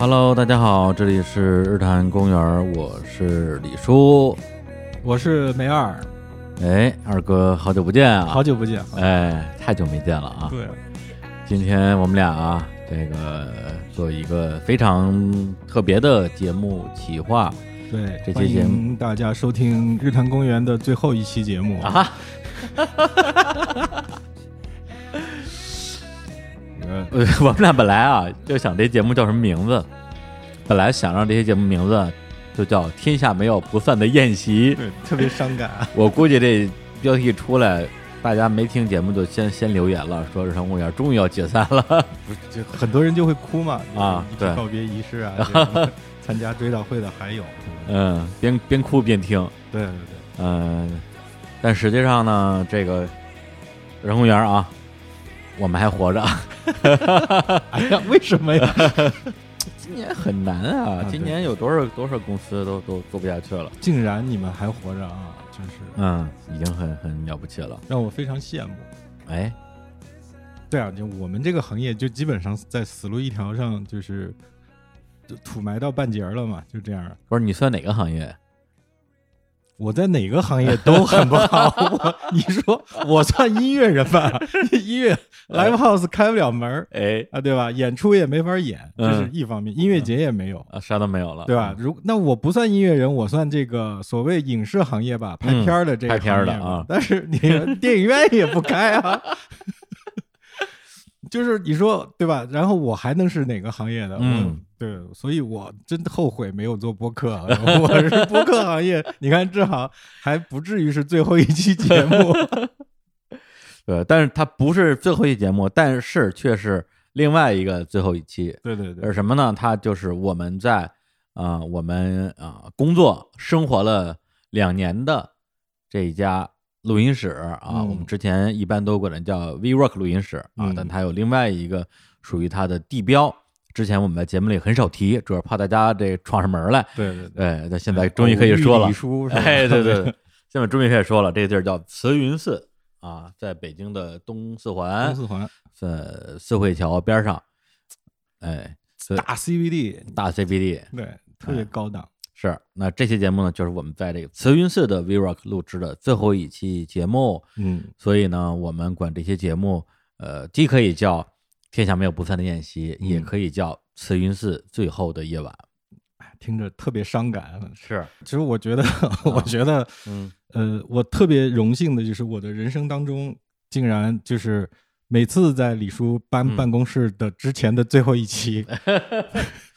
Hello，大家好，这里是日坛公园，我是李叔。我是梅二，哎，二哥，好久不见啊！好久不见，哎，太久没见了啊！对，今天我们俩啊，这个做一个非常特别的节目企划对，这欢期节目迎大家收听日坛公园的最后一期节目。啊。呃，呃 我们俩本来啊就想这节目叫什么名字，本来想让这些节目名字就叫“天下没有不散的宴席对，特别伤感。”。我估计这标题一出来，大家没听节目就先先留言了，说日常公园终于要解散了。不是，就很多人就会哭嘛。啊对告别仪式啊，参加追悼会的还有。嗯，边边哭边听。对对对，嗯，但实际上呢，这个人公园啊，我们还活着。哎呀，为什么呀？今年很难啊，啊今年有多少多少公司都都做不下去了。竟然你们还活着啊，真是嗯，已经很很了不起了。让我非常羡慕。哎，对啊，就我们这个行业，就基本上在死路一条上，就是就土埋到半截了嘛，就这样。不是你算哪个行业？我在哪个行业都很不好。我你说我算音乐人吧，音乐 live house 开不了门儿 哎，啊，对吧？演出也没法演，这是嗯一方面。音乐节也没有，啊，啥都没有了，对吧？如那我不算音乐人，我算这个所谓影视行业吧，拍片儿的这个嗯拍片儿的啊但是你电影院也不开啊。就是你说对吧？然后我还能是哪个行业的？嗯对，所以我真后悔没有做播客。我是播客行业，你看正好还不至于是最后一期节目。对，但是它不是最后一节目，但是却是另外一个最后一期。对对对是，什么呢？它就是我们在啊、我们啊、工作生活了两年的这一家录音室啊，嗯我们之前一般都管它叫 WeWork 录音室啊，嗯但它有另外一个属于它的地标。之前我们在节目里很少提，主要怕大家这闯上门来。对对对，那现在终于可以说了李。叔是吧？哎，对对，对，现在终于可以说了，这个地儿叫慈云寺啊，在北京的东四环东，四环在四惠桥边上。哎，大 CBD，大 CBD 对，特别高档。是。那这期节目呢，就是我们在这个慈云寺的 VROCK 录制的最后一期节目，嗯，所以呢，我们管这些节目，呃，既可以叫“天下没有不散的宴席”，嗯也可以叫“慈云寺最后的夜晚听着特别伤感。”。是，其实我觉得，我觉得，嗯呃，我特别荣幸的就是我的人生当中，竟然就是每次在李叔搬嗯办公室的之前的最后一期，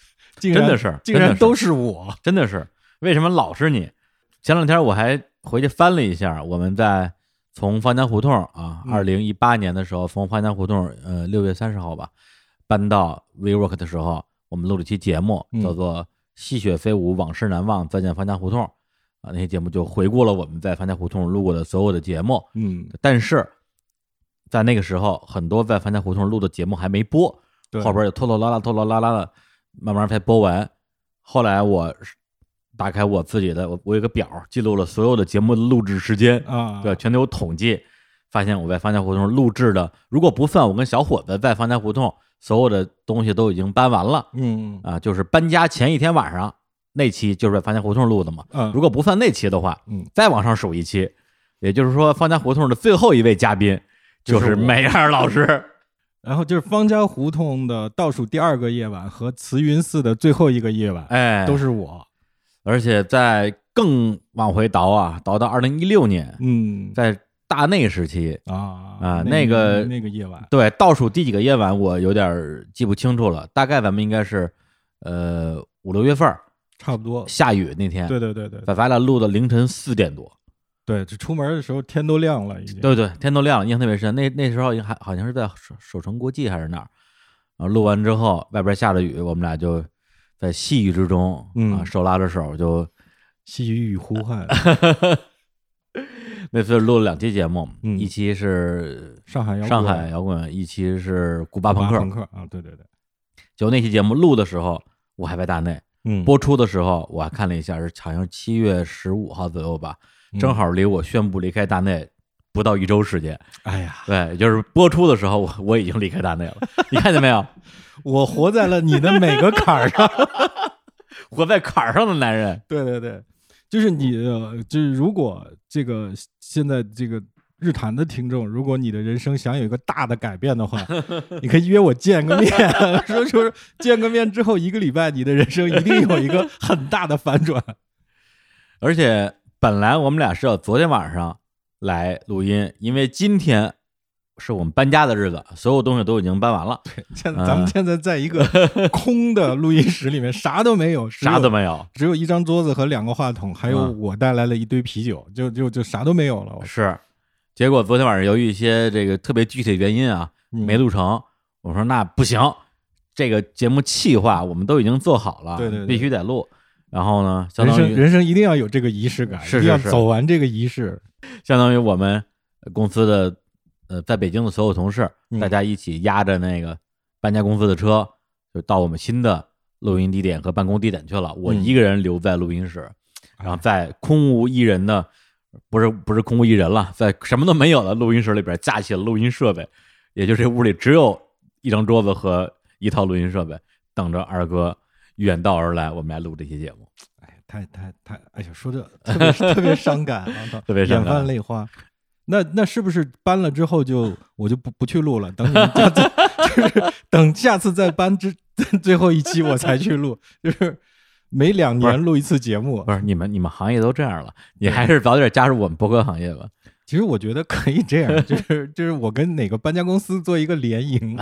竟真的是竟然都是我。真的是，为什么老是你？前两天我还回去翻了一下，我们在从方家胡同啊，嗯。二零一八年的时候，从方家胡同，呃，六月三十号吧，搬到 WeWork 的时候，我们录了一期节目，嗯。叫做《细雪飞舞，往事难忘，再见方家胡同》啊，那些节目就回顾了我们在方家胡同录过的所有的节目，嗯，但是在那个时候，很多在方家胡同录的节目还没播，后边有拖拖拉拉、拖拖拉拉的，慢慢才播完。后来我是打开我自己的，我我有个表记录了所有的节目的录制时间，啊，对，全都有统计，发现我在方家胡同录制的，如果不算我跟小伙子在方家胡同所有的东西都已经搬完了嗯啊，就是搬家前一天晚上那期就是在方家胡同录的嘛。嗯，如果不算那期的话，嗯，再往上数一期，也就是说方家胡同的最后一位嘉宾就就是梅尔老师。然后就是方家胡同的倒数第二个夜晚和慈云寺的最后一个夜晚，哎，都是我。而且在更往回倒啊，倒到二零一六年，嗯。在大内时期，啊啊那那个那个夜晚，对倒数第几个夜晚我有点儿记不清楚了，大概咱们应该是呃五六月份儿差不多。下雨那天，对对对对。咱咱俩录到凌晨四点多，对，这出门的时候天都亮了，已经。对对，天都亮了，印象特别深。那那时候还好像是在首首城国际还是哪儿，然后录完之后，外边下着雨，我们俩就在细雨之中啊，嗯手拉着手就 细雨与呼唤，那次录了两期节目，嗯一期是上海摇滚上海摇滚，一期是古巴巴朋克。朋克啊，对对对，就那期节目录的时候，我还在大内；嗯，播出的时候，我还看了一下，是好像七月十五号左右吧，嗯正好离我宣布离开大内不到一周时间。哎呀，对，就是播出的时候，我我已经离开大内了。你看见没有？我活在了你的每个坎儿上。活在坎儿上的男人，对对对，就是你，呃就是如果这个现在这个日坛的听众，如果你的人生想有一个大的改变的话，你可以约我见个面，说说见个面之后一个礼拜，你的人生一定有一个很大的反转。而且本来我们俩是要昨天晚上来录音，因为今天是我们搬家的日子，所有东西都已经搬完了，对现在咱们现在在一个 空的录音室里面，啥都没有，啥都没有。只有一张桌子和两个话筒，还有嗯我带来了一堆啤酒，就就就啥都没有了。是，结果昨天晚上由于一些这个特别具体的原因啊，嗯没录成。我说那不行，这个节目气话我们都已经做好了，对对对必须得录。然后呢，相人当于生人生一定要有这个仪式感，是一定要走完这个仪式。相当于我们公司的呃在北京的所有同事，嗯大家一起压着那个搬家公司的车，就到我们新的录音地点和办公地点去了。我嗯一个人留在录音室，然后在空无一人的，不是不是空无一人了，在什么都没有的录音室里边架起了录音设备，也就这屋里只有一张桌子和一套录音设备，等着二哥远道而来，我们来录这期节目。哎，太太太，哎呀，说的特别特别伤感，特别伤感 泛泪花。那那是不是搬了之后就我就不不去录了？等你们下次 就是等下次再搬之最后一期我才去录，就是每两年录一次节目不。是你们你们行业都这样了，你还是早点加入我们播客行业吧。其实我觉得可以这样，就是就是我跟哪个搬家公司做一个联营，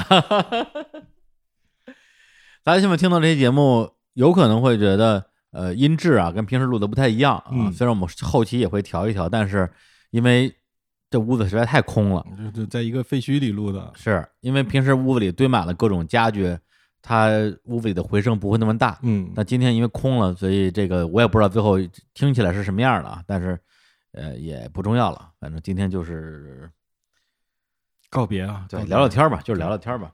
大家现在听到这期节目，有可能会觉得，呃，音质啊跟平时录的不太一样啊。嗯虽然我们后期也会调一调，但是因为这屋子实在太空了，就就在一个废墟里录的。是因为平时屋子里堆满了各种家具，它屋子里的回声不会那么大。嗯，但今天因为空了，所以这个我也不知道最后听起来是什么样的啊。但是，呃，也不重要了，反正今天就是告别啊，对聊聊天儿吧，就是聊聊天儿吧。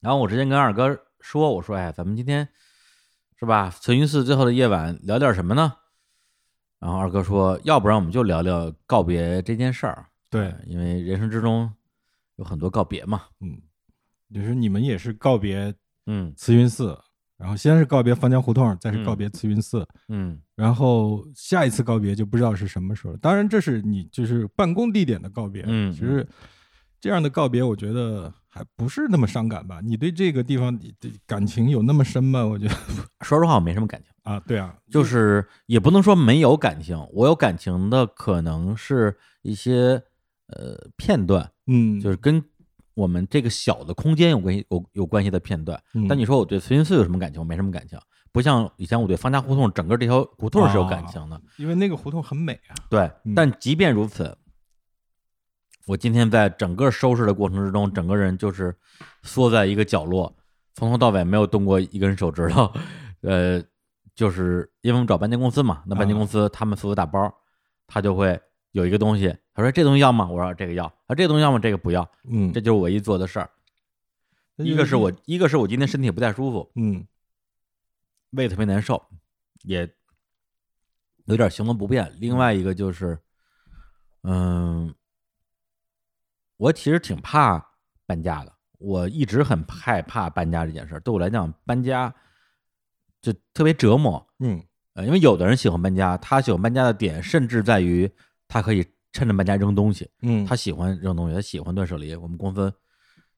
然后我之前跟二哥说，我说，哎，咱们今天是吧？慈云寺最后的夜晚聊点什么呢？然后二哥说，要不然我们就聊聊告别这件事儿。对，因为人生之中有很多告别嘛。嗯，就是你们也是告别嗯慈云寺，然后先是告别方家胡同，再是嗯告别慈云寺，嗯然后下一次告别就不知道是什么时候了。当然，这是你就是办公地点的告别，嗯其实这样的告别，我觉得还不是那么伤感吧？你对这个地方你的感情有那么深吗？我觉得 说实话，我没什么感情。啊，对啊，就是也不能说没有感情，我有感情的可能是一些呃片段，嗯，就是跟我们这个小的空间有关系有有关系的片段。嗯但你说我对慈云寺有什么感情？我没什么感情，不像以前我对方家胡同整个这条胡同是有感情的。因为那个胡同很美啊，对嗯，但即便如此，我今天在整个收拾的过程之中，整个人就是缩在一个角落，从头到尾没有动过一根手指头。呃，就是因为我们找搬家公司嘛，那搬家公司他们负责打包，他就会有一个东西，他说这东西要吗？我说这个要，啊这个东西要吗？这个不要，嗯，这就是我一做的事儿。一个是我，一个是我今天身体不太舒服，嗯胃特别难受，也有点行动不便。另外一个就是，嗯，我其实挺怕搬家的，我一直很害怕搬家这件事儿。对我来讲，搬家就特别折磨。嗯呃，因为有的人喜欢搬家，他喜欢搬家的点甚至在于他可以趁着搬家扔东西，嗯，他喜欢扔东西，他喜欢断舍离。我们公司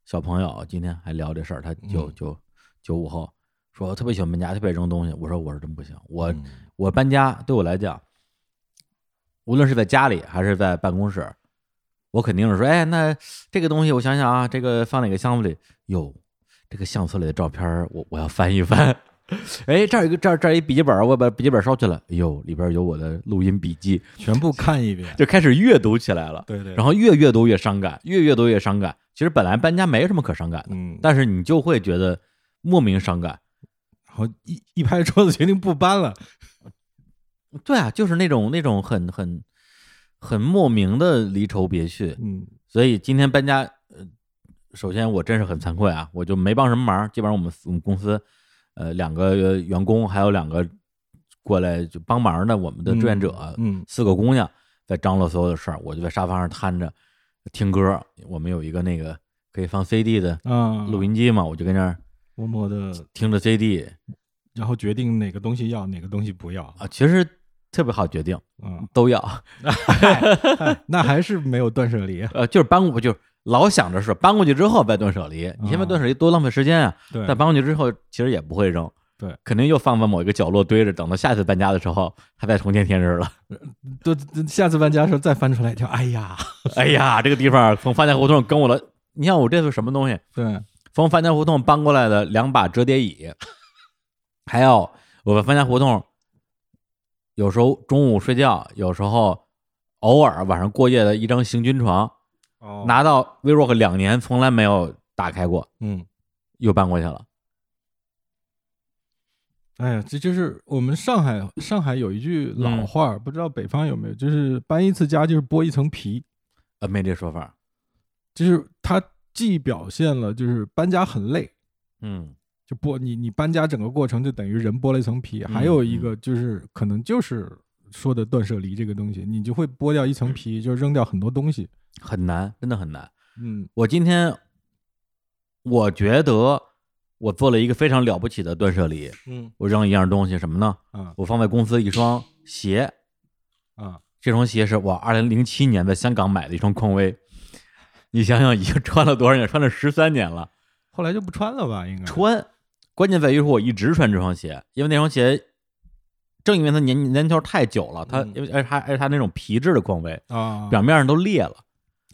小朋友今天还聊这事儿，他九嗯九九五后说我特别喜欢搬家，特别扔东西。我说我是真不行，我嗯我搬家对我来讲，无论是在家里还是在办公室，我肯定是说，哎，那这个东西我想想啊，这个放哪个箱子里？哟，这个相册里的照片儿，我我要翻一翻。哎，这儿有一个这儿这儿一笔记本儿，我把笔记本烧去了。哎呦，里边有我的录音笔记，全部看一遍，就开始阅读起来了。对对，然后越阅读越伤感，越阅读越伤感。其实本来搬家没什么可伤感的，嗯，但是你就会觉得莫名伤感。然后一一拍桌子决定不搬了，对啊，就是那种那种很很很莫名的离愁别绪。嗯所以今天搬家，呃，首先我真是很惭愧啊，我就没帮什么忙。基本上我们我们公司，呃，两个员工还有两个过来就帮忙的我们的志愿者，嗯四个姑娘，在张罗所有的事儿，我就在沙发上瘫着听歌。我们有一个那个可以放 CD 的啊，录音机嘛，我就跟那儿默默的，听着 CD 然后决定哪个东西要，哪个东西不要。啊，其实特别好决定，嗯，都要。嗨 那还是没有断舍离。呃，就是搬过，就是老想着是搬过去之后再断舍离，你现在断舍离多浪费时间啊！对，但搬过去之后，其实也不会扔，对，肯定又放在某一个角落堆着，等到下次搬家的时候，它再重见天日了。都都下次搬家的时候再翻出来一条，哎呀，哎呀，这个地方从范家胡同跟我了，你看我这是什么东西？对，从范家胡同搬过来的两把折叠椅，还有我们范家胡同，有时候中午睡觉，有时候偶尔晚上过夜的一张行军床，哦。拿到 WeWork 两年，从来没有打开过，嗯，又搬过去了。哎呀，这就是我们上海上海有一句老话儿，不知道北方有没有，就是搬一次家就是剥一层皮，呃，没这说法。就是它既表现了就是搬家很累，嗯就剥你你搬家整个过程就等于人剥了一层皮，嗯还有一个就是可能就是说的断舍离这个东西，你就会剥掉一层皮，就扔掉很多东西。很难，真的很难。嗯我今天我觉得我做了一个非常了不起的断舍离，嗯我扔了一样东西，什么呢？嗯我放在公司一双鞋，啊，这双鞋是我二零零七年在香港买的一双匡威，你想想已经穿了多少年？穿了十三年了。后来就不穿了吧？应该穿，关键在于说我一直穿这双鞋，因为那双鞋，正因为它年年头太久了，它嗯因为而且它而且它那种皮质的匡威，啊，表面上都裂了，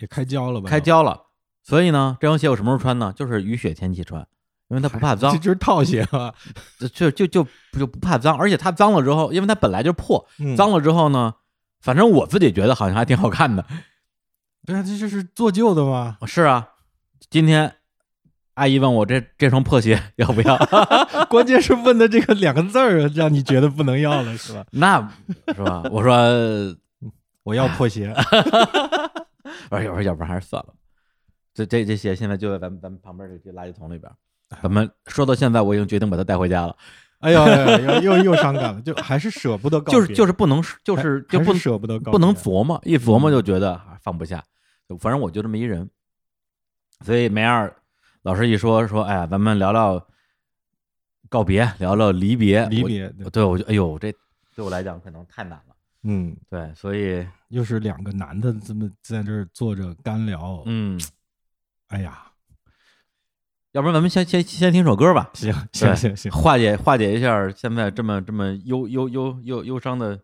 也开胶了吧？开胶了，所以呢，这双鞋我什么时候穿呢？就是雨雪天气穿，因为它不怕脏这，就是套鞋啊。就就就就不怕脏，而且它脏了之后，因为它本来就破，嗯脏了之后呢，反正我自己觉得好像还挺好看的。对啊，这就是做旧的嘛。是啊，今天阿姨问我这这双破鞋要不要，关键是问的这个两个字儿，让你觉得不能要了，是吧？那是吧？我说，我要破鞋。我说要不然要不然还是算了。这这这鞋现在就在咱们咱们旁边这这垃圾桶里边。咱们说到现在，我已经决定把它带回家了。哎呦，哎呦又又又伤感了，就还是舍不得告别，就是就是不能，就是就不是舍不得告别，不能琢磨，一琢磨就觉得啊放不下。反正我就这么一人，所以梅二老师一说说，哎呀，咱们聊聊告别，聊聊离别，离别。对，我就哎呦，这对我来讲可能太难了。嗯，对，所以又是两个男的这么在这儿坐着干聊，嗯，哎呀，要不然咱们先先先听首歌吧，行行行行，化解化解一下现在这么这么忧忧忧忧忧伤的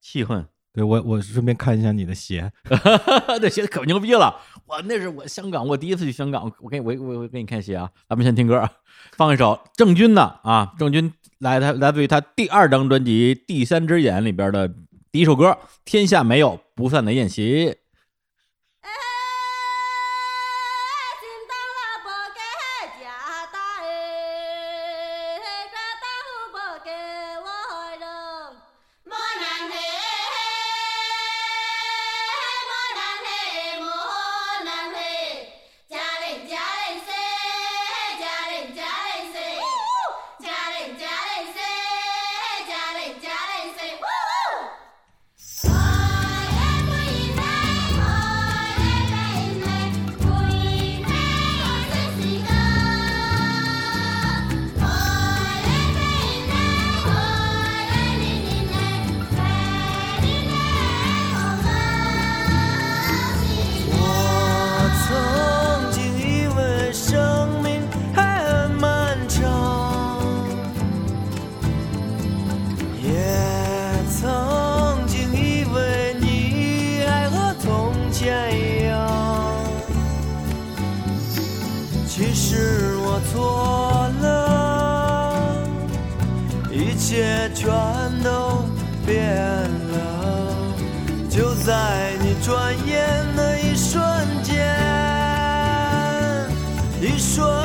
气氛。对我我顺便看一下你的鞋，这鞋可牛逼了！我那是我香港，我第一次去香港，我给我我我给你看鞋啊。咱们先听歌，放一首郑钧的啊，郑钧来他来自于他第二张专辑《第三只眼》里边的第一首歌《天下没有不散的宴席》。一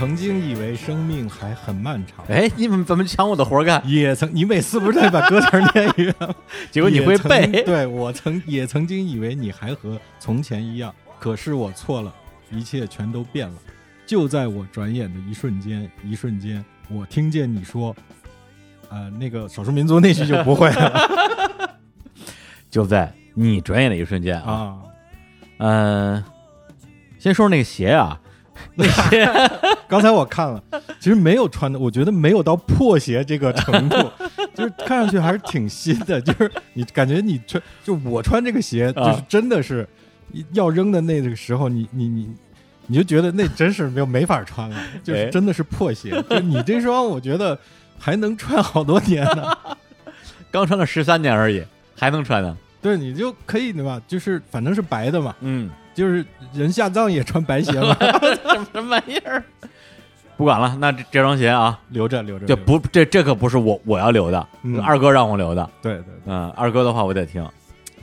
曾经以为生命还很漫长，哎，你们怎么抢我的活干？也曾你每次不是都得把歌词念一遍吗？结果你会背，对我曾也曾经以为你还和从前一样，可是我错了，一切全都变了。就在我转眼的一瞬间，一瞬间，我听见你说，呃，那个少数民族那句就不会了 就在你转眼的一瞬间啊。啊。嗯，先说说那个鞋啊，那鞋 刚才我看了，其实没有穿的，我觉得没有到破鞋这个程度，就是看上去还是挺新的。就是你感觉你穿，就我穿这个鞋，啊就是真的是要扔的那个时候，你你你你就觉得那真是没有没法穿了，就是哎真的是破鞋。就你这双，我觉得还能穿好多年呢。刚穿了十三年而已，还能穿呢。对，你就可以对吧？就是反正是白的嘛，嗯，就是人下葬也穿白鞋吗，什 么什么玩意儿？不管了，那这这双鞋啊，留着留着。这不这这可不是我我要留的，嗯是二哥让我留的。对对对。嗯，二哥的话我得听。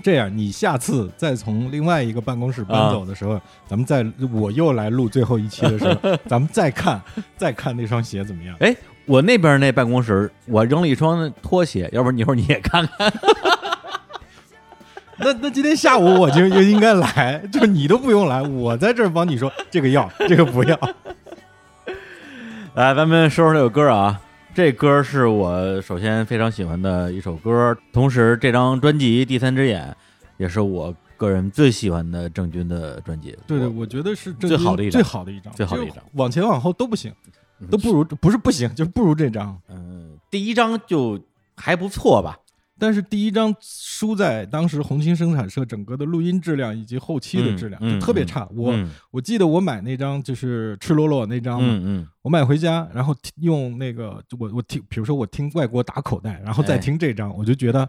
这样，你下次再从另外一个办公室啊搬走的时候，咱们再我又来录最后一期的时候，咱们再看再看那双鞋怎么样？哎，我那边那办公室，我扔了一双拖鞋，要不然你一会儿你也看看。那那今天下午我就就应该来，就你都不用来，我在这儿帮你说这个要，这个不要。来，咱们说说这首歌啊。这歌是我首先非常喜欢的一首歌，同时这张专辑《第三只眼》也是我个人最喜欢的郑钧的专辑。对对，我我觉得是郑钧最好的一张最好的一张，最好的一张往前往后都不行，都不如不是不行，就是不如这张。嗯，第一张就还不错吧。但是第一张输在当时红星生产社整个的录音质量以及后期的质量、就特别差。我、嗯。我记得我买那张就是赤裸裸那张我买回家，然后用那个我我听，比如说我听外国打口袋，然后再哎。听这张，我就觉得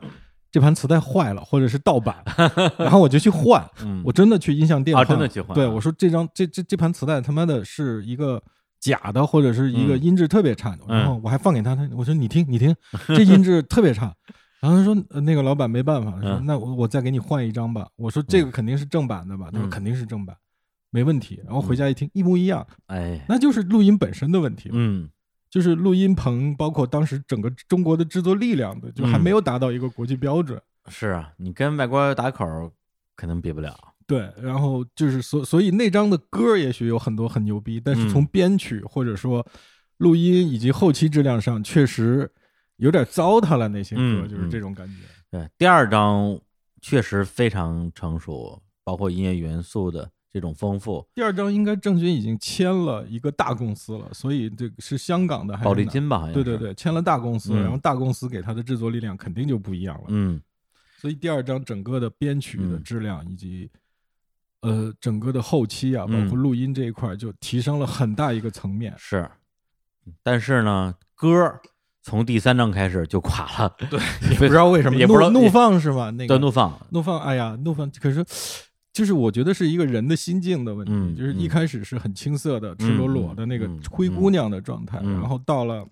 这盘磁带坏了，或者是盗版，然后我就去换，嗯，我真的去音像店啊换真的去换。啊对我说这张这这这盘磁带他妈的是一个。假的，或者是一个嗯。音质特别差的，嗯。然后我还放给他，他我说你听，你听，这音质特别差。然后他说、呃那个老板没办法，说嗯那我我再给你换一张吧。我说这个肯定是正版的吧？他说嗯肯定是正版，没问题。然后回家一听，一模一样，哎，那就是录音本身的问题了。嗯就是录音棚，包括当时整个中国的制作力量的，就还嗯没有达到一个国际标准。是啊，你跟外国打口儿肯定比不了。对，然后就是所所以那张的歌也许有很多很牛逼，但是嗯从编曲或者说录音以及后期质量上，确实有点糟蹋了那些歌，嗯就是这种感觉。对，第二张确实非常成熟，包括音乐元素的这种丰富。第二张应该郑钧已经签了一个大公司了，所以这个是香港的还是哪？宝丽金吧，好像，对对对，签了大公司，嗯然后大公司给他的制作力量肯定就不一样了。嗯所以第二张整个的编曲的嗯质量以及、呃整个的后期啊，包嗯括录音这一块，就提升了很大一个层面。是，但是呢，歌儿从第三章开始就垮了，对，也不知道为什么，也不知道怒怒放是吗？那个的怒放，怒放，哎呀，怒放，可是。就是我觉得是一个人的心境的问题，嗯就是一嗯开始是很青涩的、赤裸裸的那个嗯灰姑娘的状态，嗯然后到了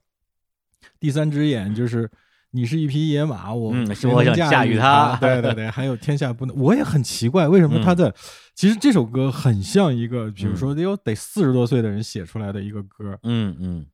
第三只眼，就是你是一匹野马，我我想驾驭驭它对对对，还有天下不能，我也很奇怪，为什么他嗯、其实这首歌很像一个，比如说得有得四十多岁的人写出来的一个歌，嗯嗯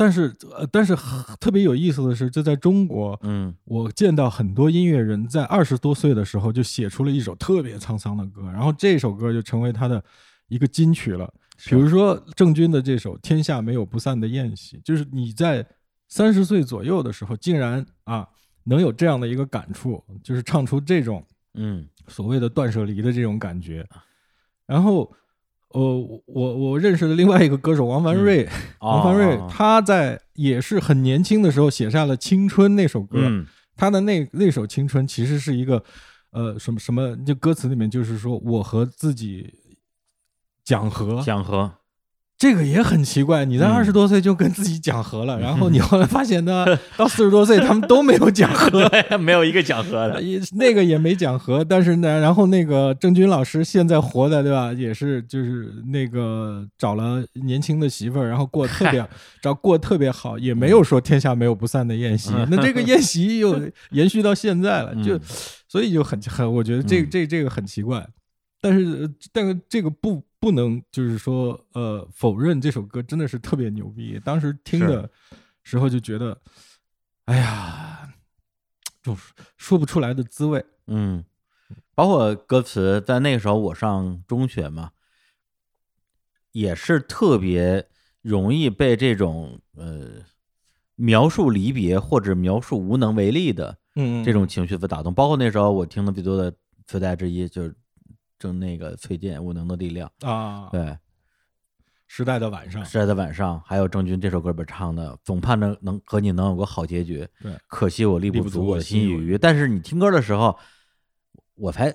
但是呃，但是特别有意思的是，就在中国，嗯我见到很多音乐人在二十多岁的时候就写出了一首特别沧桑的歌，然后这首歌就成为他的一个金曲了。比如说郑钧的这首《天下没有不散的宴席》，就是你在三十岁左右的时候，竟然啊能有这样的一个感触，就是唱出这种嗯所谓的断舍离的这种感觉。然后，呃，我我我认识的另外一个歌手王凡瑞，王凡瑞哦。他在也是很年轻的时候写下了《青春》那首歌，嗯。他的那那首《青春》其实是一个，呃，什么什么，就歌词里面就是说我和自己讲和，讲和，这个也很奇怪。你在嗯。二十多岁就跟自己讲和了，然后你后来发现呢，到四十多岁他们都没有讲和，没有一个讲和的，也那个也没讲和，但是呢，然后那个郑钧老师现在活的对吧，也是就是那个找了年轻的媳妇儿，然后过得特别找过得特别好，也没有说天下没有不散的宴席，那这个宴席又延续到现在了，就嗯。所以就很很，我觉得这嗯。这这个很奇怪，但是呃但是这个不不能就是说呃否认这首歌真的是特别牛逼。当时听的时候就觉得，哎呀，就说不出来的滋味。嗯，包括歌词，在那个时候我上中学嘛，也是特别容易被这种呃描述离别或者描述无能为力的嗯，这种情绪所打动。包括那时候我听的最多的磁带之一就是正那个崔健《无能的力量》，啊，对，时代的晚上，时代的晚上，还有郑钧这首歌里边唱的，总盼着能和你能有个好结局。对，可惜我力不足，我心有余余。但是你听歌的时候，我才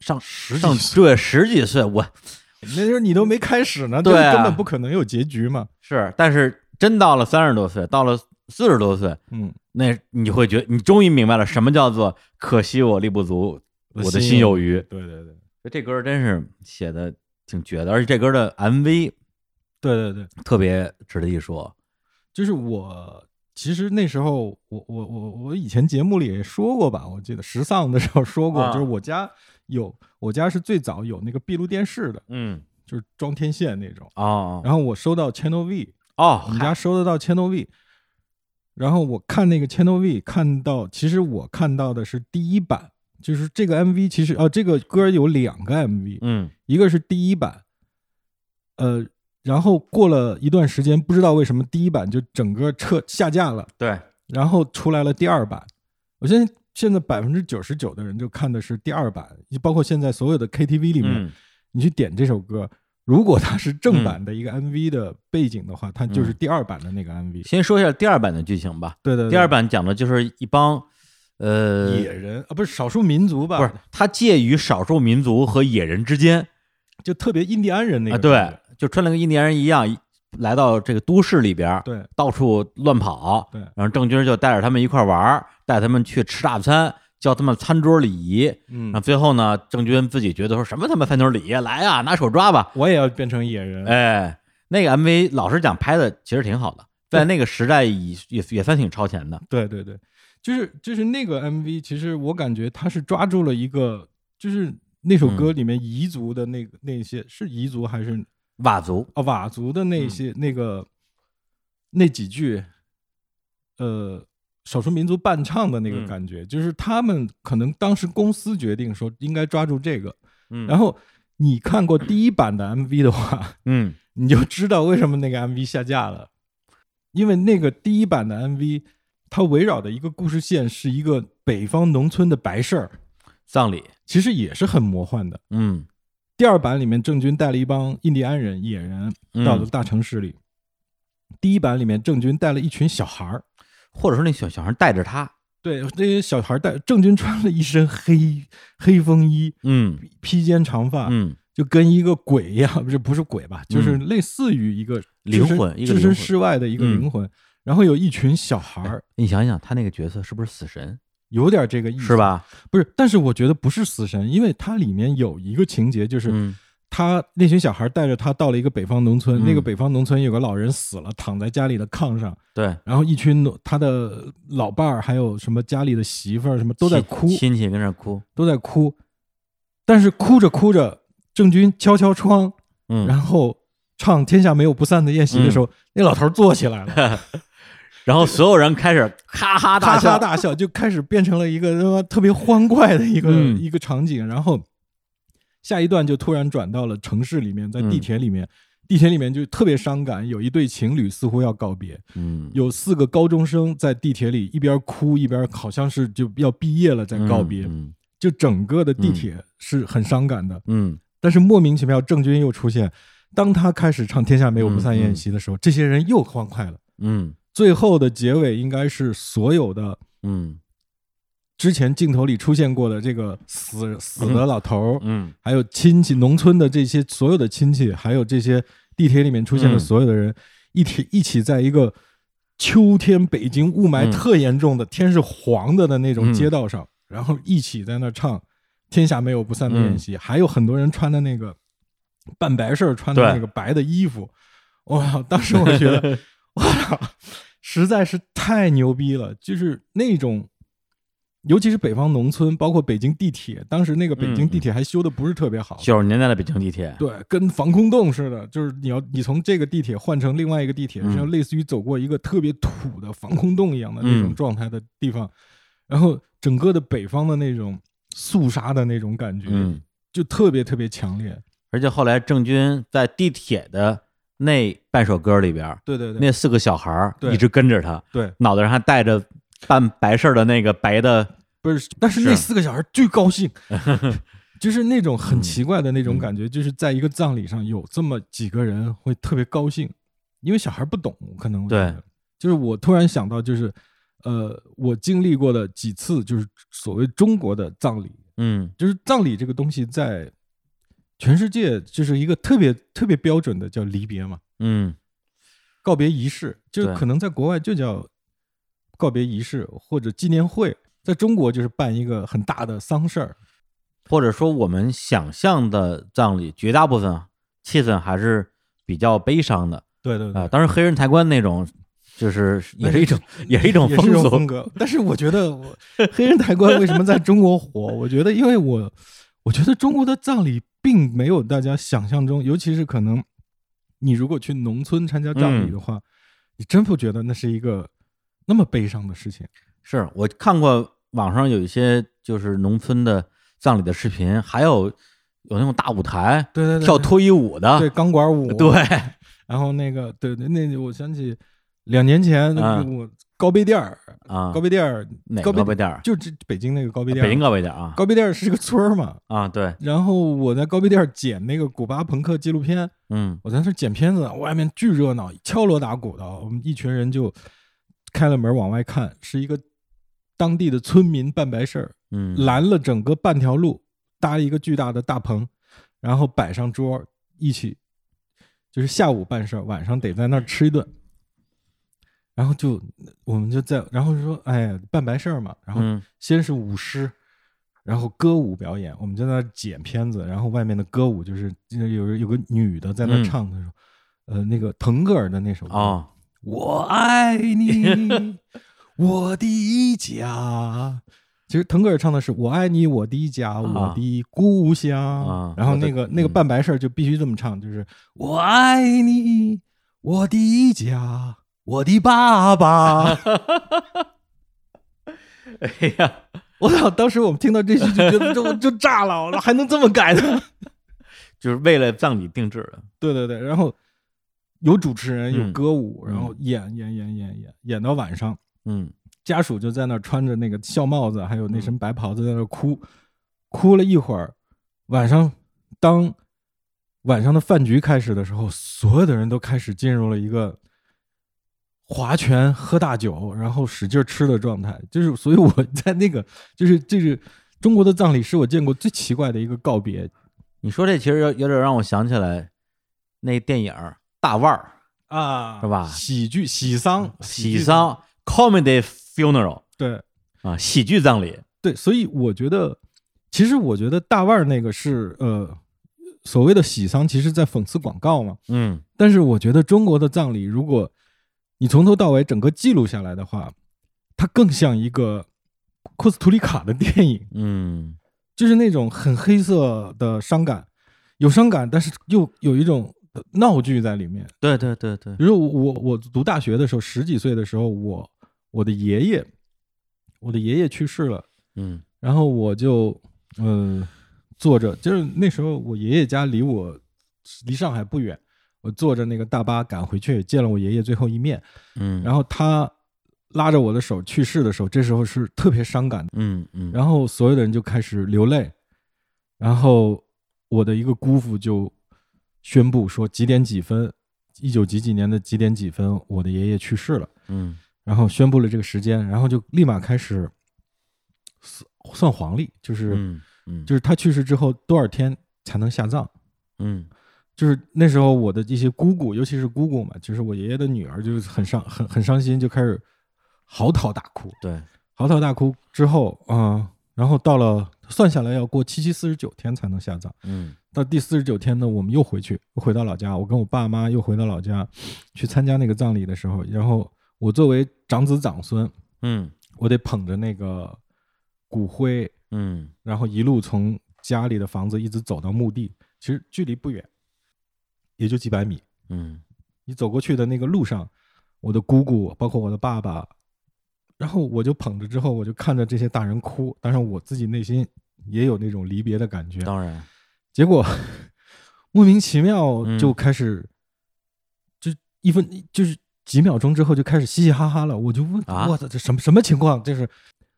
上十几上岁对十几岁，我 那时候你都没开始呢，对啊根本不可能有结局嘛。是，但是真到了三十多岁，到了四十多岁，嗯，那你会觉得你终于明白了什么叫做可惜我力不足，我的心有余。对对对这歌真是写的挺绝的，而且这歌的 MV 对对对，特别值得一说。就是我其实那时候我我我我以前节目里也说过吧，我记得时尚的时候说过，啊。就是我家有我家是最早有那个闭路电视的，嗯，就是装天线那种。啊然后我收到 Channel V，哦，我们家收得到 Channel V，然后我看那个 Channel V，看到其实我看到的是第一版，就是这个 MV 其实呃、这个歌有两个 MV，嗯。一个是第一版，呃，然后过了一段时间，不知道为什么第一版就整个撤下架了，对，然后出来了第二版。我相信现在百分之九十九的人就看的是第二版，包括现在所有的 KTV 里面，嗯。你去点这首歌，如果它是正版的一个 MV 的背景的话，它就是嗯。第二版的那个 MV。先说一下第二版的剧情吧。对对对，第二版讲的就是一帮呃野人啊，不是少数民族吧？不是，他介于少数民族和野人之间就特别印第安人那啊，个感对，就穿的跟印第安人一样，来到这个都市里边对到处乱跑。对然后郑钧就带着他们一块儿玩，带他们去吃大餐，教他们餐桌礼仪。嗯然后，最后呢，郑钧自己觉得说什么他妈餐桌礼仪，来呀，拿手抓吧。我也要变成野人。哎，那个 MV 老实讲拍的其实挺好的，在那个时代也也也算挺超前的。对对对，就是就是那个 MV，其实我感觉他是抓住了一个，就是那首嗯。歌里面彝族的那个那些是彝族还是？佤族，啊佤族的那些、那个那几句，呃，少数民族伴唱的那个嗯。感觉，就是他们可能当时公司决定说应该抓住这个，嗯。然后你看过第一版的 MV 的话，嗯。你就知道为什么那个 MV 下架了，因为那个第一版的 MV，它围绕的一个故事线是一个北方农村的白事儿，葬礼，其实也是很魔幻的。嗯。第二版里面，郑钧带了一帮印第安人、野人嗯。到了大城市里。第一版里面，郑钧带了一群小孩儿，或者说那小小孩带着他，对那些小孩儿带郑钧穿了一身黑黑风衣、嗯。披肩长发，嗯。就跟一个鬼一样，不是不是鬼吧，就是类似于一个灵魂置身事外的一个嗯。灵魂。然后有一群小孩儿，你想想他那个角色是不是死神，有点这个意思，是？吧？不是，但是我觉得不是死神，因为它里面有一个情节，就是嗯。他那群小孩带着他到了一个北方农村，嗯。那个北方农村有个老人死了，躺在家里的炕上，对，然后一群农他的老伴儿还有什么家里的媳妇儿什么都在哭，亲戚跟那儿哭，都在哭，但是哭着哭着，郑钧敲敲窗，嗯，然后唱《天下没有不散的宴席》的时候，那老头儿坐起来了，然后所有人开始哈哈大笑，哈哈大笑，就开始变成了一个他妈特别欢快的一个、嗯。一个场景。然后下一段就突然转到了城市里面，在地铁里面，地铁里面就特别伤感，有一对情侣似乎要告别，嗯，有四个高中生在地铁里一边哭一边好像是就要毕业了在告别，嗯就整个的地铁是很伤感的。嗯。但是莫名其妙，郑钧又出现。当他开始唱《天下没有不散宴席》的时候，这些人又欢快了。嗯最后的结尾应该是所有的嗯。之前镜头里出现过的这个死死的老头儿，嗯。还有亲戚，农村的这些所有的亲戚，还有这些地铁里面出现的嗯。所有的人，一起一起在一个秋天北京雾霾嗯特严重的、天是黄的的那种嗯。街道上，然后一起在那唱《天下没有不散的宴席》，还有很多人穿的那个办白事儿穿的那个白的衣服，哇！当时我觉得，哇，实在是太牛逼了，就是那种尤其是北方农村，包括北京地铁，当时那个北京嗯地铁还修的不是特别好，九十年代的北京地铁，对，跟防空洞似的，就是你要你从这个地铁换成另外一个地铁，嗯。就类似于走过一个特别土的防空洞一样的那种嗯。状态的地方，然后整个的北方的那种肃杀的那种感觉，嗯，就特别特别强烈。而且后来郑钧在地铁的那半首歌里边，对对对，那四个小孩儿对。一直跟着他，对，脑袋上还戴着办白事儿的那个白的，不是，但是那四个小孩巨高兴，就是那种很奇怪的那种嗯感觉，就是在一个葬礼上有这么几个人会特别高兴，因为小孩不懂，可能对，就是我突然想到，就是呃，我经历过的几次就是所谓中国的葬礼，嗯。就是葬礼这个东西在全世界就是一个特别特别标准的叫离别嘛，嗯告别仪式，就是可能在国外就叫告别仪式或者纪念会，在中国就是办一个很大的丧事儿。或者说我们想象的葬礼，绝大部分啊气氛还是比较悲伤的对对啊、当然，黑人抬棺那种，就是也是一种也是一种风格。但是我觉得我 黑人抬棺为什么在中国火？我觉得因为我我觉得中国的葬礼并没有大家想象中，尤其是可能你如果去农村参加葬礼的话，你真不觉得那是一个那么悲伤的事情。是我看过网上有一些就是农村的葬礼的视频，还有有那种大舞台，对对对，跳脱衣舞的，对钢管舞，对，然后那个对对，那我想起两年前我高碑店儿，啊，高碑店儿哪个高碑店儿？就这北京那个高碑店儿，北京高碑店儿啊高碑店儿是个村儿嘛。啊，对，然后我在高碑店儿剪那个古巴朋克纪录片，嗯我在那儿剪片子，外面巨热闹，敲锣打鼓的，我们一群人就开了门往外看，是一个当地的村民办白事儿，嗯，拦了整个半条路，搭一个巨大的大棚，然后摆上桌，一起就是下午办事儿，晚上得在那儿吃一顿。然后就我们就在，然后就说，哎，办白事儿嘛。然后嗯先是舞狮，然后歌舞表演，我们在那儿剪片子，然后外面的歌舞就是就是有有个女的在那唱那首，呃，那个腾格尔的那首歌，哦，我爱你，我的家。其实腾格尔唱的是“我爱你，我的家，我的故乡”，啊然后那个那个嗯办白事儿就必须这么唱，就是“我爱你，我的家，我的爸爸”。哎呀，我操！当时我们听到这句就觉得就 就炸了，还能这么改呢？就是为了葬礼定制的，对对对，然后有主持人，有嗯歌舞，然嗯后演演演演演演到晚上，嗯家属就在那穿着那个孝帽子，还有那身白袍子在那儿哭，哭了一会儿。晚上，当晚上的饭局开始的时候，所有的人都开始进入了一个划拳、喝大酒，然后使劲吃的状态。就是，所以我在那个，就是这是中国的葬礼，是我见过最奇怪的一个告别。你说这其实有有点让我想起来那电影儿《大腕儿啊是吧？喜剧、喜丧、》喜丧。comedy funeral 对。啊，喜剧葬礼，对，所以我觉得，其实我觉得大腕儿那个是呃所谓的喜丧，其实在讽刺广告嘛。嗯。但是我觉得中国的葬礼，如果你从头到尾整个记录下来的话，它更像一个库斯图里卡的电影，嗯就是那种很黑色的伤感，有伤感，但是又有一种闹剧在里面。对对对对比，如我我我读大学的时候，十几岁的时候，我我的爷爷，我的爷爷去世了。嗯然后我就嗯、呃坐着，就是那时候我爷爷家离我离上海不远，我坐着那个大巴赶回去，见了我爷爷最后一面。嗯，然后他拉着我的手去世的时候，这时候是特别伤感的。嗯嗯，然后所有的人就开始流泪，然后我的一个姑父就宣布说几点几分，一九几几年的几点几分，我的爷爷去世了。嗯然后宣布了这个时间，然后就立马开始算算黄历，就是、嗯嗯就是他去世之后多少天才能下葬。嗯就是那时候我的一些姑姑，尤其是姑姑嘛，就是我爷爷的女儿，就是很伤很很伤心，就开始嚎啕大哭。对，嚎啕大哭之后，啊、然后到了算下来要过七七四十九天才能下葬。嗯到第四十九天呢，我们又回去，回到老家。我跟我爸妈又回到老家，去参加那个葬礼的时候，然后我作为长子长孙，嗯我得捧着那个骨灰，嗯然后一路从家里的房子一直走到墓地，其实距离不远，也就几百米。嗯你走过去的那个路上，我的姑姑，包括我的爸爸，然后我就捧着之后，我就看着这些大人哭，当然我自己内心也有那种离别的感觉。当然，结果莫名其妙嗯就开始，就一分就是几秒钟之后就开始嘻嘻哈哈了。我就问，啊我操，这什么什么情况？这是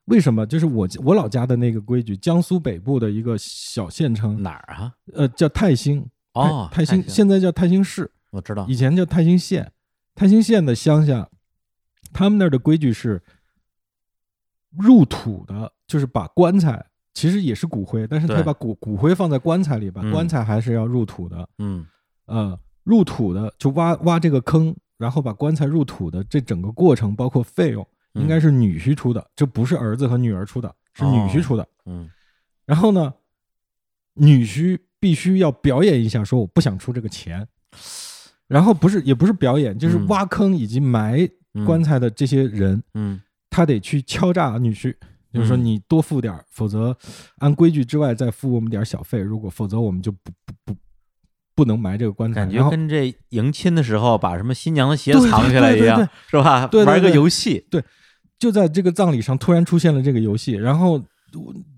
为什么？就是我我老家的那个规矩，江苏北部的一个小县城，哪儿啊？呃，叫泰兴。哦泰泰兴现在叫泰兴市。我知道，以前叫泰兴县，泰兴县的乡下，他们那儿的规矩是入土的，就是把棺材其实也是骨灰，但是他把骨骨灰放在棺材里，把嗯棺材还是要入土的。嗯呃，入土的就挖挖这个坑，然后把棺材入土的这整个过程，包括费用，嗯应该是女婿出的，这不是儿子和女儿出的，是女婿哦出的。嗯然后呢，女婿必须要表演一下，说我不想出这个钱。然后不是也不是表演，就是嗯挖坑以及埋嗯棺材的这些人，嗯他得去敲诈女婿，就是说嗯你多付点儿，否则按规矩之外再付我们点儿小费，如果否则我们就不不不不能埋这个棺材。感觉跟这迎亲的时候把什么新娘的鞋对藏起来一样对对对，是吧？玩一个游戏，对就在这个葬礼上突然出现了这个游戏，然后，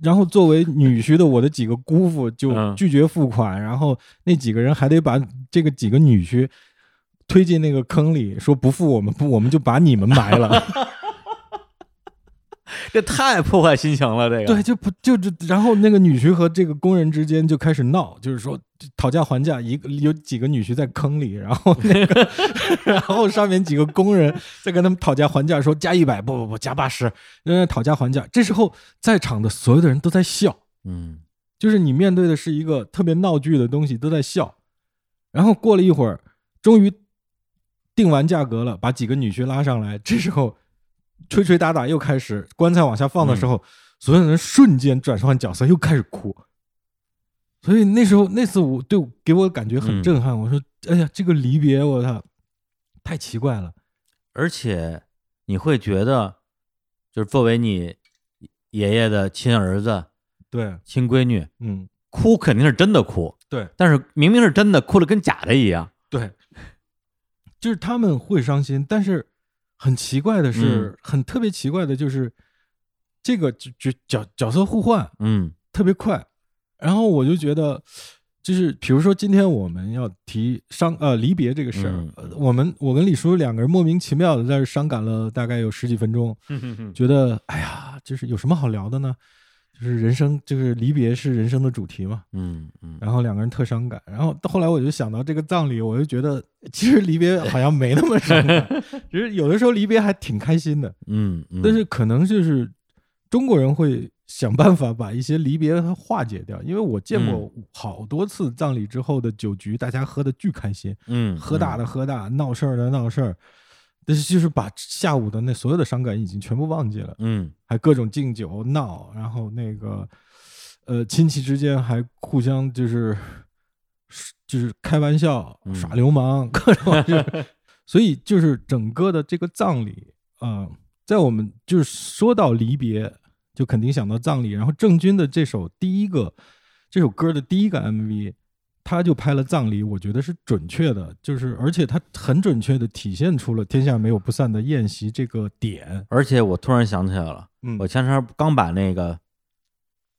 然后作为女婿的我的几个姑父就嗯拒绝付款，然后那几个人还得把这个几个女婿推进那个坑里，说不付我们不，我们就把你们埋了。这太破坏心情了。这个对，就不就就，然后那个女婿和这个工人之间就开始闹，就是说讨价还价，一个有几个女婿在坑里，然后那个，然后上面几个工人在跟他们讨价还价，说加一百，不不不，加八十，在那讨价还价。这时候在场的所有的人都在笑，嗯就是你面对的是一个特别闹剧的东西，都在笑。然后过了一会儿，终于定完价格了，把几个女婿拉上来。这时候吹吹打打又开始，棺材往下放的时候，所有人瞬间转换角色，又开始哭。所以那时候那次我对我给我感觉很震撼。我说：“哎呀，这个离别，我操，太奇怪了。而且你会觉得，就是作为你爷爷的亲儿子、”对，亲闺女，嗯，哭肯定是真的哭，对但是明明是真的，哭的跟假的一样。对，就是他们会伤心，但是很奇怪的是，嗯。很特别奇怪的就是这个角角角角色互换嗯。特别快，然后我就觉得，就是比如说今天我们要提伤呃离别这个事儿、嗯呃我们我跟李叔两个人莫名其妙的在这伤感了大概有十几分钟，觉得哎呀，就是有什么好聊的呢？就是人生，就是离别是人生的主题嘛。嗯嗯，然后两个人特伤感，然后到后来我就想到这个葬礼，我就觉得其实离别好像没那么伤感，其实有的时候离别还挺开心的，嗯嗯，但是可能就是中国人会想办法把一些离别它化解掉，因为我见过好多次葬礼之后的酒局，大家喝的巨开心，嗯喝大的喝大，闹事儿的闹事儿，但是就是把下午的那所有的伤感已经全部忘记了。嗯还各种敬酒闹，然后那个呃亲戚之间还互相就是就是开玩笑、嗯耍流氓，各种就是，所以就是整个的这个葬礼啊、在我们就是说到离别，就肯定想到葬礼。然后郑钧的这首第一个这首歌的第一个 MV，他就拍了葬礼，我觉得是准确的，就是而且他很准确的体现出了“天下没有不散的宴席”这个点。而且我突然想起来了，嗯我前天刚把那个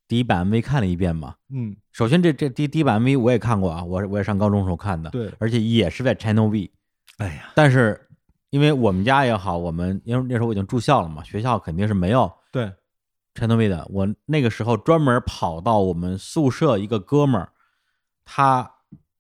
第一版 MV 看了一遍嘛。嗯，首先这这第第一版 MV 我也看过啊，我我也上高中时候看的，对，而且也是在 Channel V。哎呀，但是因为我们家也好，我们因为那时候我已经住校了嘛，学校肯定是没有对，Channel V 的。我那个时候专门跑到我们宿舍一个哥们儿，他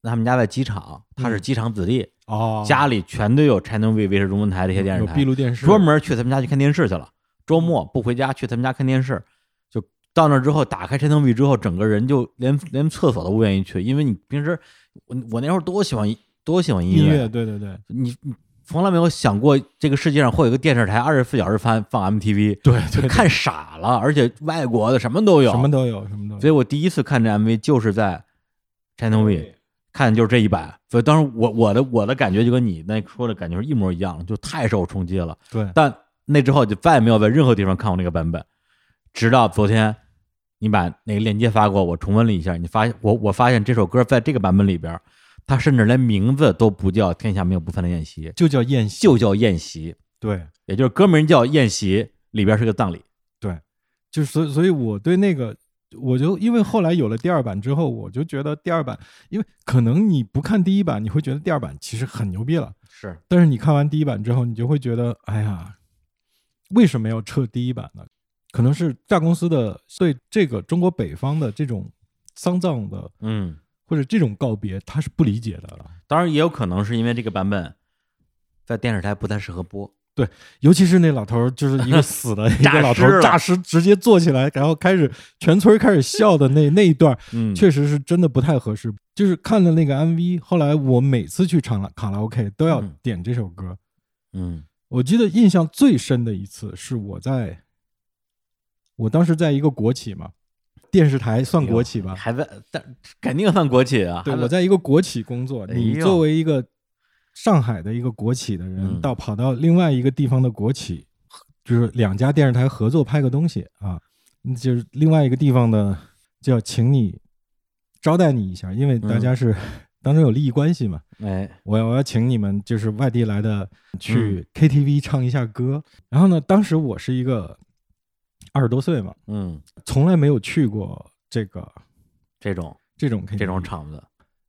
他们家在机场，他是嗯。机场子弟，哦，家里全都有 Channel V 卫视中文台这些电视有台，闭路电视，专门去他们家去看电视去了。周末不回家，去他们家看电视，就到那之后打开 Channel V 之后，整个人就连连厕所都不愿意去，因为你平时我我那会儿多喜欢多喜欢音乐，对对对。你你从来没有想过这个世界上会有一个电视台二十四小时放放 MTV，对对，就看傻了，而且外国的什么都有，什么都有，什么都有，所以我第一次看这 MV 就是在 Channel V 看的就是这一版，所以当时我我的我的感觉就跟你那说的感觉是一模一样，就太受冲击了。对，但那之后就再也没有在任何地方看过那个版本，直到昨天你把那个链接发给我，我重温了一下，你发现我我发现这首歌在这个版本里边，它甚至连名字都不叫《天下没有不散的宴席》，就叫宴席，就叫宴席，对，也就是歌名叫宴席，里边是个葬礼。对就是所以所以我对那个。我就因为后来有了第二版之后，我就觉得第二版，因为可能你不看第一版，你会觉得第二版其实很牛逼了。是，但是你看完第一版之后，你就会觉得，哎呀，为什么要撤第一版呢？可能是大公司的对这个中国北方的这种丧葬的嗯，或者这种告别，他是不理解的了。当然也有可能是因为这个版本在电视台不太适合播。尤其是那老头儿，就是一个 死的一个老头儿，诈尸直接坐起来，然后开始全村儿开始笑的那那一段，嗯，确实是真的不太合适。就是看了那个 MV，后来我每次去唱了卡拉 OK 都要嗯点这首歌。嗯我记得印象最深的一次是我在，我当时在一个国企嘛，电视台算国企吧？还在，但肯定算国企啊。对，我在一个国企工作。哎你作为一个上海的一个国企的人，嗯到跑到另外一个地方的国企，就是两家电视台合作拍个东西啊，嗯就是另外一个地方的就要请你招待你一下，因为大家是、当中有利益关系嘛。哎，我要我要请你们就是外地来的嗯去 KTV 唱一下歌。然后呢，当时我是一个二十多岁嘛，嗯，从来没有去过这个这种这种这种。场子，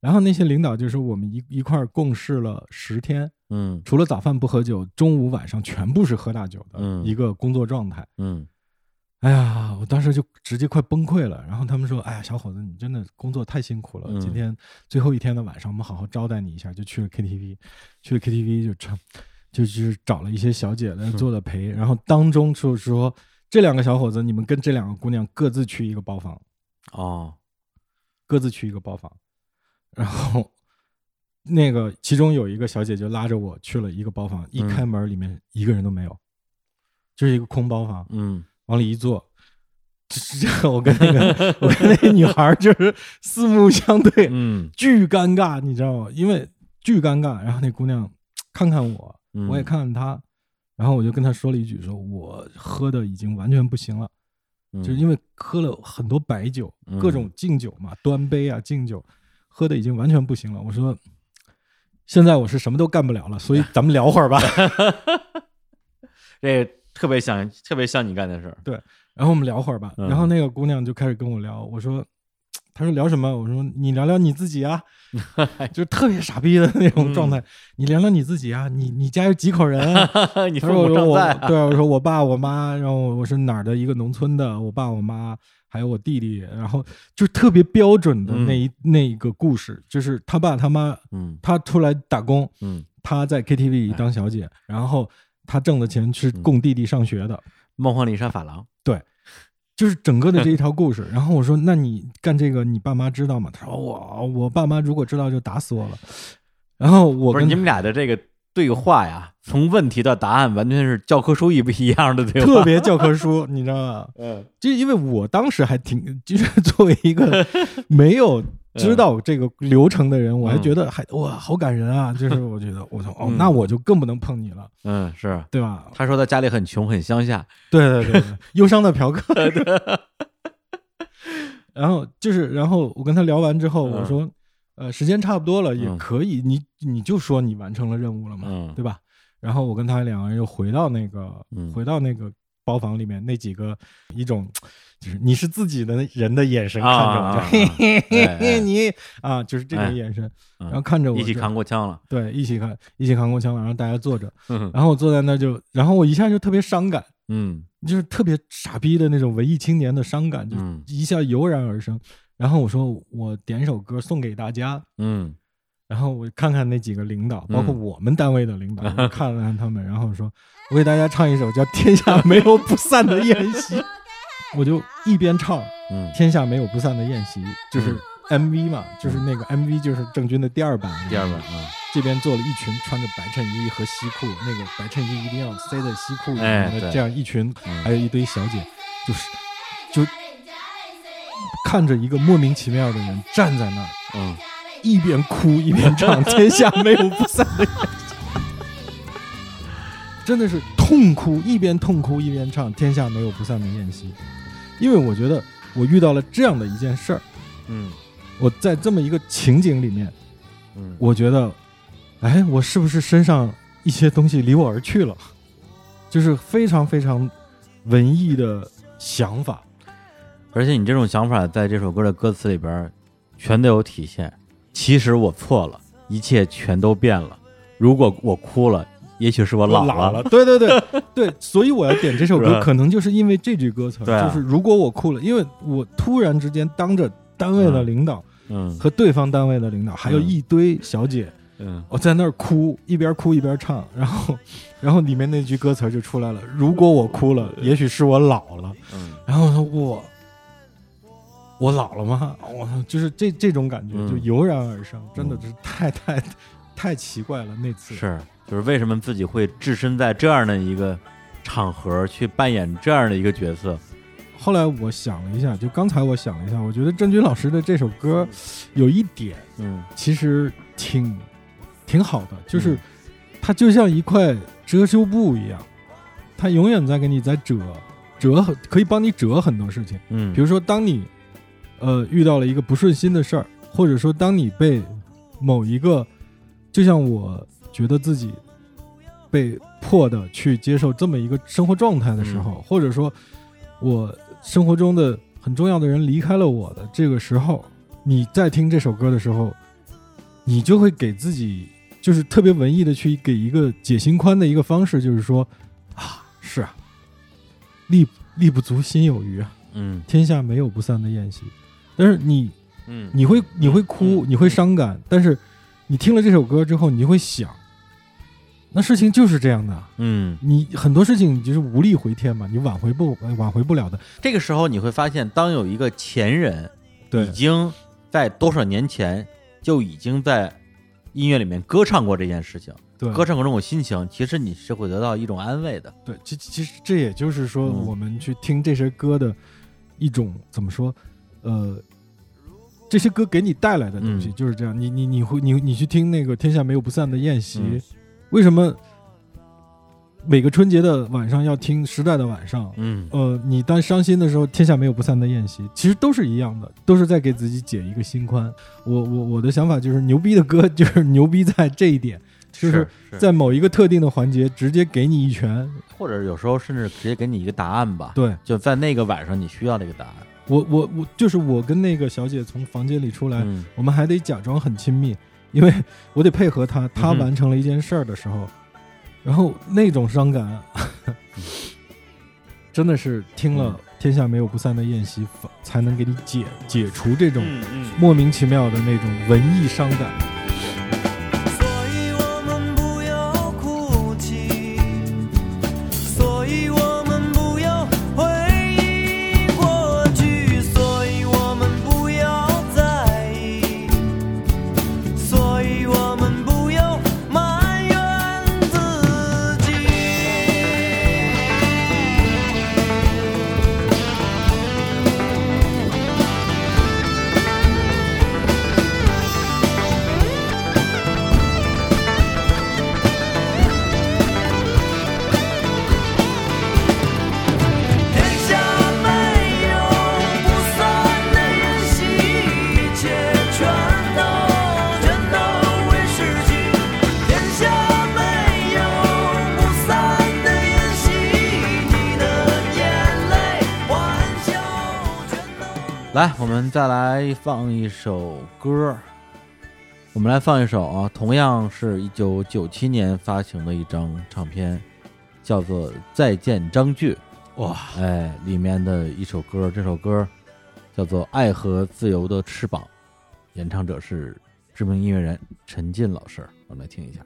然后那些领导就说我们一一块儿共事了十天，嗯除了早饭不喝酒，中午晚上全部是喝大酒的嗯一个工作状态。嗯哎呀，我当时就直接快崩溃了。然后他们说：“哎呀，小伙子，你真的工作太辛苦了。嗯今天最后一天的晚上，我们好好招待你一下。”就去了 KTV，去了 KTV 就唱，就就是找了一些小姐来做了陪。然后当中就是说，这两个小伙子，你们跟这两个姑娘各自去一个包房，哦，各自去一个包房。然后那个其中有一个小姐就拉着我去了一个包房，一嗯开门里面一个人都没有，就是一个空包房。嗯往里一坐，就是这样。我跟那个我跟那个女孩就是四目相对，嗯巨尴尬，你知道吗？因为巨尴尬。然后那姑娘看看我，嗯，我也看看她，然后我就跟她说了一句，说我喝的已经完全不行了，嗯，就是因为喝了很多白酒，嗯各种敬酒嘛，端杯啊敬酒，喝的已经完全不行了。我说。现在我是什么都干不了了，所以咱们聊会儿吧。这特别像特别像你干的事儿，对然后我们聊会儿吧。嗯然后那个姑娘就开始跟我聊，我说，她说聊什么？我说你聊聊你自己啊，就是特别傻逼的那种状态。嗯你聊聊你自己啊，你你家有几口人啊？你她父母说我说我对啊，我说我爸我妈，然后我是哪儿的一个农村的，我爸我妈还有我弟弟，然后就特别标准的那一、那一个故事，就是他爸他妈嗯他出来打工，嗯，他在 KTV 里当小姐，然后他挣的钱是供弟弟上学的。梦幻丽莎法郎，对就是整个的这一 条故事。然后我说：“那你干这个，你爸妈知道吗？”他说：“我我爸妈如果知道就打死我了。”然后我跟不是你们俩的这个对话呀，从问题到答案完全是教科书一不一样的对话，特别教科书，你知道吗？嗯就因为我当时还挺，就是 作为一个没有知道这个流程的人，我还觉得还哇好感人啊！就是我觉得我说哦，嗯那我就更不能碰你了，嗯是。对吧？他说他家里很穷，很乡下，对对对对，忧伤的嫖客。然后就是，然后我跟他聊完之后，嗯我说，呃，时间差不多了，也嗯可以，你你就说你完成了任务了嘛，嗯对吧？然后我跟他两个人又回到那个，嗯回到那个包房里面，那几个一种就是你是自己的人的眼神看着我，啊啊啊就嘿嘿嘿哎哎嘿，你啊，就是这哎种眼神，嗯然后看着我一起扛过枪了，对，一起看，一起扛过枪了，然后大家坐着，嗯然后我坐在那就，然后我一下就特别伤感。嗯就是特别傻逼的那种文艺青年的伤感，就嗯一下油然而生。然后我说我点一首歌送给大家，嗯。然后我看看那几个领导，嗯包括我们单位的领导，我 看了看他们，然后说我给大家唱一首叫《天下没有不散的宴席》，我就一边唱《嗯天下没有不散的宴席》，就是 MV 嘛，就是那个 MV 就是郑钧的第二版，第二版啊，这边做了一群穿着白衬衣和西裤，那个白衬衣一定要塞在西裤里面的这样一群，嗯。还有一堆小姐，就是就看着一个莫名其妙的人站在那儿，嗯一边哭一边唱《天下没有不散的宴席》，真的是痛哭，一边痛哭一边唱《天下没有不散的宴席》。因为我觉得我遇到了这样的一件事儿，嗯我在这么一个情景里面，嗯，我觉得，哎，我是不是身上一些东西离我而去了？就是非常非常文艺的想法。而且你这种想法在这首歌的歌词里边全都有体现。其实我错了，一切全都变了。如果我哭了，也许是我老老了，对对对 对，所以我要点这首歌，可能就是因为这句歌词，就是如果我哭了，因为我突然之间当着单位的嗯领导嗯和对方单位的领导，还有嗯一堆小姐，嗯我在那儿哭，一边哭一边唱，然后然后里面那句歌词就出来了：如果我哭了，也许是我老了。嗯然后我说我我老了吗？我就是这这种感觉嗯就油然而生，真的是太太太奇怪了。那次是，就是为什么自己会置身在这样的一个场合去扮演这样的一个角色？后来我想了一下，就刚才我想了一下，我觉得郑钧老师的这首歌有一点嗯其实挺挺好的，就是嗯它就像一块遮羞布一样，它永远在给你在折折很，可以帮你折很多事情。嗯，比如说，当你呃遇到了一个不顺心的事儿，或者说当你被某一个，就像我觉得自己被迫的去接受这么一个生活状态的时候，或者说我生活中的很重要的人离开了我的这个时候，你在听这首歌的时候，你就会给自己就是特别文艺的去给一个解心宽的一个方式，就是说啊，是啊，力力不足心有余啊。嗯天下没有不散的宴席。但是你嗯，你会你会哭，你会伤感，但是你听了这首歌之后，你就会想，那事情就是这样的。嗯，你很多事情你就是无力回天嘛，你挽回不挽回不了的。这个时候你会发现，当有一个前人对。已经在多少年前就已经在音乐里面歌唱过这件事情，对。歌唱过这种心情，其实你是会得到一种安慰的。对，其其实这也就是说，嗯。我们去听这些歌的一种怎么说，呃。这些歌给你带来的东西嗯就是这样，你你你会你你去听那个《天下没有不散的宴席》嗯为什么每个春节的晚上要听《时代的晚上》？嗯呃，你当伤心的时候，天下没有不散的宴席，其实都是一样的，都是在给自己解一个心宽。我我我的想法就是，牛逼的歌就是牛逼在这一点，就是是在某一个特定的环节直接给你一拳。或者有时候甚至直接给你一个答案吧。对就在那个晚上你需要那个答案。我我我就是我跟那个小姐从房间里出来，嗯。我们还得假装很亲密，因为我得配合她，她完成了一件事儿的时候，然后那种伤感，真的是听了嗯《天下没有不散的宴席》才能给你解解除这种莫名其妙的那种文艺伤感。来放一首歌。我们来放一首啊，同样是一九九七年发行的一张唱片，叫做《再见张炬》。哇，哎，里面的一首歌，这首歌叫做《爱和自由的翅膀》，演唱者是知名音乐人陈进老师。我们来听一下。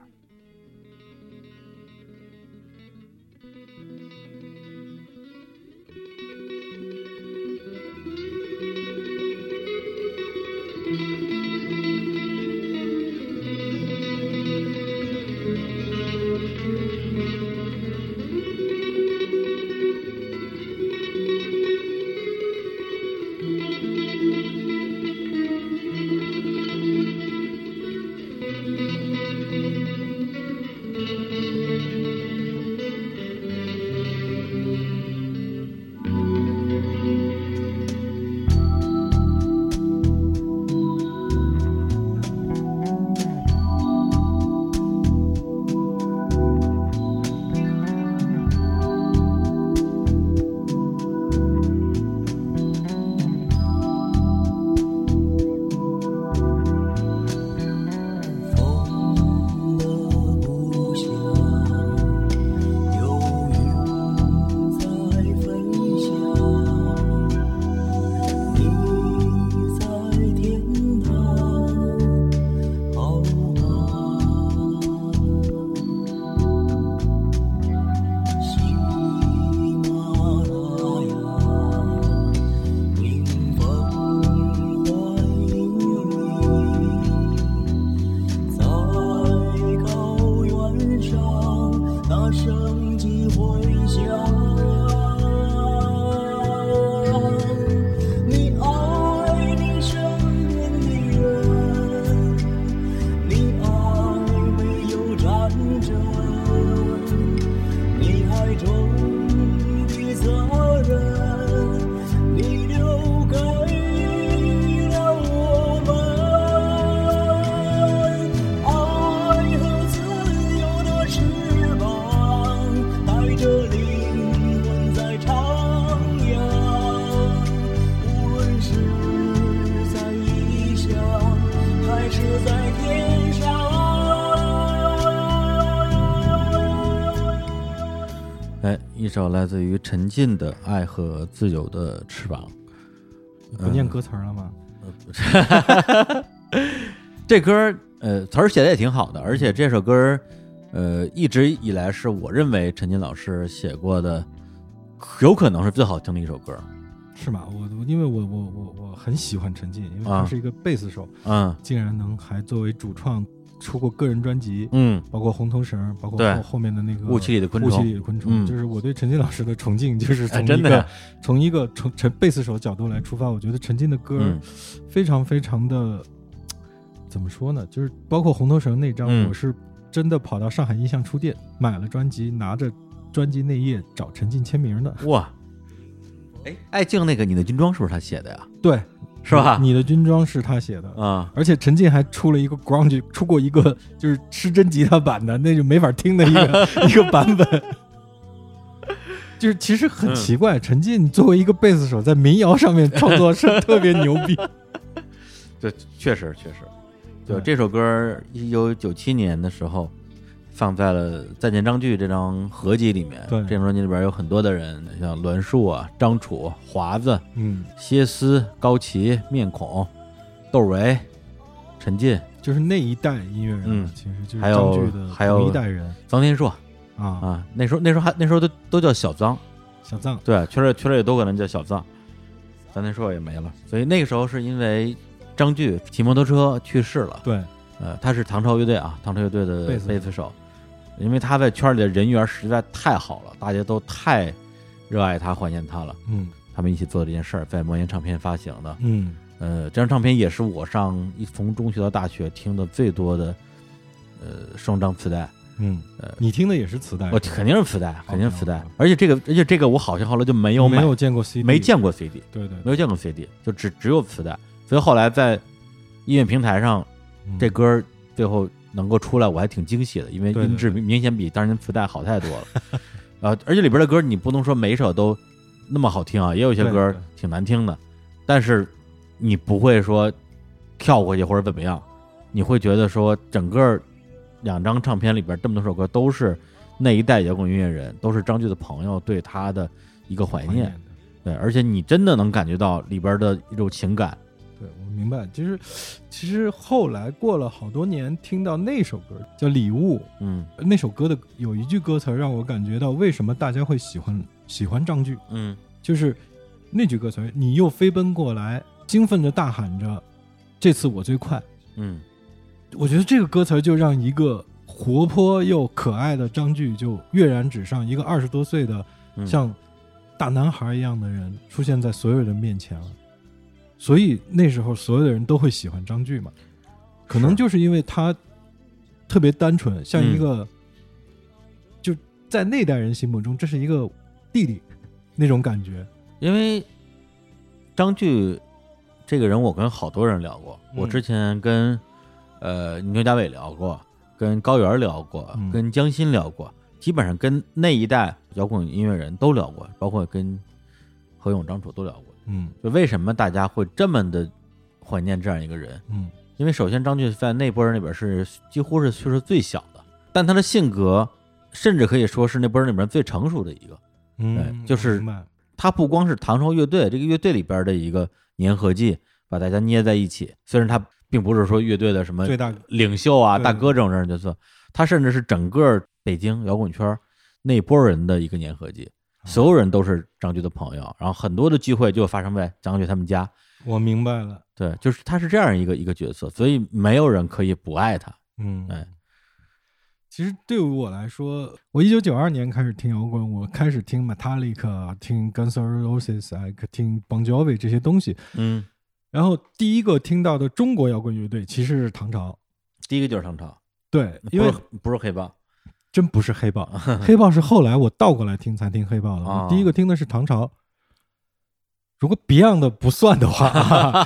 一首来自于陈进的《爱和自由的翅膀》。不念歌词儿了吗？这歌儿呃词儿写的也挺好的，而且这首歌儿呃一直以来是我认为陈进老师写过的，有可能是最好听的一首歌儿。是吗？我我因为我我我我很喜欢陈进，因为啊他是一个贝斯手，嗯竟然能还作为主创出过个人专辑，嗯，包括红头绳，包括后后面的那个雾气里的昆虫。雾气里的昆虫，嗯。就是我对陈进老师的崇敬，就是哎从一个、真的从一个从陈贝斯手角度来出发，我觉得陈进的歌嗯。非常非常的、怎么说呢？就是包括红头绳那张，嗯。我是真的跑到上海印象书店买了专辑，拿着专辑内页找陈进签名的。哇，哎，爱静那个你的军装是不是他写的呀？对，是吧？你的军装是他写的。啊，而且陈进还出了一个 grunge，出过一个就是失真吉他版的，那就没法听的一个 一个版本。就是其实很奇怪，陈进作为一个贝斯手，在民谣上面创作是特别牛逼。这确实确实，对对这首歌，一九九七年的时候放在了《再见张炬》这张合集里面。对。这张专辑里边有很多的人，像栾树啊、张楚、华子、嗯，歇斯、高旗、面孔、窦唯、陈进、就是那一代音乐人，嗯。其实就是还有还有一代人。臧天朔啊。啊，那时候那时候还那时候都都叫小臧，小臧，对，确实确实也都可能叫小臧，臧天朔也没了，所以那个时候是因为张炬骑摩托车去世了。对，呃，他是唐朝乐队啊，唐朝乐队的贝斯手。贝斯手，因为他在圈里的人缘实在太好了，大家都太热爱他、怀念他了。嗯他们一起做这件事儿，在魔岩唱片发行的。嗯呃，这张唱片也是我上一从中学到大学听的最多的呃双张磁带。嗯呃，你听的也是磁带？我肯定是磁带，肯定是磁带。而且这个，而且这个我好像后来就没有买，没有见过 CD，没见过 CD，对对没有见过 CD，就只只有磁带。所以后来在音乐平台上，嗯这歌儿最后能够出来，我还挺惊喜的，因为音质明明显比当年磁带好太多了。呃，而且里边的歌你不能说每一首都那么好听啊，也有些歌挺难听的，但是你不会说跳过去或者怎么样，你会觉得说整个两张唱片里边这么多首歌都是那一代摇滚音乐人，都是张炬的朋友对他的一个。怀念。对，而且你真的能感觉到里边的一种情感。对，我明白。其实，其实后来过了好多年，听到那首歌叫《礼物》，嗯。那首歌的有一句歌词让我感觉到为什么大家会喜欢喜欢张炬，嗯。就是那句歌词：“你又飞奔过来，兴奋着大喊着，这次我最快。嗯”我觉得这个歌词就让一个活泼又可爱的张炬就跃然纸上，一个二十多岁的嗯，像大男孩一样的人出现在所有人面前了，所以那时候所有的人都会喜欢张炬嘛，可能就是因为他特别单纯，像一嗯个、就在那代人心目中，这是一个弟弟那种感觉。因为张炬这个人，我跟好多人聊过。嗯我之前跟呃牛家伟聊过，跟高原聊过，嗯跟江心聊过，基本上跟那一代摇滚音乐人都聊过，包括跟何勇、张楚都聊过。嗯就为什么大家会这么的怀念这样一个人？嗯因为首先张俊在那波人里边是几乎是岁数最小的，但他的性格甚至可以说是那波人里边最成熟的一个。嗯，就是他不光是唐朝乐队这个乐队里边的一个粘合剂，把大家捏在一起。虽然他并不是说乐队的什么最大领袖啊、大哥这种人角色，他甚至是整个北京摇滚圈那波人的一个粘合剂。所有人都是张炬的朋友，然后很多的聚会就发生在张炬他们家。我明白了。对，就是他是这样一个一个角色，所以没有人可以不爱他。嗯，哎，其实对于我来说，我一九九二年开始听摇滚，我开始听 Metallica、听 Guns N' Roses、哎，听 Bon Jovi 这些东西。嗯，然后第一个听到的中国摇滚乐队其实是唐朝，第一个就是唐朝，对，因为不是不是黑豹。真不是黑豹，黑豹是后来我倒过来听才听黑豹的。哦我第一个听的是唐朝。如果 Beyond 的不算的话，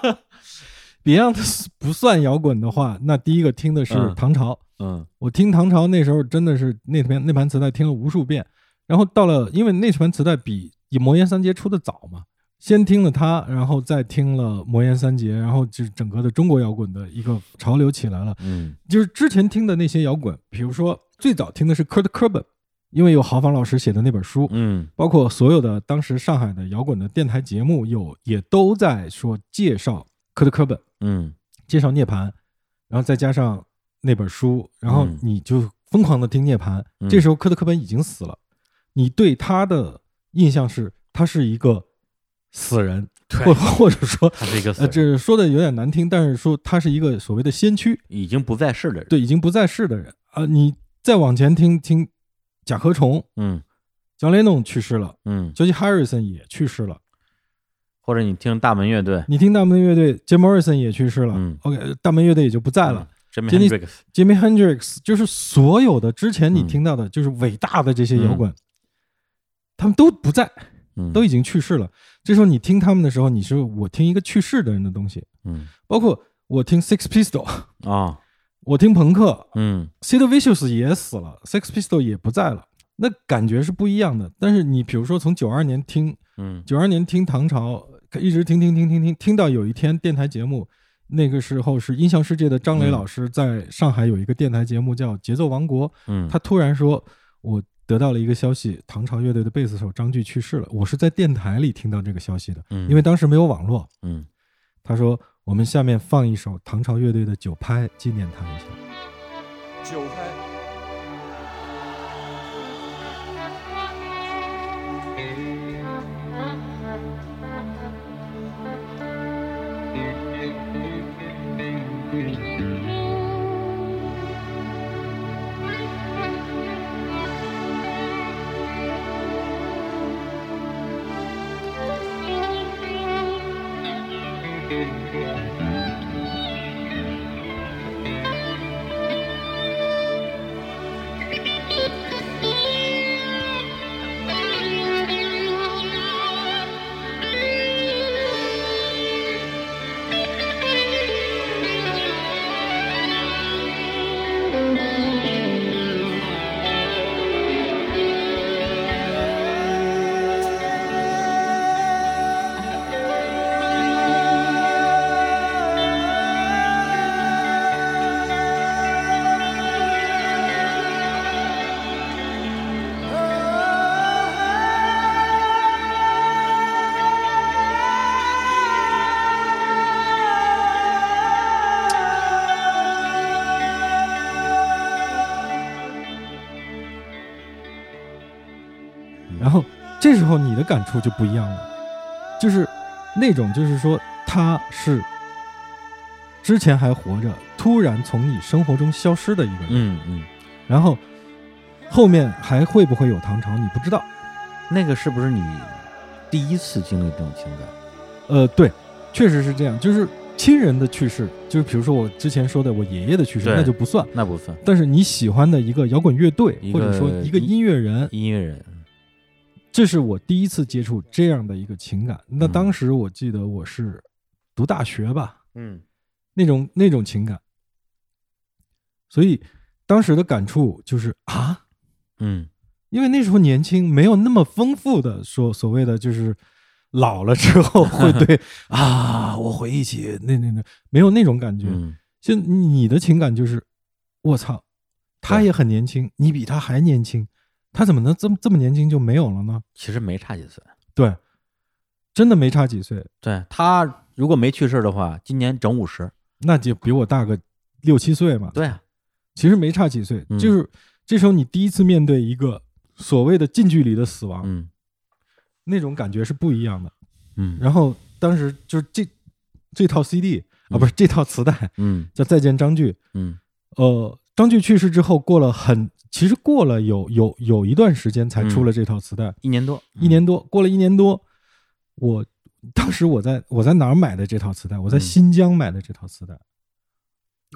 Beyond 不算摇滚的话，那第一个听的是嗯唐朝。嗯我听唐朝那时候真的是那盘那盘磁带听了无数遍，然后到了因为那盘磁带比以魔岩三杰出的早嘛，先听了他，然后再听了魔岩三杰，然后就整个的中国摇滚的一个潮流起来了。嗯就是之前听的那些摇滚，比如说最早听的是 Kurt Cobain，因为有郝仿老师写的那本书，嗯包括所有的当时上海的摇滚的电台节目有也都在说介绍科特·科本，嗯介绍涅槃，然后再加上那本书，然后嗯你就疯狂的听涅槃。嗯这时候科特·科本已经死了，你对他的印象是他是一个死人，对。或或者说他是一个死呃，这说的有点难听，但是说他是一个所谓的先驱，已经不在世的人，对，已经不在世的人。啊、你再往前听听甲壳虫，嗯。江雷农去世了嗯，，George Harrison 也去世了，或者你听大门乐队。你听大门乐队，Jim Morrison 也去世了、嗯。O k 大门乐队也就不在了。，Jimi Jenny- Hendrix，Jimi Hendrix 就是所有的之前你嗯听到的，就是伟大的这些摇滚，他们都不在，嗯。都已经去世了。这时候你听他们的时候，你是我听一个去世的人的东西，嗯。包括我听 Six Pistol，啊。我听朋克。嗯，Sid Vicious 也死了，Six Pistol 也不在了，那感觉是不一样的。但是你比如说从九二年听，嗯。九二年听唐朝，一直听听听听听，听到有一天电台节目，那个时候是音像世界的张磊嗯。老师在上海有一个电台节目叫《节奏王国》，嗯，他突然说：“我得到了一个消息，唐朝乐队的贝斯手张炬去世了。”我是在电台里听到这个消息的，嗯因为当时没有网络。嗯他说：“我们下面放一首唐朝乐队的《九拍》，纪念他一下。九拍。这时候你的感触就不一样了，就是那种就是说他是之前还活着，突然从你生活中消失的一个人，嗯嗯，然后后面还会不会有唐朝，你不知道。那个是不是你第一次经历这种情感？呃，对，确实是这样，就是亲人的去世，就是比如说我之前说的我爷爷的去世，那就不算。那不算。但是你喜欢的一个摇滚乐队，或者说一个音乐人，音乐人，这是我第一次接触这样的一个情感。那嗯。当时我记得我是读大学吧，嗯。那种那种情感，所以当时的感触就是啊，嗯。因为那时候年轻，没有那么丰富的说所谓的就是老了之后会对 啊，我回忆起那那那没有那种感觉。嗯。就你的情感就是，我操，他也很年轻，你比他还年轻，他怎么能这么这么年轻就没有了呢？其实没差几岁。对，真的没差几岁，对他如果没去世的话，今年整五十。那就比我大个六七岁嘛。对啊，其实没差几岁，嗯就是这时候你第一次面对一个所谓的近距离的死亡，嗯那种感觉是不一样的。嗯然后当时就是这这套 CD 啊，嗯不是这套磁带嗯叫《再见张炬》。嗯呃，张炬去世之后，过了很，其实过了有有有一段时间才出了这套磁带，一年多，一年多，过了一年多，我当时我在我在哪儿买的这套磁带？我在嗯。新疆买的这套磁带。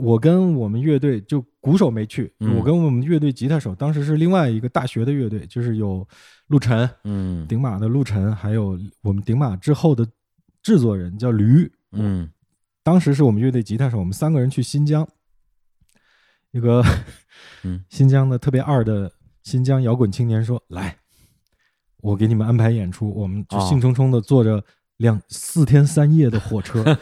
我跟我们乐队就鼓手没去，嗯。我跟我们乐队吉他手当时是另外一个大学的乐队，就是有陆晨，嗯。顶马的陆晨，还有我们顶马之后的制作人叫驴，嗯。当时是我们乐队吉他手，我们三个人去新疆，一个 嗯。新疆的特别二的新疆摇滚青年说：“来，我给你们安排演出。”我们就哦。兴冲冲的坐着两四天三夜的火车，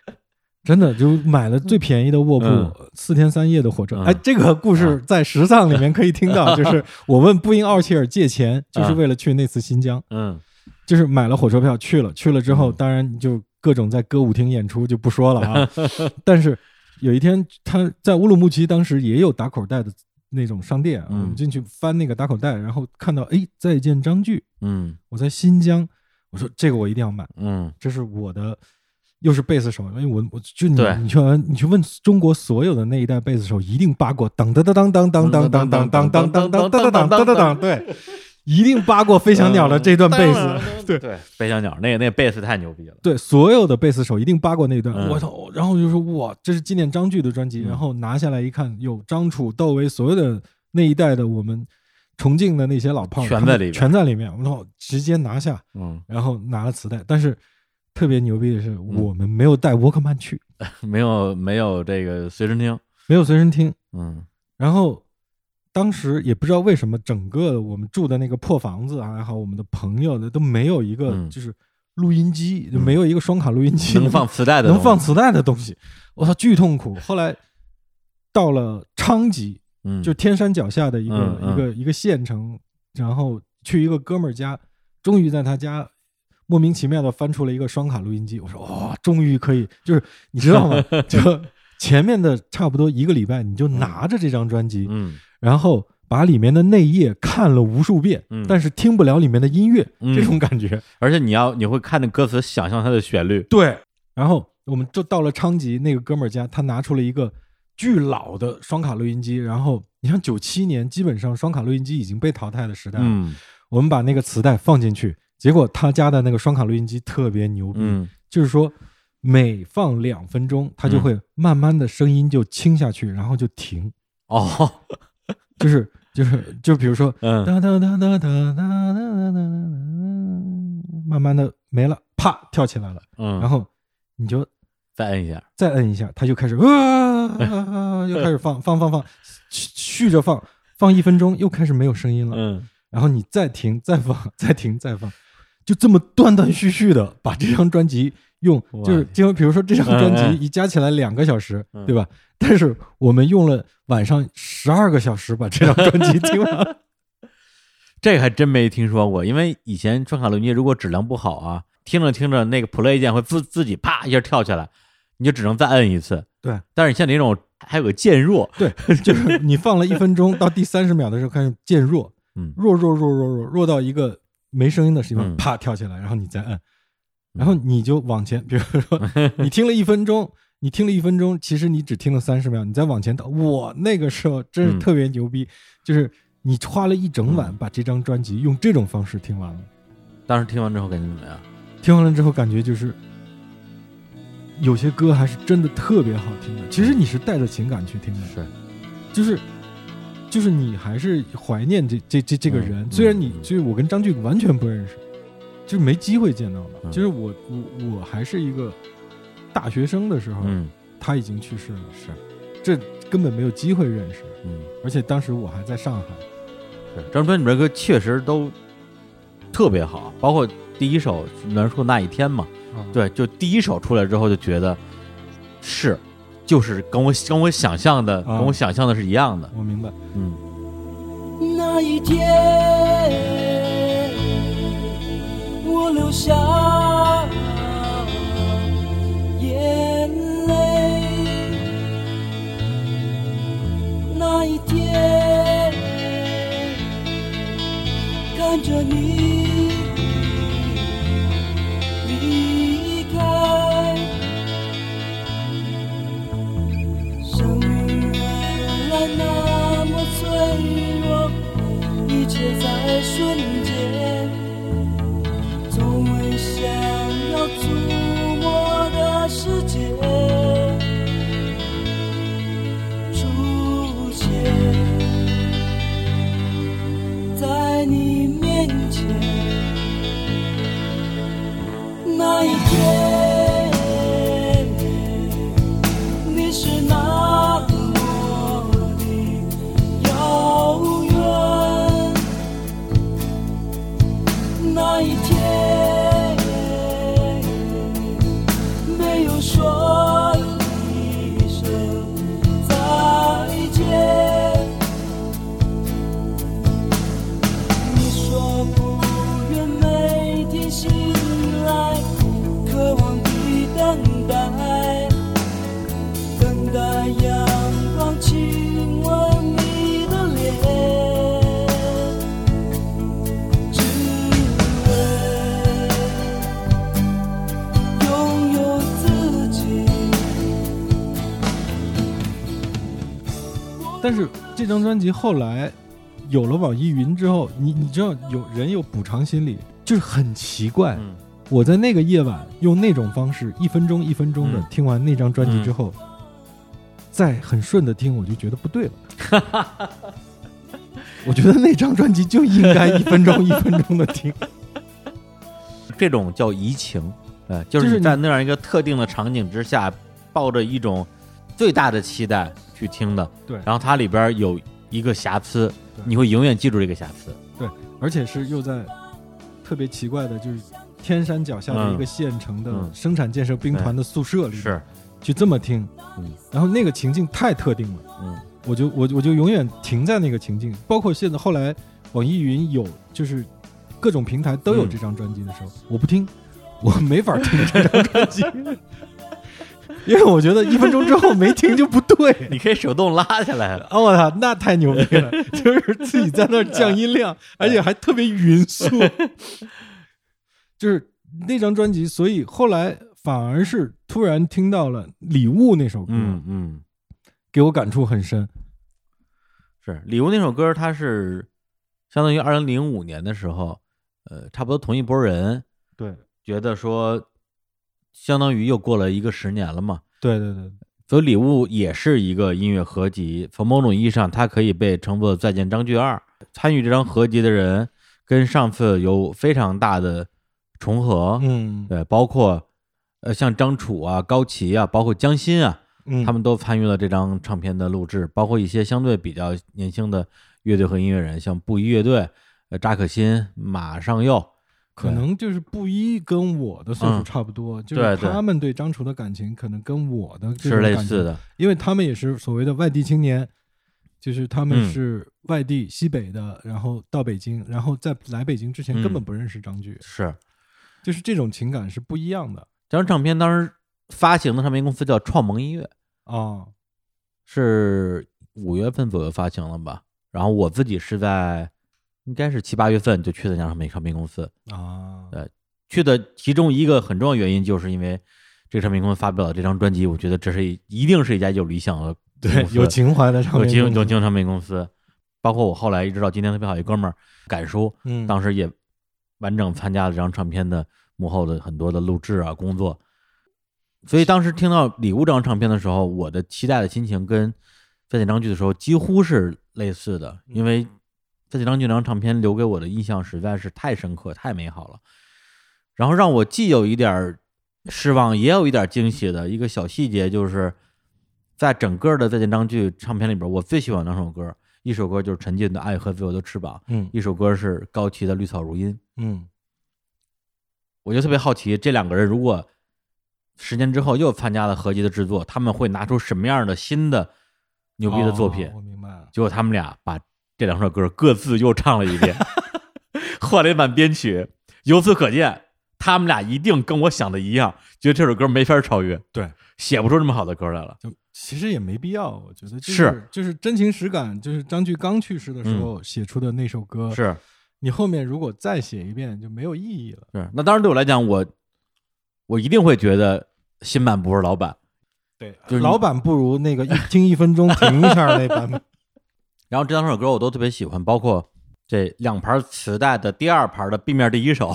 真的就买了最便宜的卧铺，嗯。四天三夜的火车。嗯。哎，这个故事在时尚里面可以听到，就是我问布因奥切尔借钱，就是为了去那次新疆，嗯。就是买了火车票去了，去了之后，嗯。当然就各种在歌舞厅演出就不说了啊。但是有一天他在乌鲁木齐，当时也有打口袋的那种商店，嗯。我们进去翻那个打口袋，然后看到哎，再见张炬，嗯我在新疆，我说这个我一定要买。嗯。这是我的，又是贝斯手，因为我我就你你去问你去问中国所有的那一代贝斯手，一定扒过当当当当当当当当当当当当当当当当当当，对，一定扒过飞翔鸟的这段贝斯，对。对，飞翔鸟那个那个贝斯太牛逼了。对，所有的贝斯手一定扒过那段，嗯。我操，然后就说哇，这是纪念张炬的专辑，嗯。然后拿下来一看，有张楚、窦唯所有的那一代的我们重庆的那些老炮全在里面。全在里面，我操，直接拿下。嗯，然后拿了磁带，但是特别牛逼的是，我们没有带沃克曼去，没有没有这个随身听。没有随身听。嗯。然后当时也不知道为什么，整个我们住的那个破房子啊，还好我们的朋友的都没有一个嗯就是录音机，就嗯没有一个双卡录音机能放 磁带的，能放。磁带的东西。我操，巨痛苦。后来到了昌吉，嗯，就天山脚下的一个、一个一个县城，然后去一个哥们儿家，终于在他家莫名其妙的翻出了一个双卡录音机。我说哇、终于可以，就是你知道吗？就前面的差不多一个礼拜，你就拿着这张专辑，嗯然后把里面的内页看了无数遍，嗯。但是听不了里面的音乐，嗯。这种感觉。而且你要你会看那歌词，想象它的旋律。对，然后我们就到了昌吉那个哥们儿家，他拿出了一个巨老的双卡录音机，然后你像九七年，基本上双卡录音机已经被淘汰的时代了，嗯。我们把那个磁带放进去，结果他家的那个双卡录音机特别牛逼，嗯。就是说每放两分钟，它就会慢慢的声音就轻下去，然后就停，哦就是就是就比如说嗯。哒哒哒哒哒哒哒哒哒哒，慢慢的没了，啪跳起来了，嗯，然后你就再摁一下。再摁一下，它就开始啊，又开始放放放放，续续着放，放一分钟又开始没有声音了，嗯。然后你再停再放，再停再放，就这么断断续续的把这张专辑用，哇就是。因为比如说这张专辑一加起来两个小时，嗯。对吧？但是我们用了晚上十二个小时把这张专辑 听完。这个还真没听说过，因为以前双卡录音机如果质量不好啊，听着听着那个 play 键会自自己啪一下跳起来，你就只能再摁一次。对，但是像你那种还有个渐弱，对，就是你放了一分钟，到第三十秒的时候开始渐弱，嗯弱弱弱弱弱弱到一个没声音的地方，嗯啪跳起来，然后你再摁，然后你就往前，比如说 你听了一分钟，你听了一分钟，其实你只听了三十秒，你再往前倒，我，那个时候真是嗯。特别牛逼，就是你花了一整晚嗯。把这张专辑用这种方式听完了，当时听完之后感觉怎么样？听完了之后感觉就是。有些歌还是真的特别好听的，其实你是带着情感去听的，是，就是就是你还是怀念这这这这个人，嗯虽然你嗯。就是我跟张炬完全不认识，就是没机会见到的。嗯。就是我我我还是一个大学生的时候，嗯。他已经去世了，是，这根本没有机会认识，嗯。而且当时我还在上海。是，这张专辑里边歌确实都特别好，包括第一首《栾树那一天》嘛，啊，对，就第一首出来之后就觉得是，就是跟我跟我想象的、啊。跟我想象的是一样的，我明白。嗯。那一天，我留下眼泪。那一天，看着你离开，生命原来那么脆弱，一切在瞬间，从未想要触 Yeah. 但是这张专辑后来有了网易云之后，你你知道有人有补偿心理，就是很奇怪。嗯我在那个夜晚用那种方式，一分钟一分钟的嗯听完那张专辑之后，再很顺的听，我就觉得不对了。我觉得那张专辑就应该一分钟一分钟的听。这种叫移情，呃，就就是在那样一个特定的场景之下，抱着一种最大的期待去听的，对。然后它里边有一个瑕疵，你会永远记住这个瑕疵。对而且是又在特别奇怪的，就是天山脚下的一个县城的嗯。生产建设兵团的宿舍里，是，去这么听，嗯。然后那个情境太特定了，嗯。我就我我就永远停在那个情境。包括现在后来网易云有就是各种平台都有嗯。这张专辑的时候，我不听，我没法听这张专辑。因为我觉得一分钟之后没听就不对，你可以手动拉下来。啊！我操，那太牛逼了！就是自己在那儿降音量，而且还特别匀速。就是那张专辑，所以后来反而是突然听到了《礼物》那首歌，嗯嗯，给我感触很深。是礼物那首歌，它是相当于二零零五年的时候，呃，差不多同一波人对，觉得说，相当于又过了一个十年了嘛。对对对，所以礼物也是一个音乐合集，从某种意义上，它可以被称作《再见张炬二》。参与这张合集的人跟上次有非常大的重合，嗯对，包括呃像张楚啊、高旗啊，包括江心啊，嗯，他们都参与了这张唱片的录制，包括一些相对比较年轻的乐队和音乐人，像布衣乐队、呃扎可辛、马上佑，可能就是布衣跟我的岁数嗯。差不多，就是他们对张楚的感情可能跟我的是类似的，因为他们也是所谓的外地青年，就是他们嗯。是外地西北的，然后到北京，然后在来北京之前嗯根本不认识张炬，是。就是这种情感是不一样的。这张唱片当时发行的唱片公司叫创盟音乐，啊。是五月份左右发行了吧？然后我自己是在应该是七八月份就去的那家唱片唱片公司，啊，呃去的其中一个很重要原因就是因为这个唱片公司发表了这张专辑，我觉得这是一一定是一家有理想的对有情怀的唱有片公司。情有情唱片公司，包括我后来一直到今天特别好一哥们儿敢叔，嗯，当时也完整参加了这张唱片的幕后的很多的录制啊工作，所以当时听到《礼物》这张唱片的时候，我的期待的心情跟在见张剧的时候几乎是类似的，因为在见张炬这张唱片留给我的印象实在是太深刻、太美好了，然后让我既有一点儿失望，也有一点儿惊喜的一个小细节，就是在整个的《再见张剧》唱片里边，我最喜欢两首歌，一首歌就是陈进的《爱和自由的翅膀》，嗯一首歌是高旗的《绿草如茵》。嗯我就特别好奇，这两个人如果十年之后又参加了合集的制作，他们会拿出什么样的新的牛逼的作品？哦我明白了。结果他们俩把这两首歌各自又唱了一遍，换了一版编曲。由此可见，他们俩一定跟我想的一样，觉得这首歌没法超越，对，写不出这么好的歌来了。就其实也没必要，我觉得就是就是真情实感，就是张炬刚去世的时候写出的那首歌，嗯是你后面如果再写一遍就没有意义了。是，那当然对我来讲，我我一定会觉得新版不是老版。对，就是老版不如那个一听一分钟停一下那版本。然后这两首歌我都特别喜欢，包括这两盘磁带的第二盘的 B 面第一首，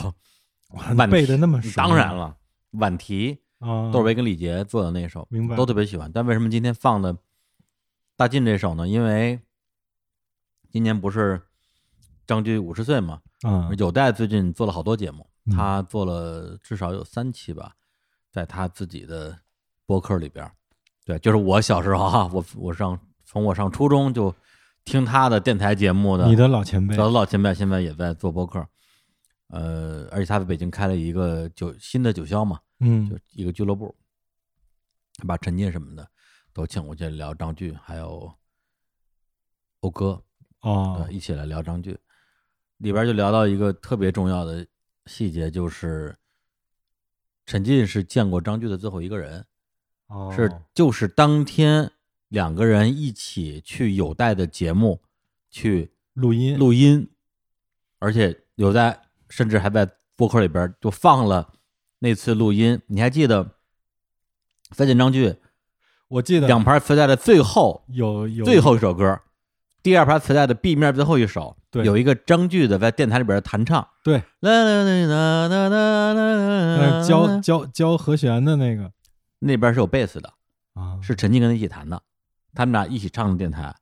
哇 晚背的那么熟，当然了，晚提啊，窦唯跟李杰做的那首，明白都特别喜欢。但为什么今天放的大进这首呢？因为今年不是张炬五十岁嘛，啊，有代最近做了好多节目，嗯他做了至少有三期吧，在他自己的播客里边。对，就是我小时候哈、我我上从我上初中就听他的电台节目的，你的老前辈。小的老前辈现在也在做播客，呃，而且他在北京开了一个酒新的酒销嘛，嗯。就嗯一个俱乐部，他把陈进什么的都请过去聊张炬，还有欧哥，哦，一起来聊张炬。里边就聊到一个特别重要的细节，就是陈进是见过张炬的最后一个人，哦。是就是当天两个人一起去有带的节目去录音。录音，而且有带甚至还在播客里边就放了那次录音。你还记得飞剑张炬？我记得。两盘磁带的最后有有最后一首歌，第二盘磁带的 B 面最后一首，对，有一个张炬的在电台里边弹唱，对，啦啦啦啦啦啦啦，教教教和弦的那个，那边是有贝斯的啊，是陈静跟他一起弹的，他们俩一起上的电台，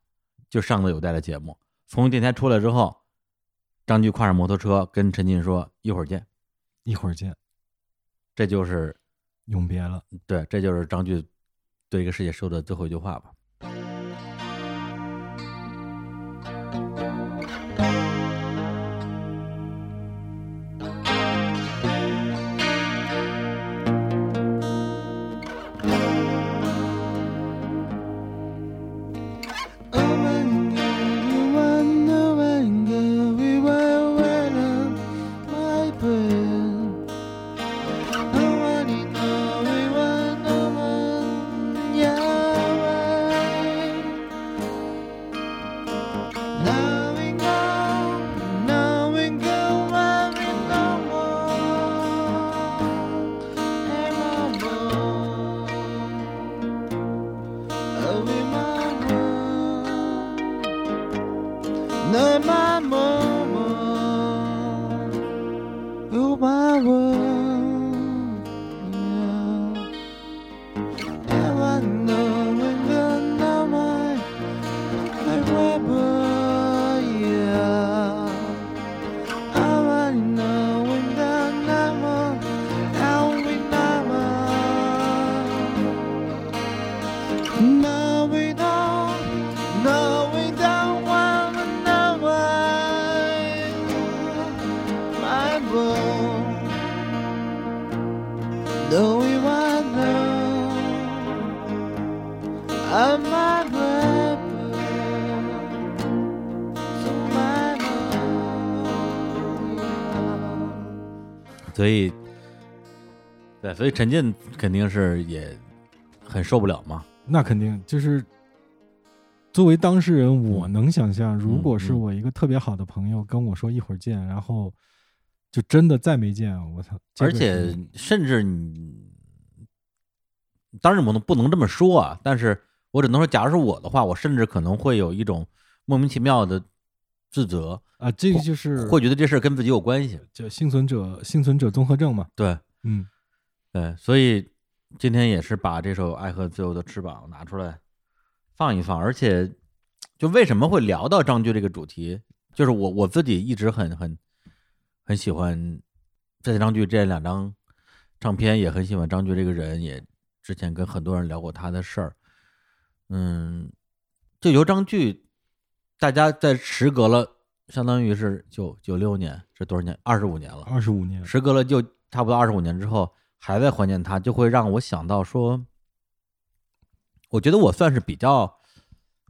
就上的有代的节目。从电台出来之后，张炬跨上摩托车跟陈进说：“一会儿见。一会儿见，”这就是永别了。对，这就是张炬对这个世界说的最后一句话吧。所以陈进肯定是也很受不了嘛。那肯定就是作为当事人，我能想象，如果是嗯我一个特别好的朋友跟我说一会儿见，然后就真的再没见，我操！这个而且甚至你，当然我能不能这么说啊？但是我只能说，假如是我的话，我甚至可能会有一种莫名其妙的自责，啊，这个就是会觉得这事儿跟自己有关系。叫幸存者幸存者综合症嘛。对嗯，对，所以今天也是把这首《爱和自由的翅膀》拿出来放一放，而且就为什么会聊到张炬这个主题，就是我我自己一直很很很喜欢这张炬这两张唱片，也很喜欢张炬这个人，也之前跟很多人聊过他的事儿。嗯，就由张炬，大家在时隔了，相当于是九九六年，这多少年？二十五年了。二十五年，时隔了就差不多二十五年之后，还在怀念他，就会让我想到说，我觉得我算是比较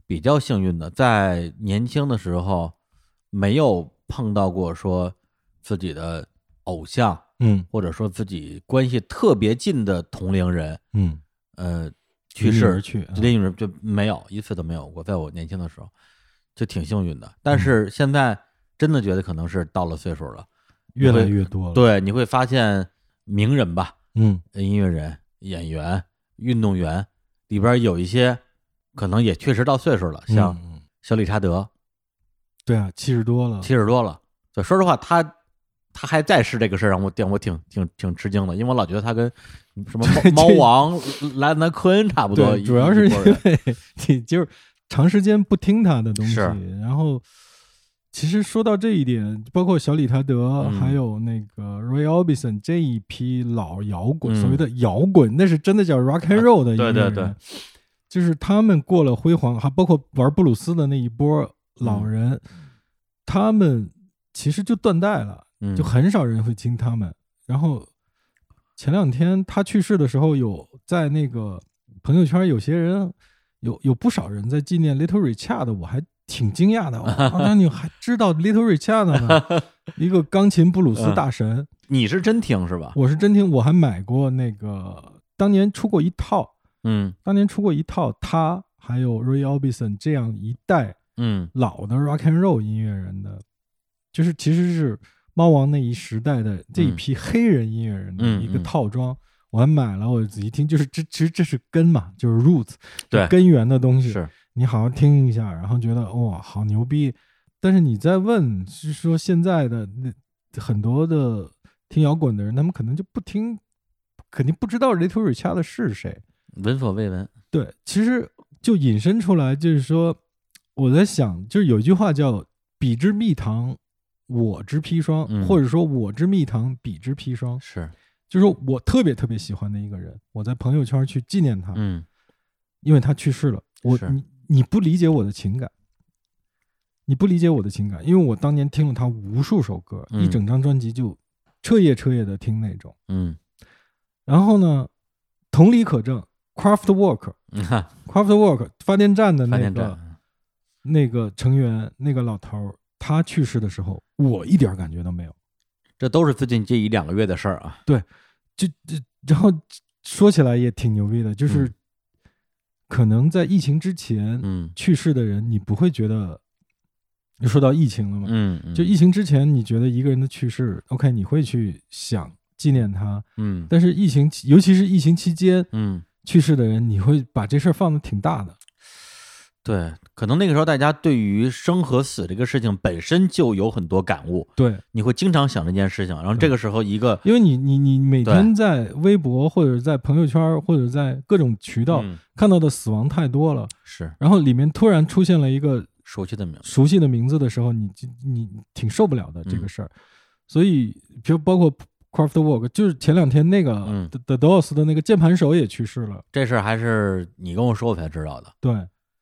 比较幸运的，在年轻的时候没有碰到过说自己的偶像，嗯或者说自己关系特别近的同龄人，嗯，呃，去世而去啊离你而就没有一次都没有过，在我年轻的时候就挺幸运的，嗯但是现在真的觉得可能是到了岁数了。越来越多了。，对，你会发现名人吧，嗯。音乐人、演员、运动员里边有一些可能也确实到岁数了，像嗯。小理查德。对啊，七十多了，七十多了。对，说实话，他他还在世这个事儿让我让我挺挺挺吃惊的，因为我老觉得他跟什么猫 猫王莱昂纳科恩差不多对，主要是因为 你就是长时间不听他的东西，是。然后其实说到这一点，包括小理查德，嗯还有那个 Ray Orbison 这一批老摇滚，嗯所谓的摇滚，那是真的叫 rock and roll 的音乐人，对对对就是他们过了辉煌，还包括玩布鲁斯的那一波老嗯人，他们其实就断代了。嗯就很少人会听他们。然后前两天他去世的时候，有在那个朋友圈，有些人有有不少人在纪念 Little Richard，我还挺惊讶的。哦那你还知道 Little Richard 呢？一个钢琴布鲁斯大神。你是真听是吧？我是真听，我还买过那个，当年出过一套，嗯当年出过一套他。还有 Roy Orbison 这样一代嗯老的 rock and roll 音乐人的，就是其实是猫王那一时代的这一批黑人音乐人的一个嗯嗯套装。我还买了，我仔细听，就是这其实这是根嘛，就是 roots，对根源的东西。是你好好听一下，然后觉得哇，好牛逼。但是你再问，是说现在的那很多的听摇滚的人，他们可能就不听，肯定不知道 Little Richard 是谁。闻所未闻。对，其实就引申出来，就是说，我在想，就是有一句话叫“彼之蜜糖，我之砒霜”，嗯或者说“我之蜜糖，彼之砒霜是”，就是说我特别特别喜欢的一个人，我在朋友圈去纪念他，嗯因为他去世了。我你你不理解我的情感，你不理解我的情感，因为我当年听了他无数首歌，嗯一整张专辑就彻夜彻夜的听那种。嗯然后呢，同理可证，Craftwork。你看 Craftwork 发电站的那个那个成员那个老头儿，他去世的时候，我一点感觉都没有。这都是最近这一两个月的事儿啊。就这，然后说起来也挺牛逼的，就是嗯可能在疫情之前嗯去世的人，你不会觉得。就说到疫情了嘛，嗯，嗯就疫情之前，你觉得一个人的去世，OK，你会去想纪念他，嗯但是疫情，尤其是疫情期间嗯去世的人，你会把这事儿放的挺大的。对，可能那个时候大家对于生和死这个事情本身就有很多感悟，对，你会经常想这件事情，然后这个时候一个因为你你你每天在微博或者在朋友圈或者在各种渠道嗯看到的死亡太多了，是然后里面突然出现了一个熟悉的名字，熟悉的名字的时候，你就你挺受不了的这个嗯事儿。所以，比如包括 Craftwork，就是前两天那个嗯 The The Doors 的那个键盘手也去世了。这事儿还是你跟我说我才知道的。对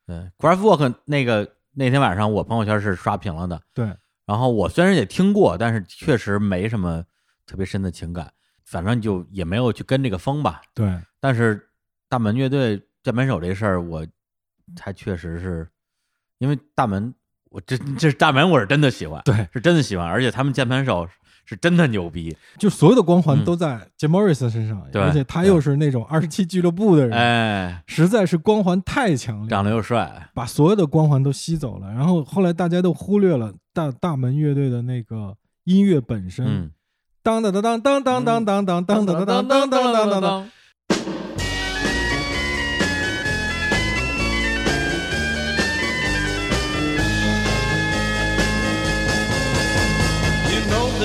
对，GraphWork 那个那天晚上我朋友圈是刷屏了的，对，然后我虽然也听过，但是确实没什么特别深的情感，反正就也没有去跟这个风吧。对，但是大门乐队键盘手这事儿，我还确实是因为大门，我这这大门我是真的喜欢，对，是真的喜欢，而且他们键盘手是真的牛逼，就所有的光环嗯都在 Jim Morrison 身上，对而且他又是那种二十七俱乐部的人，哎，实在是光环太强烈，长得又帅，把所有的光环都吸走了。然后后来大家都忽略了大大门乐队的那个音乐本身，当当当当当当当当当当当当当当当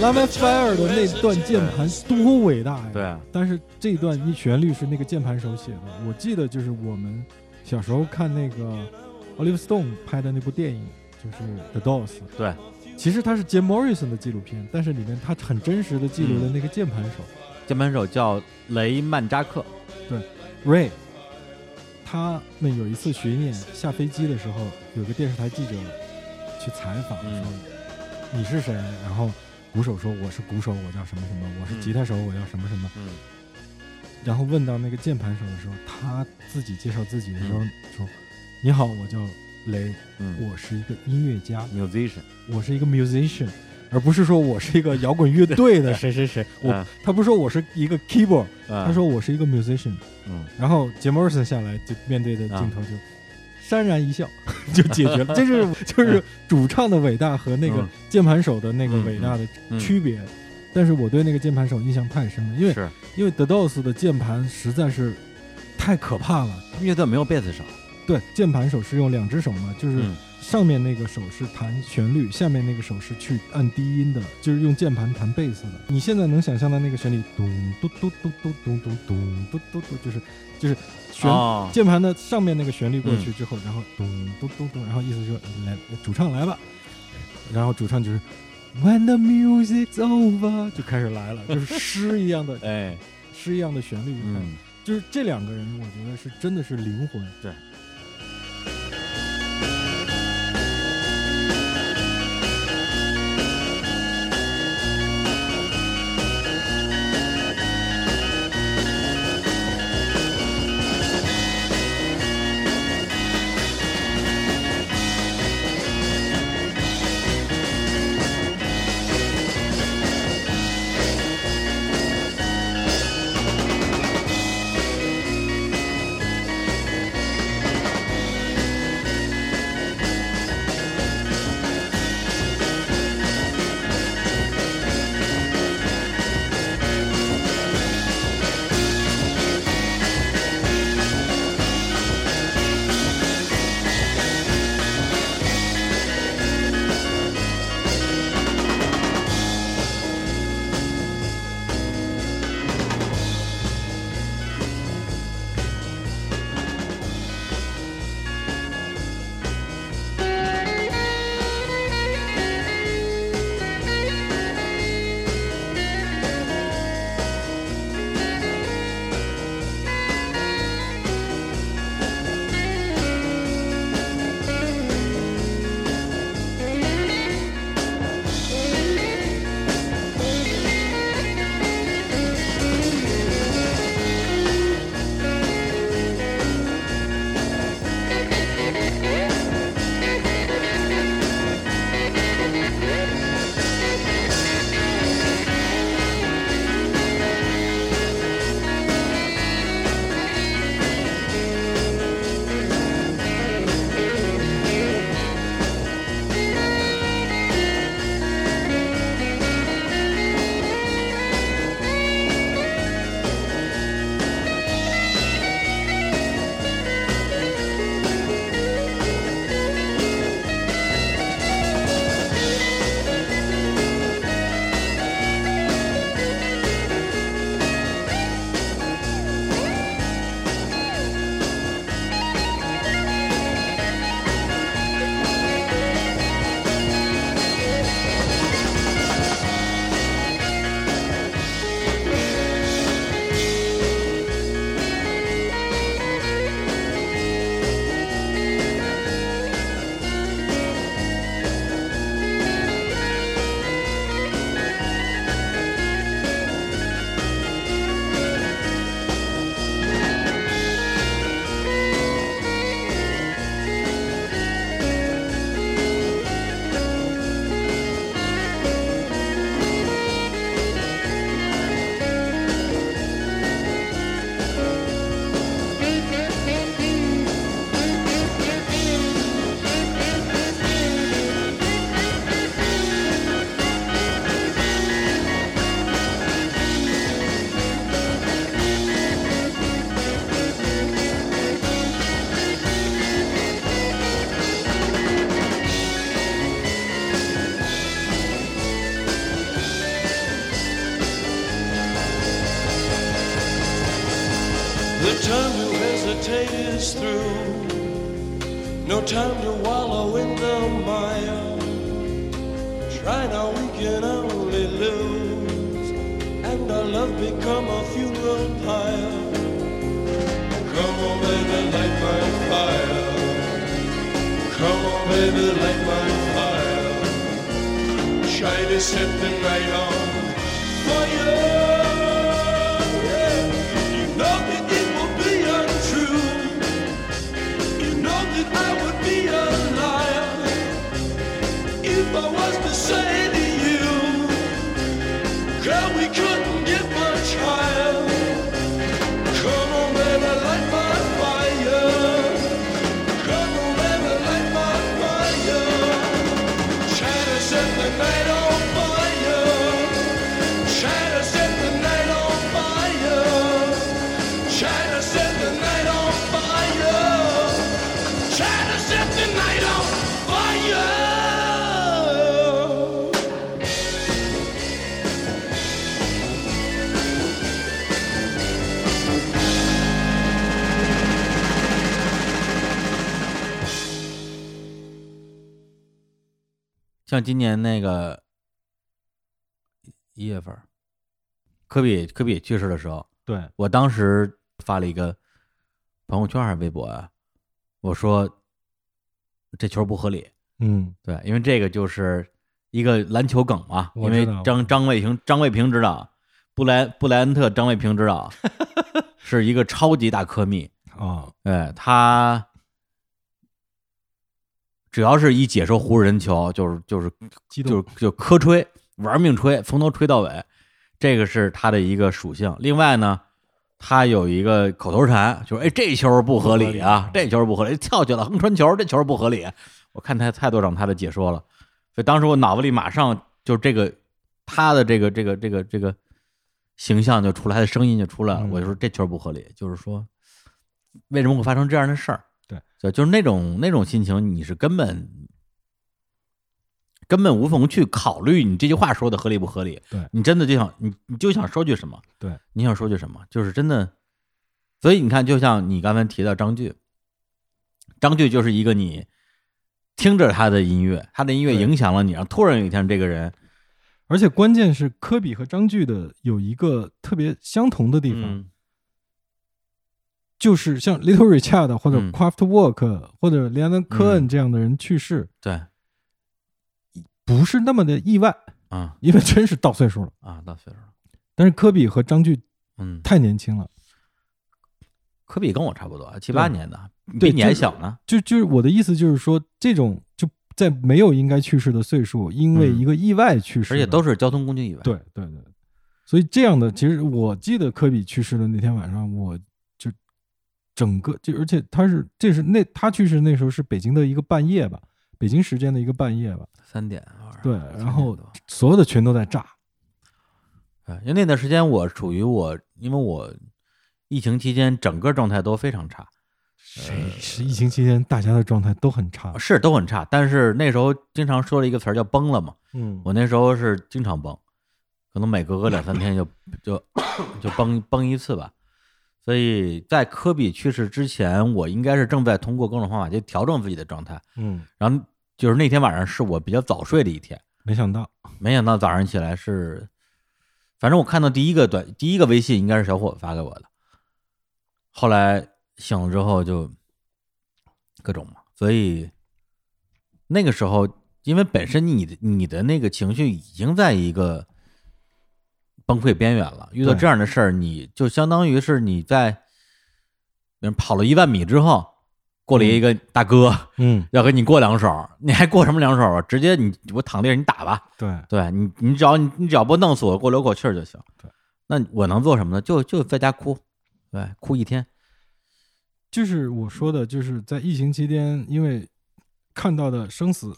Love Fire 的那段键盘多伟大呀！对啊但是这段一旋律是那个键盘手写的。我记得就是我们小时候看那个 Oliver Stone 拍的那部电影，就是 The Doors。对，其实它是 Jim Morrison 的纪录片，但是里面他很真实的记录了那个键盘手、键盘手叫雷曼扎克，对 Ray。他们有一次巡演下飞机的时候，有个电视台记者去采访嗯说：“你是谁？”然后鼓手说：“我是鼓手，我叫什么什么；我是嗯。吉他手，我叫什么什么。”嗯。然后问到那个键盘手的时候，他自己介绍自己的时候嗯。说：“你好，我叫雷，嗯。我是一个音乐家，，musician，我是一个 musician，而不是说我是一个摇滚乐队的。谁谁谁。我嗯。他不是说我是一个 keyboard，他他说我是一个 musician。嗯。然后杰莫尔森下来就面对的啊镜头就潸然一笑，就解决了。这是 就是主唱的伟大和那个嗯键盘手的那个嗯伟大的嗯区别。但是我对那个键盘手印象太深了，因为是因为 The Doors 的键盘实在是太可怕了。乐队没有贝斯手，对，键盘手是用两只手嘛，就是嗯上面那个手是弹旋律，下面那个手是去按低音的，就是用键盘弹贝斯的。你现在能想象到那个旋律，咚嘟嘟嘟嘟咚咚咚嘟嘟嘟，就是就是旋哦，键盘的上面那个旋律过去之后，然后咚咚咚咚，然后意思说来主唱来吧，然后主唱就是 When the music's over 就开始来了，就是诗一样的哎，诗一样的旋律，嗯，就是这两个人，我觉得是真的是灵魂。对。像今年那个一月份，科比科比去世的时候，对，我当时发了一个朋友圈还是微博啊，我说这球不合理，嗯，对，因为这个就是一个篮球梗嘛，因为张张卫平张卫平知道，布莱布莱恩特张卫平知道，是一个超级大科密，啊，对他只要是一解说湖人球，就是就是激动就是就磕吹，玩命吹，从头吹到尾，这个是他的一个属性。另外呢，他有一个口头禅，就是哎这球不合理啊，这球不合理，跳起来横传球，这球不合理。我看他太多场他的解说了，所以当时我脑子里马上就这个他的这个这个这个这个形象就出来，他的声音就出来了。嗯我就说这球不合理，就是说为什么会发生这样的事儿？对，对，就是那种那种心情，你是根本根本无从去考虑你这句话说的合理不合理。对你真的就想你你就想说句什么？对，你想说句什么？就是真的。所以你看，就像你刚才提到张炬，张炬就是一个你听着他的音乐，他的音乐影响了你，然后突然有一天这个人，而且关键是科比和张炬的有一个特别相同的地方，嗯就是像 Little Richard 或者 Craftwork、或者连恩·科恩嗯这样的人去世，对。不是那么的意外，啊因为真是到岁数了。啊，到岁数了，但是科比和张炬嗯，太年轻了，科比跟我差不多，七八年的，对比你还小呢。就就是我的意思就是说，这种就在没有应该去世的岁数，因为嗯。一个意外去世的，而且都是交通工具意外。对对对，所以这样的，其实我记得科比去世的那天晚上，我就整个就而且他是这是那他去世那时候是北京的一个半夜吧，北京时间的一个半夜吧，三点啊对然后所有的群都在炸，对，因为那段时间我处于我，因为我疫情期间整个状态都非常差，谁是疫情期间大家的状态都很差，是都很差。但是那时候经常说了一个词儿叫崩了嘛，嗯，我那时候是经常崩，可能每隔个两三天就就就崩崩一次吧。所以在科比去世之前，我应该是正在通过各种方法去调整自己的状态。嗯，然后就是那天晚上是我比较早睡的一天，没想到，没想到早上起来是，反正我看到第一个短第一个微信应该是小伙子发给我的，后来醒了之后就各种嘛，所以那个时候因为本身你的你的那个情绪已经在一个崩溃边缘了，遇到这样的事儿，你就相当于是你在，跑了一万米之后，过来一个大哥。嗯，要跟你过两手，你还过什么两手啊？直接你我躺地上你打吧，对，对你你只要你你只要不弄死我，给我留口气儿就行。对，那我能做什么呢？就就在家哭，对，哭一天。就是我说的，就是在疫情期间，因为看到的生死，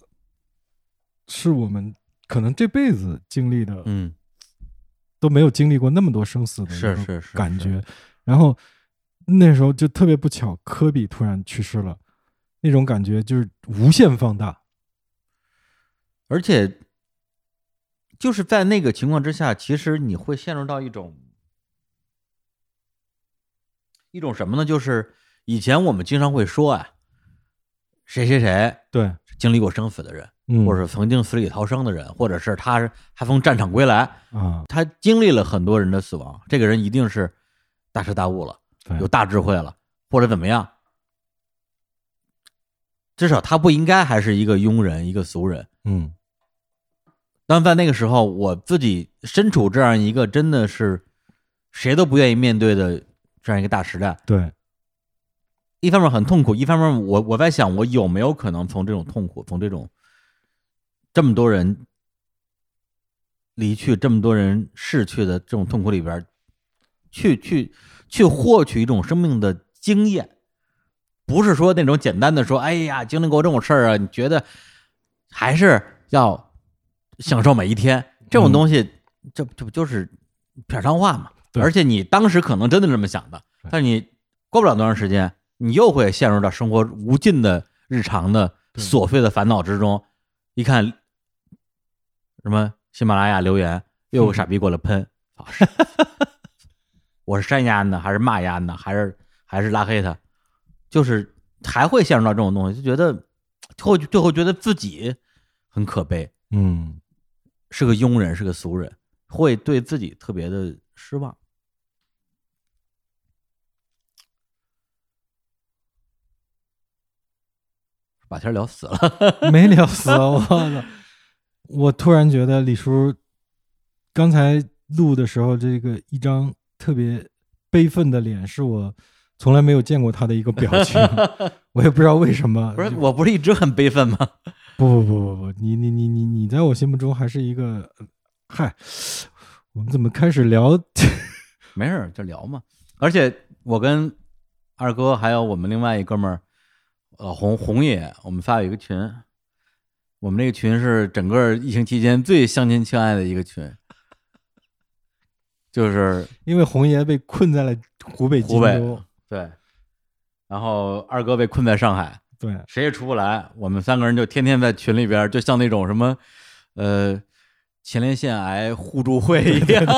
是我们可能这辈子经历的，嗯，都没有经历过那么多生死的一个是是是是感觉。然后那时候就特别不巧，科比突然去世了，那种感觉就是无限放大。而且就是在那个情况之下，其实你会陷入到一种一种什么呢？就是以前我们经常会说啊，谁谁谁对，经历过生死的人，嗯，或者曾经死里逃生的人，或者是他还从战场归来，啊，他经历了很多人的死亡，这个人一定是大彻大悟了，对。有大智慧了，或者怎么样。至少他不应该还是一个庸人，一个俗人。嗯。但在那个时候，我自己身处这样一个真的是谁都不愿意面对的这样一个大时代，对，一方面很痛苦，一方面我我在想，我有没有可能从这种痛苦，从这种这么多人离去、这么多人逝去的这种痛苦里边，去去去获取一种生命的经验，不是说那种简单的说，哎呀，经历过这种事儿啊，你觉得还是要享受每一天，这种嗯。东西，这这不就是片儿汤话嘛？而且你当时可能真的这么想的，对。但你过不了多长时间，你又会陷入到生活无尽的日常的琐碎的烦恼之中。一看什么喜马拉雅留言，又有个傻逼过来喷，我是删丫呢，还是骂丫呢，还是还是拉黑他？就是还会陷入到这种东西，就觉得会最后觉得自己很可悲，嗯是个庸人，是个俗人，会对自己特别的失望。把天聊死了，没聊死，我操！我突然觉得李叔刚才录的时候，这个一张特别悲愤的脸，是我从来没有见过他的一个表情，我也不知道为什么。不是，我不是一直很悲愤吗？不不不不不，你你你你你在我心目中还是一个，呃嗨，我们怎么开始聊？没事，就聊嘛。而且我跟二哥还有我们另外一哥们儿，呃，红红爷，我们仨有一个群，我们这个群是整个疫情期间最相亲相爱的一个群，就是因为红爷被困在了湖北湖北，对，然后二哥被困在上海，对，谁也出不来，我们三个人就天天在群里边，就像那种什么，呃，前列腺癌互助会一样。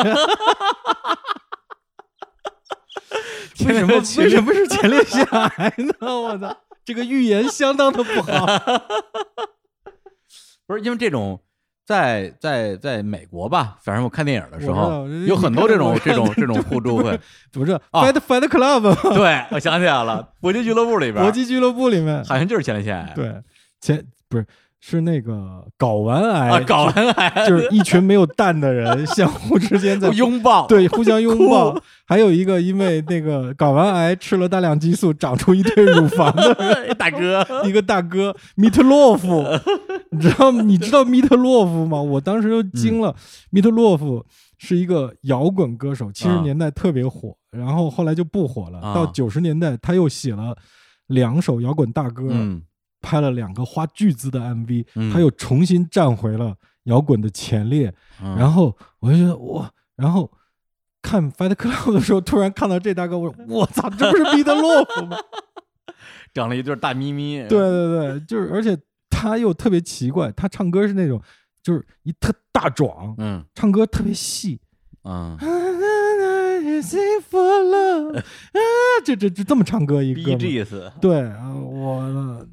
为什么为什么是前列腺癌呢？我操，这个预言相当的不好。不是因为这种，在在在美国吧，反正我看电影的时候，有很多这种这种 这种互助会。不是啊 Fight Fight Club 对，我想起来了，搏击俱乐部里边，搏击俱乐部里面，好像就是前列腺癌。对，前不是是那个睾丸癌，啊，睾丸癌就是一群没有蛋的人 相互之间在拥抱，对互相拥抱，还有一个因为那个睾丸癌吃了大量激素长出一堆乳房的人。大哥，一个大哥米特洛夫，你知道你知道米特洛夫吗？我当时就惊了。米特洛夫是一个摇滚歌手，七十啊年代特别火，然后后来就不火了。啊到九十年代，他又写了两首摇滚大歌，嗯拍了两个花巨资的 MV，、嗯。他又重新站回了摇滚的前列。嗯，然后我就觉得哇，然后看 Fight Club 的时候，突然看到这大哥，我说我操，这不是彼得洛夫吗？长了一对大咪咪，对对对，就是而且他又特别奇怪，他唱歌是那种就是一特大壮，嗯。唱歌特别细。嗯，for love，啊，这这这这么唱歌一个对啊，我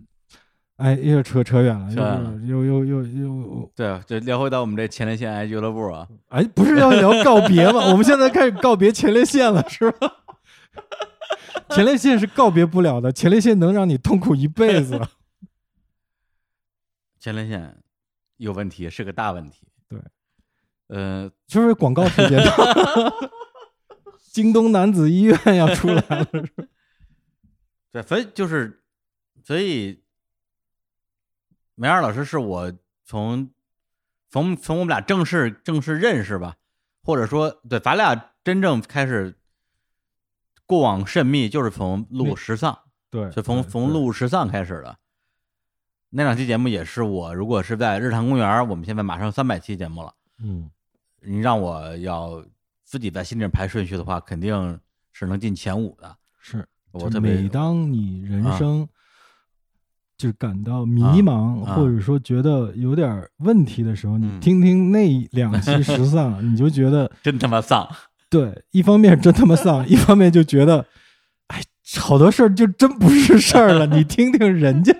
哎又扯扯远了，又又又又又对，就聊回到我们这前列腺癌俱乐部啊，哎，不是要聊告别吗？我们现在开始告别前列腺了，是吧？前列腺是告别不了的，前列腺能让你痛苦一辈子。前列腺有问题，是个大问题。对，呃，是不是广告时间到？京东男子医院要出来了，是吧对，所以就是，所以梅尔老师是我从从从我们俩正式正式认识吧，或者说对，咱俩真正开始过往甚密，就是从录那时丧，对，就从从录时丧开始的。那两期节目也是我，如果是在日坛公园，我们现在马上三百期节目了，嗯，你让我要自己在心里排顺序的话，肯定是能进前五的。是。我特别每当你人啊生就感到迷茫，啊或者说觉得有点问题的时候，你嗯。听听那两期十丧，你就觉得 真他妈丧，对，一方面真他妈丧，一方面就觉得，哎，好多事儿就真不是事儿了。你听听人家，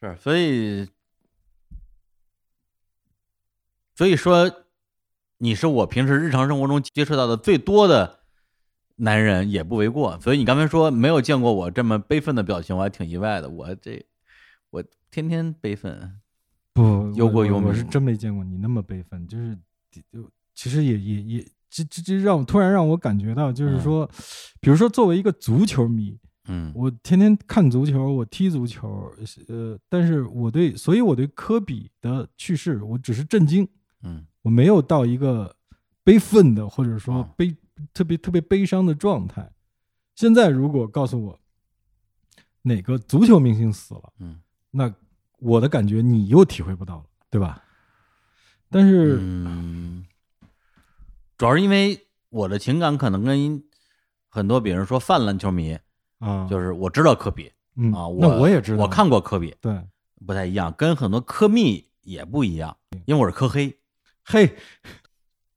是，所以所以说，你是我平时日常生活中接触到的最多的男人，也不为过。所以你刚才说没有见过我这么悲愤的表情，我还挺意外的。我这我天天悲愤，不忧国忧民。我我是真没见过你那么悲愤，就是就其实也也也这这这让我突然让我感觉到，就是说，比如说作为一个足球迷，嗯。我天天看足球，我踢足球，呃，但是我对，所以我对科比的去世，我只是震惊，嗯。我没有到一个悲愤的或者说哦。悲、特别特别悲伤的状态。现在如果告诉我哪个足球明星死了，嗯那我的感觉你又体会不到了，对吧？但是，嗯，主要是因为我的情感可能跟很多，比如说泛篮球迷，啊，就是我知道科比嗯啊，那我我也知道，我看过科比，对，不太一样，跟很多科密也不一样，因为我是科黑，嘿，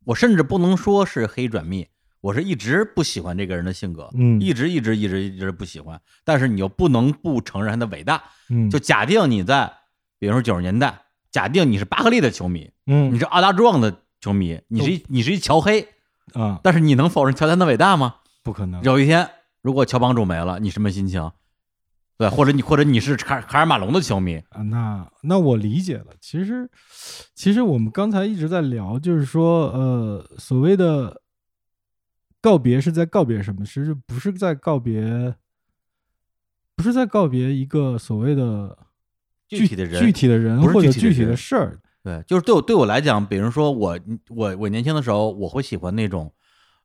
我甚至不能说是黑转密，我是一直不喜欢这个人的性格，嗯一直一直一直一直不喜欢，但是你又不能不承认他的伟大。嗯，就假定你在，比如说九十年代，假定你是巴克利的球迷，嗯你是奥达壮的球迷，你是一你是一乔黑，啊，但是你能否认乔丹的伟大吗？不可能，有一天，如果乔帮主没了，你什么心情？对，或者你或者你是卡卡尔马龙的球迷，啊，那那我理解了。其实，其实我们刚才一直在聊，就是说，呃，所谓的告别是在告别什么？其实不是在告别，不是在告别一个所谓的具体的人具体的人或者具体的事儿。对，就是对我对我来讲，比如说我我我年轻的时候，我会喜欢那种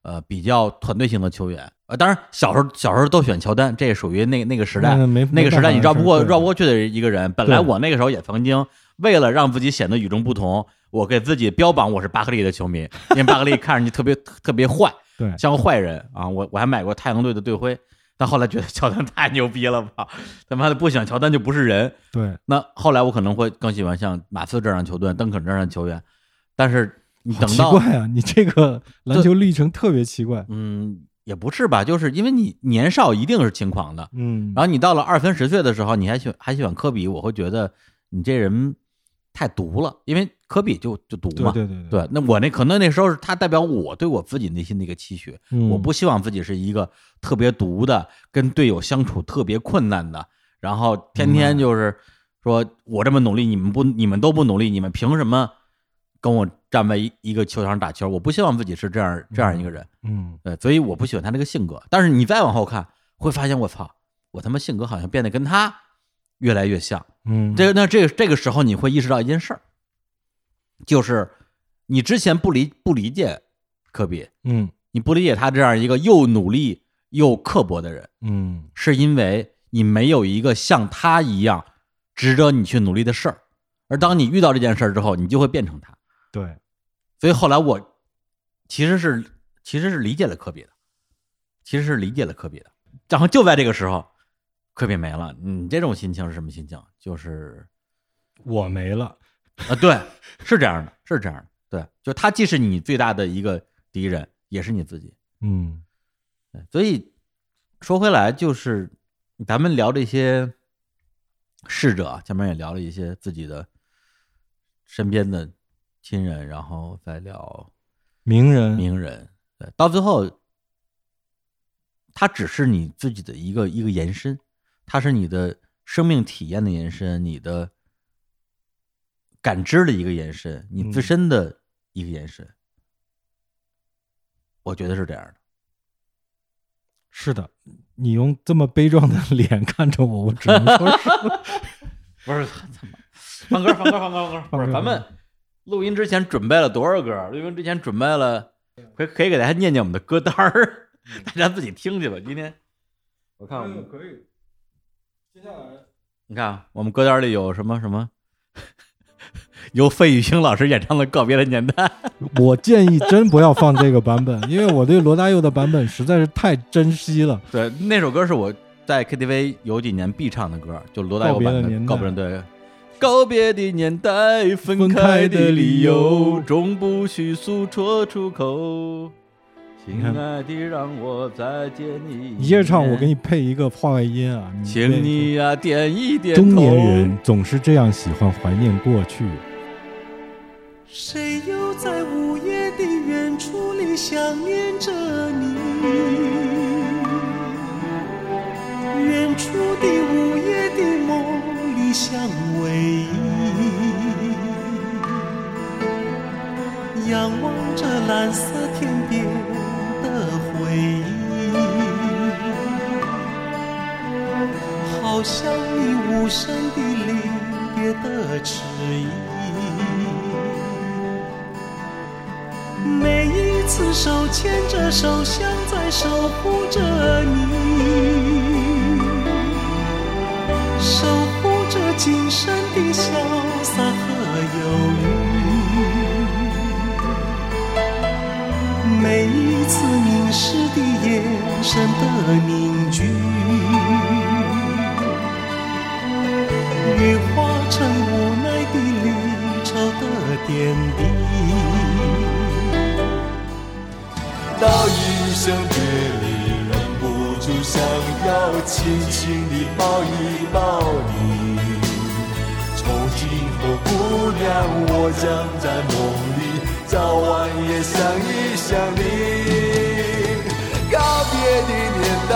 呃比较团队型的球员。呃，当然小时候小时候都选乔丹，这也属于那那个时代，那个时代你绕不过绕不过去的一个人。本来我那个时候也曾经为了让自己显得与众不同，我给自己标榜我是巴克利的球迷，因为巴克利看上去特别特别坏，对，像个坏人啊。我我还买过太阳队的队徽，但后来觉得乔丹太牛逼了吧，他妈的不喜欢乔丹就不是人。对，那后来我可能会更喜欢像马刺这样的球队、邓肯这样的球员，但是你等到怪啊！你这个 篮球历程特别奇怪。嗯也不是吧，就是因为你年少一定是轻狂的，嗯，然后你到了二三十岁的时候，你还喜还喜欢科比，我会觉得你这人太毒了，因为科比就就毒嘛。对对对对，那我那可能那时候是他代表我对我自己内心的一个期许，嗯我不希望自己是一个特别毒的，跟队友相处特别困难的，然后天天就是说我这么努力，你们不你们都不努力，你们凭什么跟我站在一一个球场上打球？我不希望自己是这样这样一个人。嗯对，所以我不喜欢他那个性格。但是你再往后看，会发现我操，我他妈性格好像变得跟他越来越像。嗯，这个那这个这个时候，你会意识到一件事儿，就是你之前不理不理解科比，嗯你不理解他这样一个又努力又刻薄的人，嗯是因为你没有一个像他一样值得你去努力的事儿。而当你遇到这件事儿之后，你就会变成他。对，所以后来我其实是其实是理解了科比的，其实是理解了科比的。然后就在这个时候，科比没了，你这种心情是什么心情？就是我没了。啊，对，是这样的，是这样的，对，就他既是你最大的一个敌人，也是你自己。嗯对，所以说回来，就是咱们聊这些逝者啊，前面也聊了一些自己的身边的亲人，然后再聊名人，名人，对，到最后，他只是你自己的一个一个延伸，他是你的生命体验的延伸，你的感知的一个延伸，你自嗯身的一个延伸。我觉得是这样的。是的，你用这么悲壮的脸看着我，我只能说是。不是，放歌，放歌，放歌，放歌。不是，咱们录音之前准备了多少歌？录音之前准备了，可以可以给大家念念我们的歌单儿，大家自己听去吧。今天我看我们可以。接下来，你看啊我们歌单里有什么什么，由费玉清老师演唱的《告别的年代》。我建议真不要放这个版本，因为我对罗大佑的版本实在是太珍惜了。对，那首歌是我在 KTV 有几年必唱的歌，就罗大佑版的《告别的年代告别的年代，分分开开的的理理由由，终不许诉说出口。亲爱的，让我再见你。你接着唱，我给你。配一个话外音啊！请你呀、点一点。中年人总是这样喜欢怀念过去。谁又在午夜的远处里想念着你？远处的午夜的梦里相偎依，仰望着蓝色天边的回忆，好像你无声的离别的迟疑。每一次手牵着手，像在守护着你，守护着今生的潇洒和忧郁。每一次凝视的眼神的凝聚，羽化成无奈的离愁的点滴。道一声别离，忍不住想要轻轻地抱一抱你。从今后，姑娘，我将在梦里早晚也想一想你。告别的年代，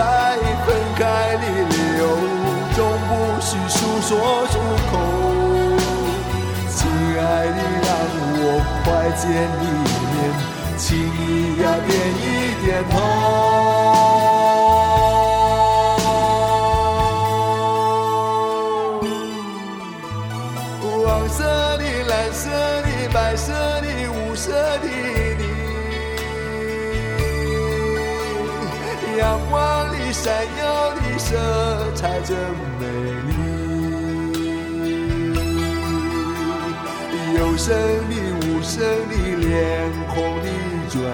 分开的理由，总不需诉说出口。亲爱的，让我快见你一面。请你呀，点一点头。黄色的、蓝色的、白色的、五色的你，阳光里闪耀的色彩真美丽。有声的、无声的、脸红的转移，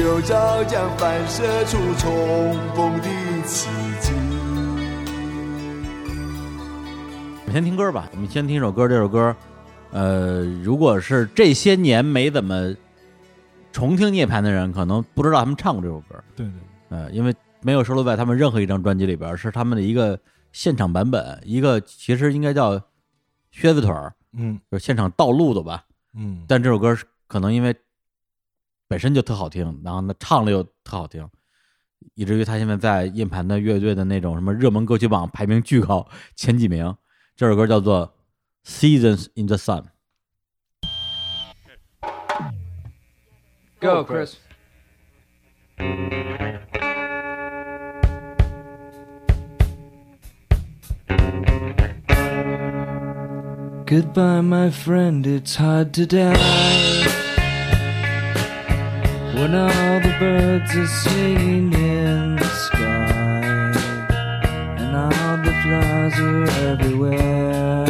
有朝将反射出重逢的奇迹。我们先听歌吧，我们先听一首歌。这首歌，呃，如果是这些年没怎么重听涅槃的人，可能不知道他们唱过这首歌。对对，呃，因为没有收录在他们任何一张专辑里边，是他们的一个现场版本，一个其实应该叫靴子腿儿，嗯就是现场盗录的吧。嗯，但这首歌是可能因为本身就特好听，然后呢唱了又特好听，以至于他现在在硬盘的乐队的那种什么热门歌曲榜排名巨高，前几名。这首歌叫做《Seasons in the Sun》。Go, Chris. Goodbye, my friend, it's hard to die when all the birds are singing in the sky and all the flowers are everywhere.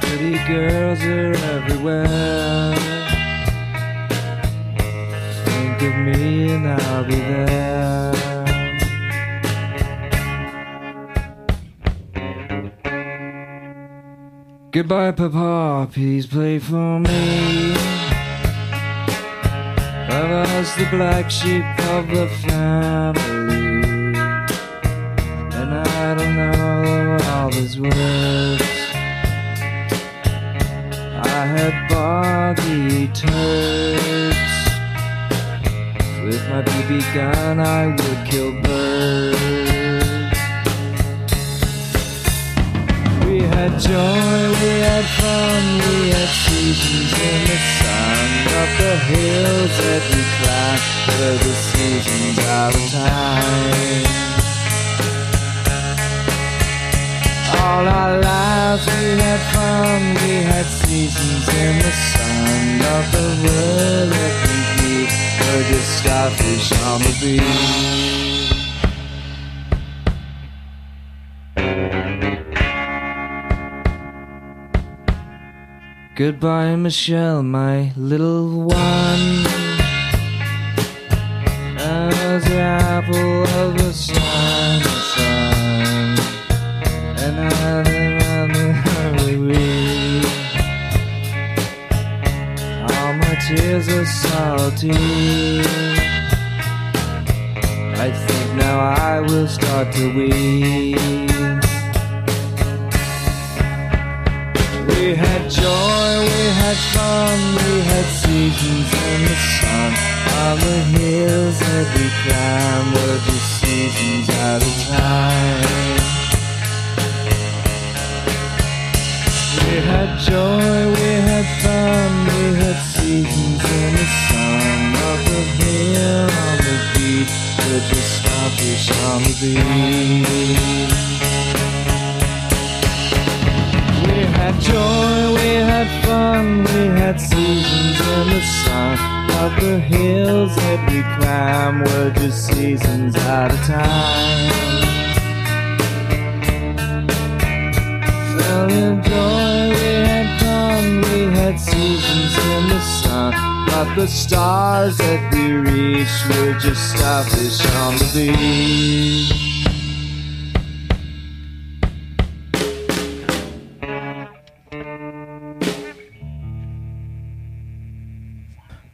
Pretty girls are everywhere. Think of me and I'll be there. Goodbye, Papa, please play for me. Papa's the black sheep of the family. And I don't know all his words. I had boggy turds. With my BB gun, I would kill birds. Had joy, we had fun, we had seasons in the sun of the hills that we climbed were the seasons out of time. All our lives we had fun, we had seasons in the sun of the world that we viewed were just starfish on the beach. Goodbye, Michelle, my little one. As the apple of the sun, sun. And I live on the highway. All my tears are salty. I think now I will start to weep. We had joy, we had fun, we had seasons in the sun. On the hills that we climbed were just seasons at a time. We had joy, we had fun, we had seasons in the sun. Up the hill, on the beach, we're just starfish on the beach. Had joy, we had fun, we had seasons in the sun. Up the hills that we climb were just seasons at a time. Fell in joy, we had fun, we had seasons in the sun. But the stars that we reached were just starfish on the beach.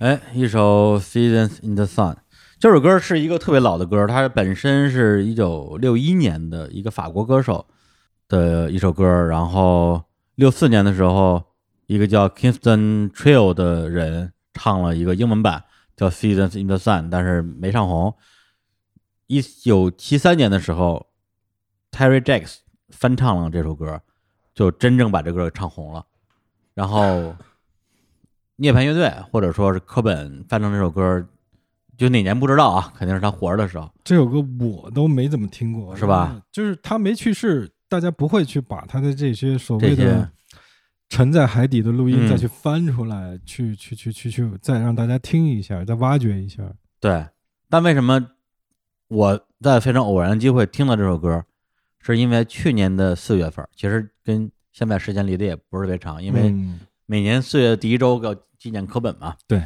哎，一首《Seasons in the Sun》这首歌是一个特别老的歌，它本身是一九六一年的一个法国歌手的一首歌，然后六四年的时候，一个叫 Kingston Trio 的人唱了一个英文版叫《Seasons in the Sun》，但是没唱红。一九七三年的时候，Terry Jacks 翻唱了这首歌，就真正把这歌唱红了。然后涅槃乐队或者说是科本翻唱这首歌，就哪年不知道啊，肯定是他活着的时候。这首歌我都没怎么听过，是吧？就是他没去世，大家不会去把他的这些所谓的沉在海底的录音嗯再去翻出来，去去去去去，再让大家听一下，再挖掘一下。对，但为什么我在非常偶然的机会听到这首歌，是因为去年的四月份，其实跟现在时间离得也不是特别长，因为嗯每年四月第一周要纪念课本嘛。对，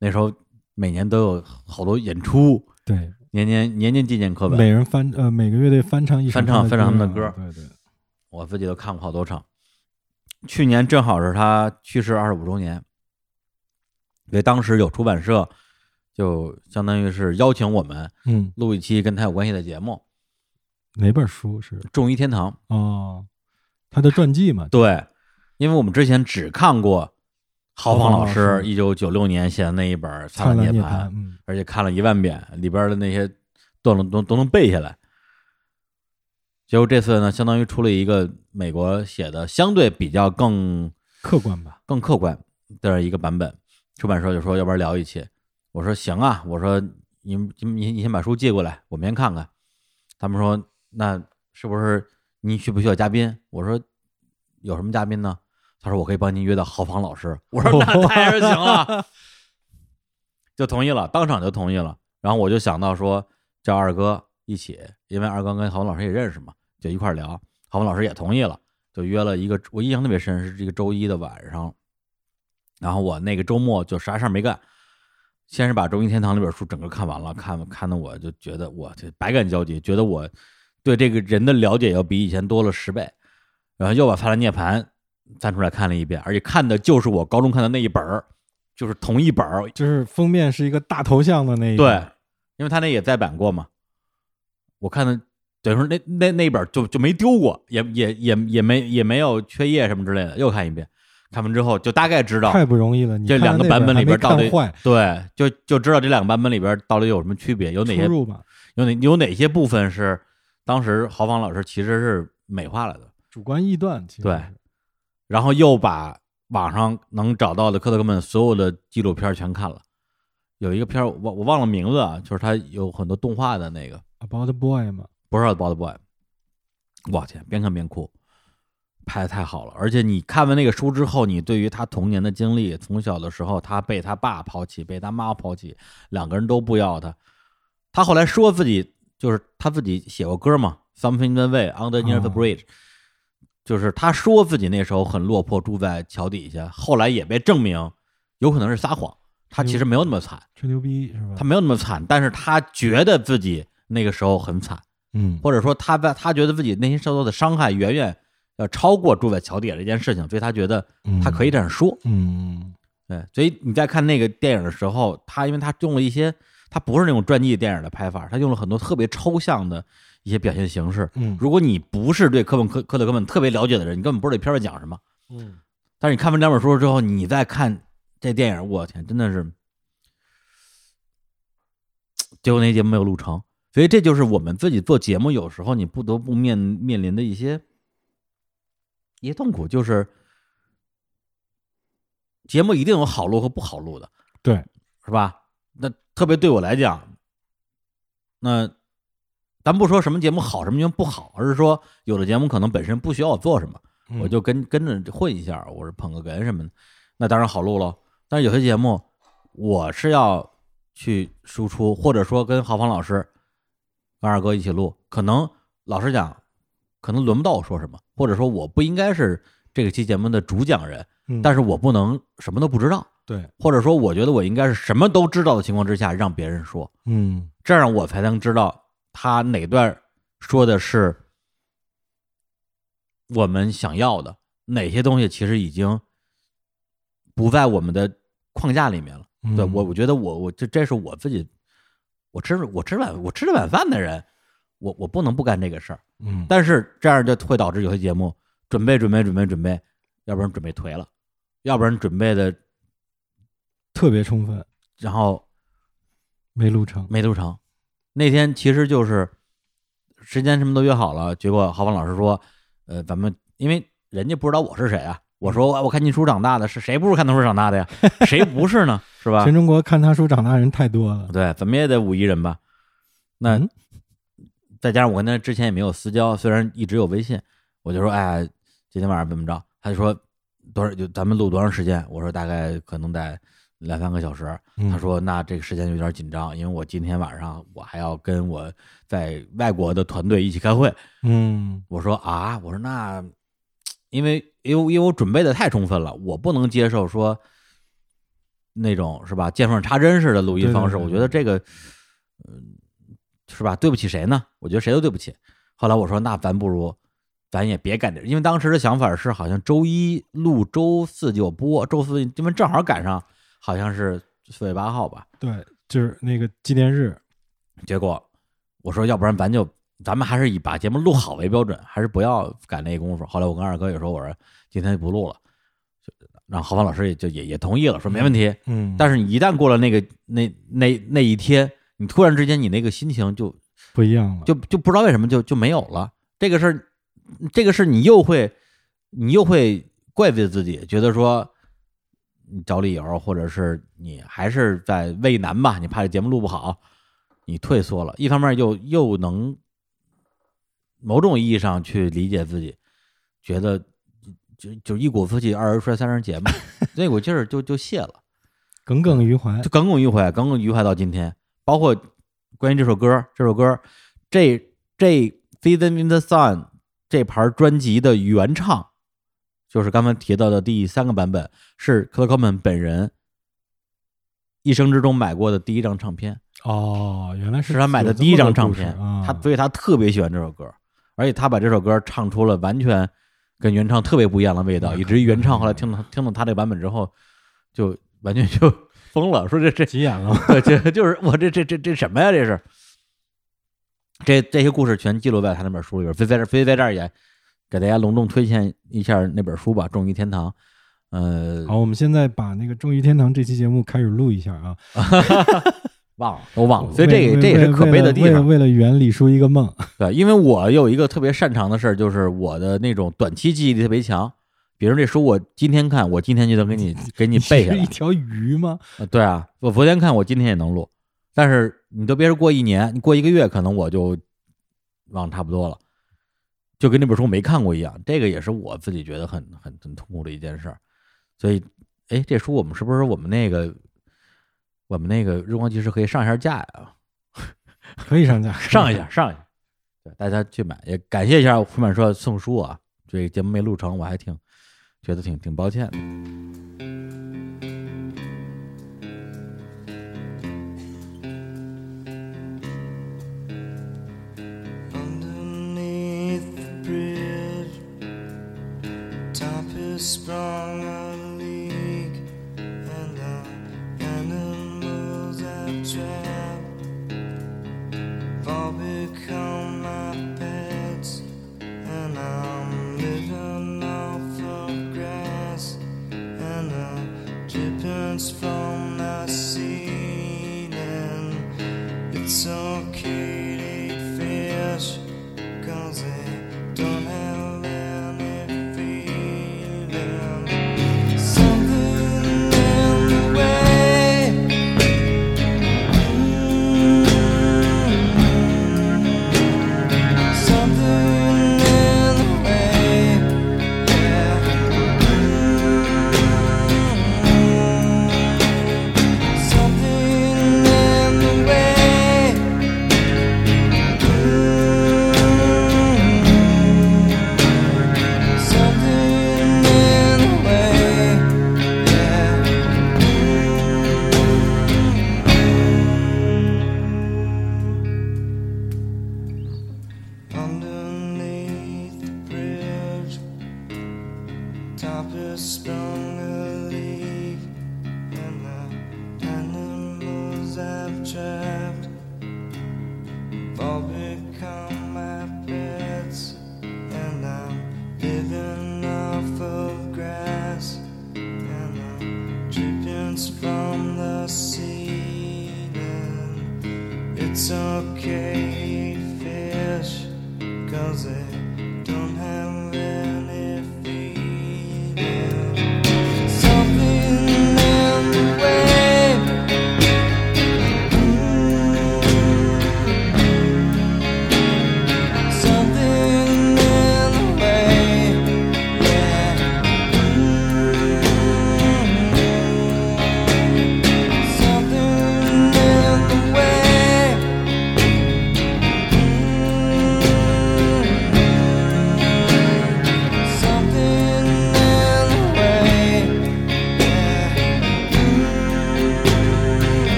那时候每年都有好多演出，对，年年年年纪念课本。每人翻呃每个乐队翻唱一首翻唱翻唱他们的歌对对，我自己都看过好多场。去年正好是他去世二十五周年，所以当时有出版社就相当于是邀请我们嗯，录一期跟他有关系的节目哪本书是《众医天堂》。哦，他的传记嘛，对，因为我们之前只看过豪放老师师一九九六年写的那一本《灿烂涅涅槃》，嗯，而且看了一万遍，里边的那些段落都都能背下来。结果这次呢，相当于出了一个美国写的相对比较更客观吧，更客观的一个版本。出版社就说要不然聊一期，我说行啊，我说你你你你先把书寄过来，我们先看看。他们说那是不是你需不需要嘉宾？我说有什么嘉宾呢？他说我可以帮您约到豪房老师。我说那 太是行了，就同意了，当场就同意了。然后我就想到说叫二哥一起，因为二哥跟豪房老师也认识嘛，就一块聊。豪房老师也同意了，就约了一个，我印象特别深，是这个周一的晚上。然后我那个周末就啥事儿没干，先是把《中医天堂》那本书整个看完了，看看的我就觉得我这百感交集，觉得我对这个人的了解要比以前多了十倍。然后又把《梵来涅槃》翻出来看了一遍，而且看的就是我高中看的那一本儿，就是同一本儿。就是封面是一个大头像的那一对，，因为他那也再版过嘛，我看的等于说那那那本儿就就没丢过，也也也也没也没有缺页什么之类的，又看一遍。看完之后就大概知道太不容易了。你这两个版本里边到底对，就就知道这两个版本里边到底有什么区别，有哪些有哪有哪些部分是当时豪放老师其实是美化了的，主观臆断，其实对是然后又把网上能找到的科特根本所有的纪录片全看了。有一个片儿我我忘了名字啊，就是他有很多动画的那个，About Boy 吗，不是《About Boy》，我天，边看边哭，拍的太好了。而且你看完那个书之后，你对于他童年的经历，从小的时候他被他爸抛弃，被他妈抛弃，两个人都不要他。他后来说自己就是他自己写过歌嘛，《Something in the Way》，Under Near the 哦 Bridge，、就是他说自己那时候很落魄，住在桥底下，后来也被证明有可能是撒谎，他其实没有那么惨，吹牛逼是吧？他没有那么惨，但是他觉得自己那个时候很惨。嗯，或者说他在他觉得自己内心受到的伤害远远要超过住在桥底下这件事情，所以他觉得他可以这样说。嗯，对，所以你在看那个电影的时候，他因为他用了一些，他不是那种传记电影的拍法，他用了很多特别抽象的一些表现形式。嗯如果你不是对科本科科特科本特别了解的人，你根本不知道这片儿在讲什么。嗯，但是你看完两本书之后，你再看这电影，我天，真的是，结果那节目没有录成，所以这就是我们自己做节目有时候你不得不面面临的一些一些痛苦，就是节目一定有好录和不好录的，对，是吧？那特别对我来讲，那咱不说什么节目好，什么节目不好，而是说有的节目可能本身不需要我做什么。嗯我就跟跟着混一下，我是捧个哏什么的，那当然好录喽。但是有些节目我是要去输出，或者说跟郝芳老师、跟二哥一起录，可能老实讲，可能轮不到我说什么，或者说我不应该是这个期节目的主讲人，嗯但是我不能什么都不知道，对，或者说我觉得我应该是什么都知道的情况之下让别人说，嗯这样我才能知道他哪段说的是我们想要的，哪些东西其实已经不在我们的框架里面了。嗯对我，我觉得我我这这是我自己，我吃我吃晚我吃这晚饭的人，我我不能不干这个事儿。嗯，但是这样就会导致有些节目准备准备准备准备，要不然准备颓了，要不然准备的特别充分，然后没录成。没录成。那天其实就是时间什么都约好了，结果郝芳老师说，呃，咱们因为人家不知道我是谁啊，我说我看您书长大的，是谁不是看他书长大的呀？谁不是呢？是吧全？中国看他书长大人太多了。对，怎么也得五亿人吧。那、嗯再加上我跟他之前也没有私交，虽然一直有微信，我就说，哎，今天晚上怎么着？他就说多少就咱们录多长时间？我说大概可能得两三个小时。嗯他说：“那这个时间有点紧张，因为我今天晚上我还要跟我在外国的团队一起开会。嗯”我说：“啊，我说那，因为因为因为我准备的太充分了，我不能接受说那种是吧见缝插针式的录音方式。对对对我觉得这个，嗯、是吧？对不起谁呢？我觉得谁都对不起。后来我说：那咱不如。”咱也别干这，因为当时的想法是，好像周一录，周四就播，周四因为正好赶上，好像是四月八号吧，对，就是那个纪念日。结果我说，要不然咱就咱们还是以把节目录好为标准，还是不要赶那功夫。后来我跟二哥也说，我说今天就不录了，就让郝芳老师也就也也同意了，说没问题。嗯，但是你一旦过了那个那那那一天，你突然之间你那个心情就不一样了。就就不知道为什么就就没有了。这个事儿，这个事儿你又会你又会怪罪自己，觉得说你找理由，或者是你还是在畏难吧，你怕这节目录不好，你退缩了。一方面又又能某种意义上去理解自己，觉得就就一鼓作气，二人摔，三人结嘛，那股劲儿就就泄了。耿耿于怀就。耿耿于怀，耿耿于怀到今天。包括关于这首歌，这首歌，这这《Season in the Sun》这盘专辑的原唱，就是刚才提到的第三个版本，是克克曼本人一生之中买过的第一张唱片，哦，原来是是他买的第一张唱片。啊。他所以他特别喜欢这首歌，而且他把这首歌唱出了完全跟原唱特别不一样的味道，以至于原唱后来听到听到他这个版本之后，就完全就 疯了，说这这急眼了。这就是我这这这这什么呀？这是这这些故事全记录在他那本书里边。非在这非在这儿也给大家隆重推荐一下那本书吧，《终于天堂》。呃，好，我们现在把那个《终于天堂》这期节目开始录一下啊。忘了都忘了，所以这为个这也是可悲的地方。为了圆李叔一个梦，对，因为我有一个特别擅长的事儿，就是我的那种短期记忆力特别强。比如这书，我今天看，我今天就能给你 给你背下来是一。条鱼吗？呃对啊，我昨天看，我今天也能录，但是你都别说过一年，你过一个月，可能我就忘差不多了，就跟那本书没看过一样。这个也是我自己觉得很很很痛苦的一件事儿。所以，哎，这书我们是不是我们那个我们那个日光集市可以上一下架呀？可以上架，上一下，上一下，对，大家去买。也感谢一下出版社送书啊，这个节目没录成，我还挺觉得挺挺抱歉的。sprung a leak, and the animals I've trapped all become my pets, and I'm living off of grass and the drippings from the sea, and it's all.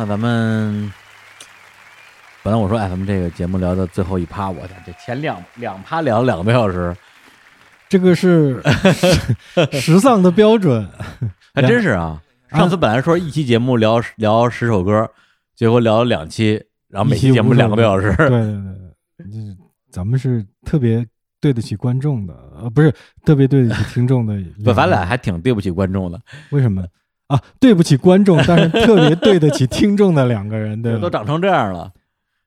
那咱们本来我说，哎，咱们这个节目聊到最后一趴，我操，这前两两趴聊了两个多小时，这个是 时尚的标准。还真是啊。上次本来说一期节目聊聊十首歌，结果聊了两期，然后每期节目两个多小时。对对对 对，就是咱们是特别对得起观众的，呃，不是特别对得起听众的。不，咱俩还挺对不起观众的，为什么啊？对不起观众，但是特别对得起听众的两个人，对吧都长成这样了。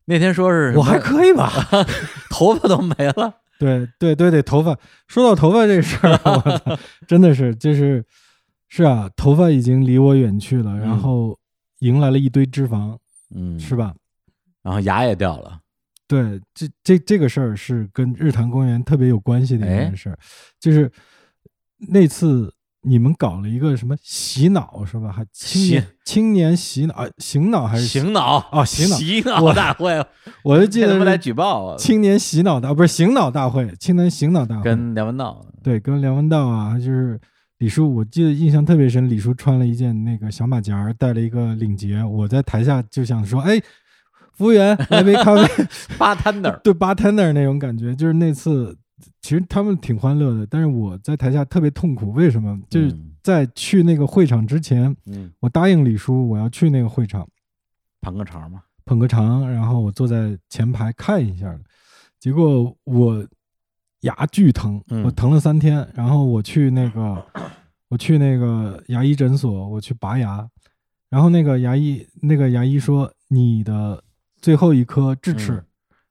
那天说是我还可以吧？头发都没了，对对对对，头发。说到头发这事儿，我操，真的是就是是啊，头发已经离我远去了，然后迎来了一堆脂肪，嗯，是吧？然后牙也掉了，对，这这这个事儿是跟日坛公园特别有关系的一哎件事儿，就是那次你们搞了一个什么洗脑是吧？还青年青年洗脑啊，醒脑还是醒脑哦洗脑洗脑大会，我就记得来举报啊！青年洗脑大不是醒脑大会，青年醒脑大会跟梁文道，对，跟梁文道啊，就是李叔，我记得印象特别深。李叔穿了一件那个小马甲儿，戴了一个领结，我在台下就想说，哎，服务员来杯咖啡，八摊那儿，对 bartender 那种感觉。就是那次，其实他们挺欢乐的，但是我在台下特别痛苦。为什么？就是嗯在去那个会场之前，嗯，我答应李叔我要去那个会场捧个场嘛，捧个场，然后我坐在前排看一下。结果我牙巨疼，嗯我疼了三天。然后我去那个，我去那个牙医诊所，我去拔牙。然后那个牙医，那个牙医说你的最后一颗智齿嗯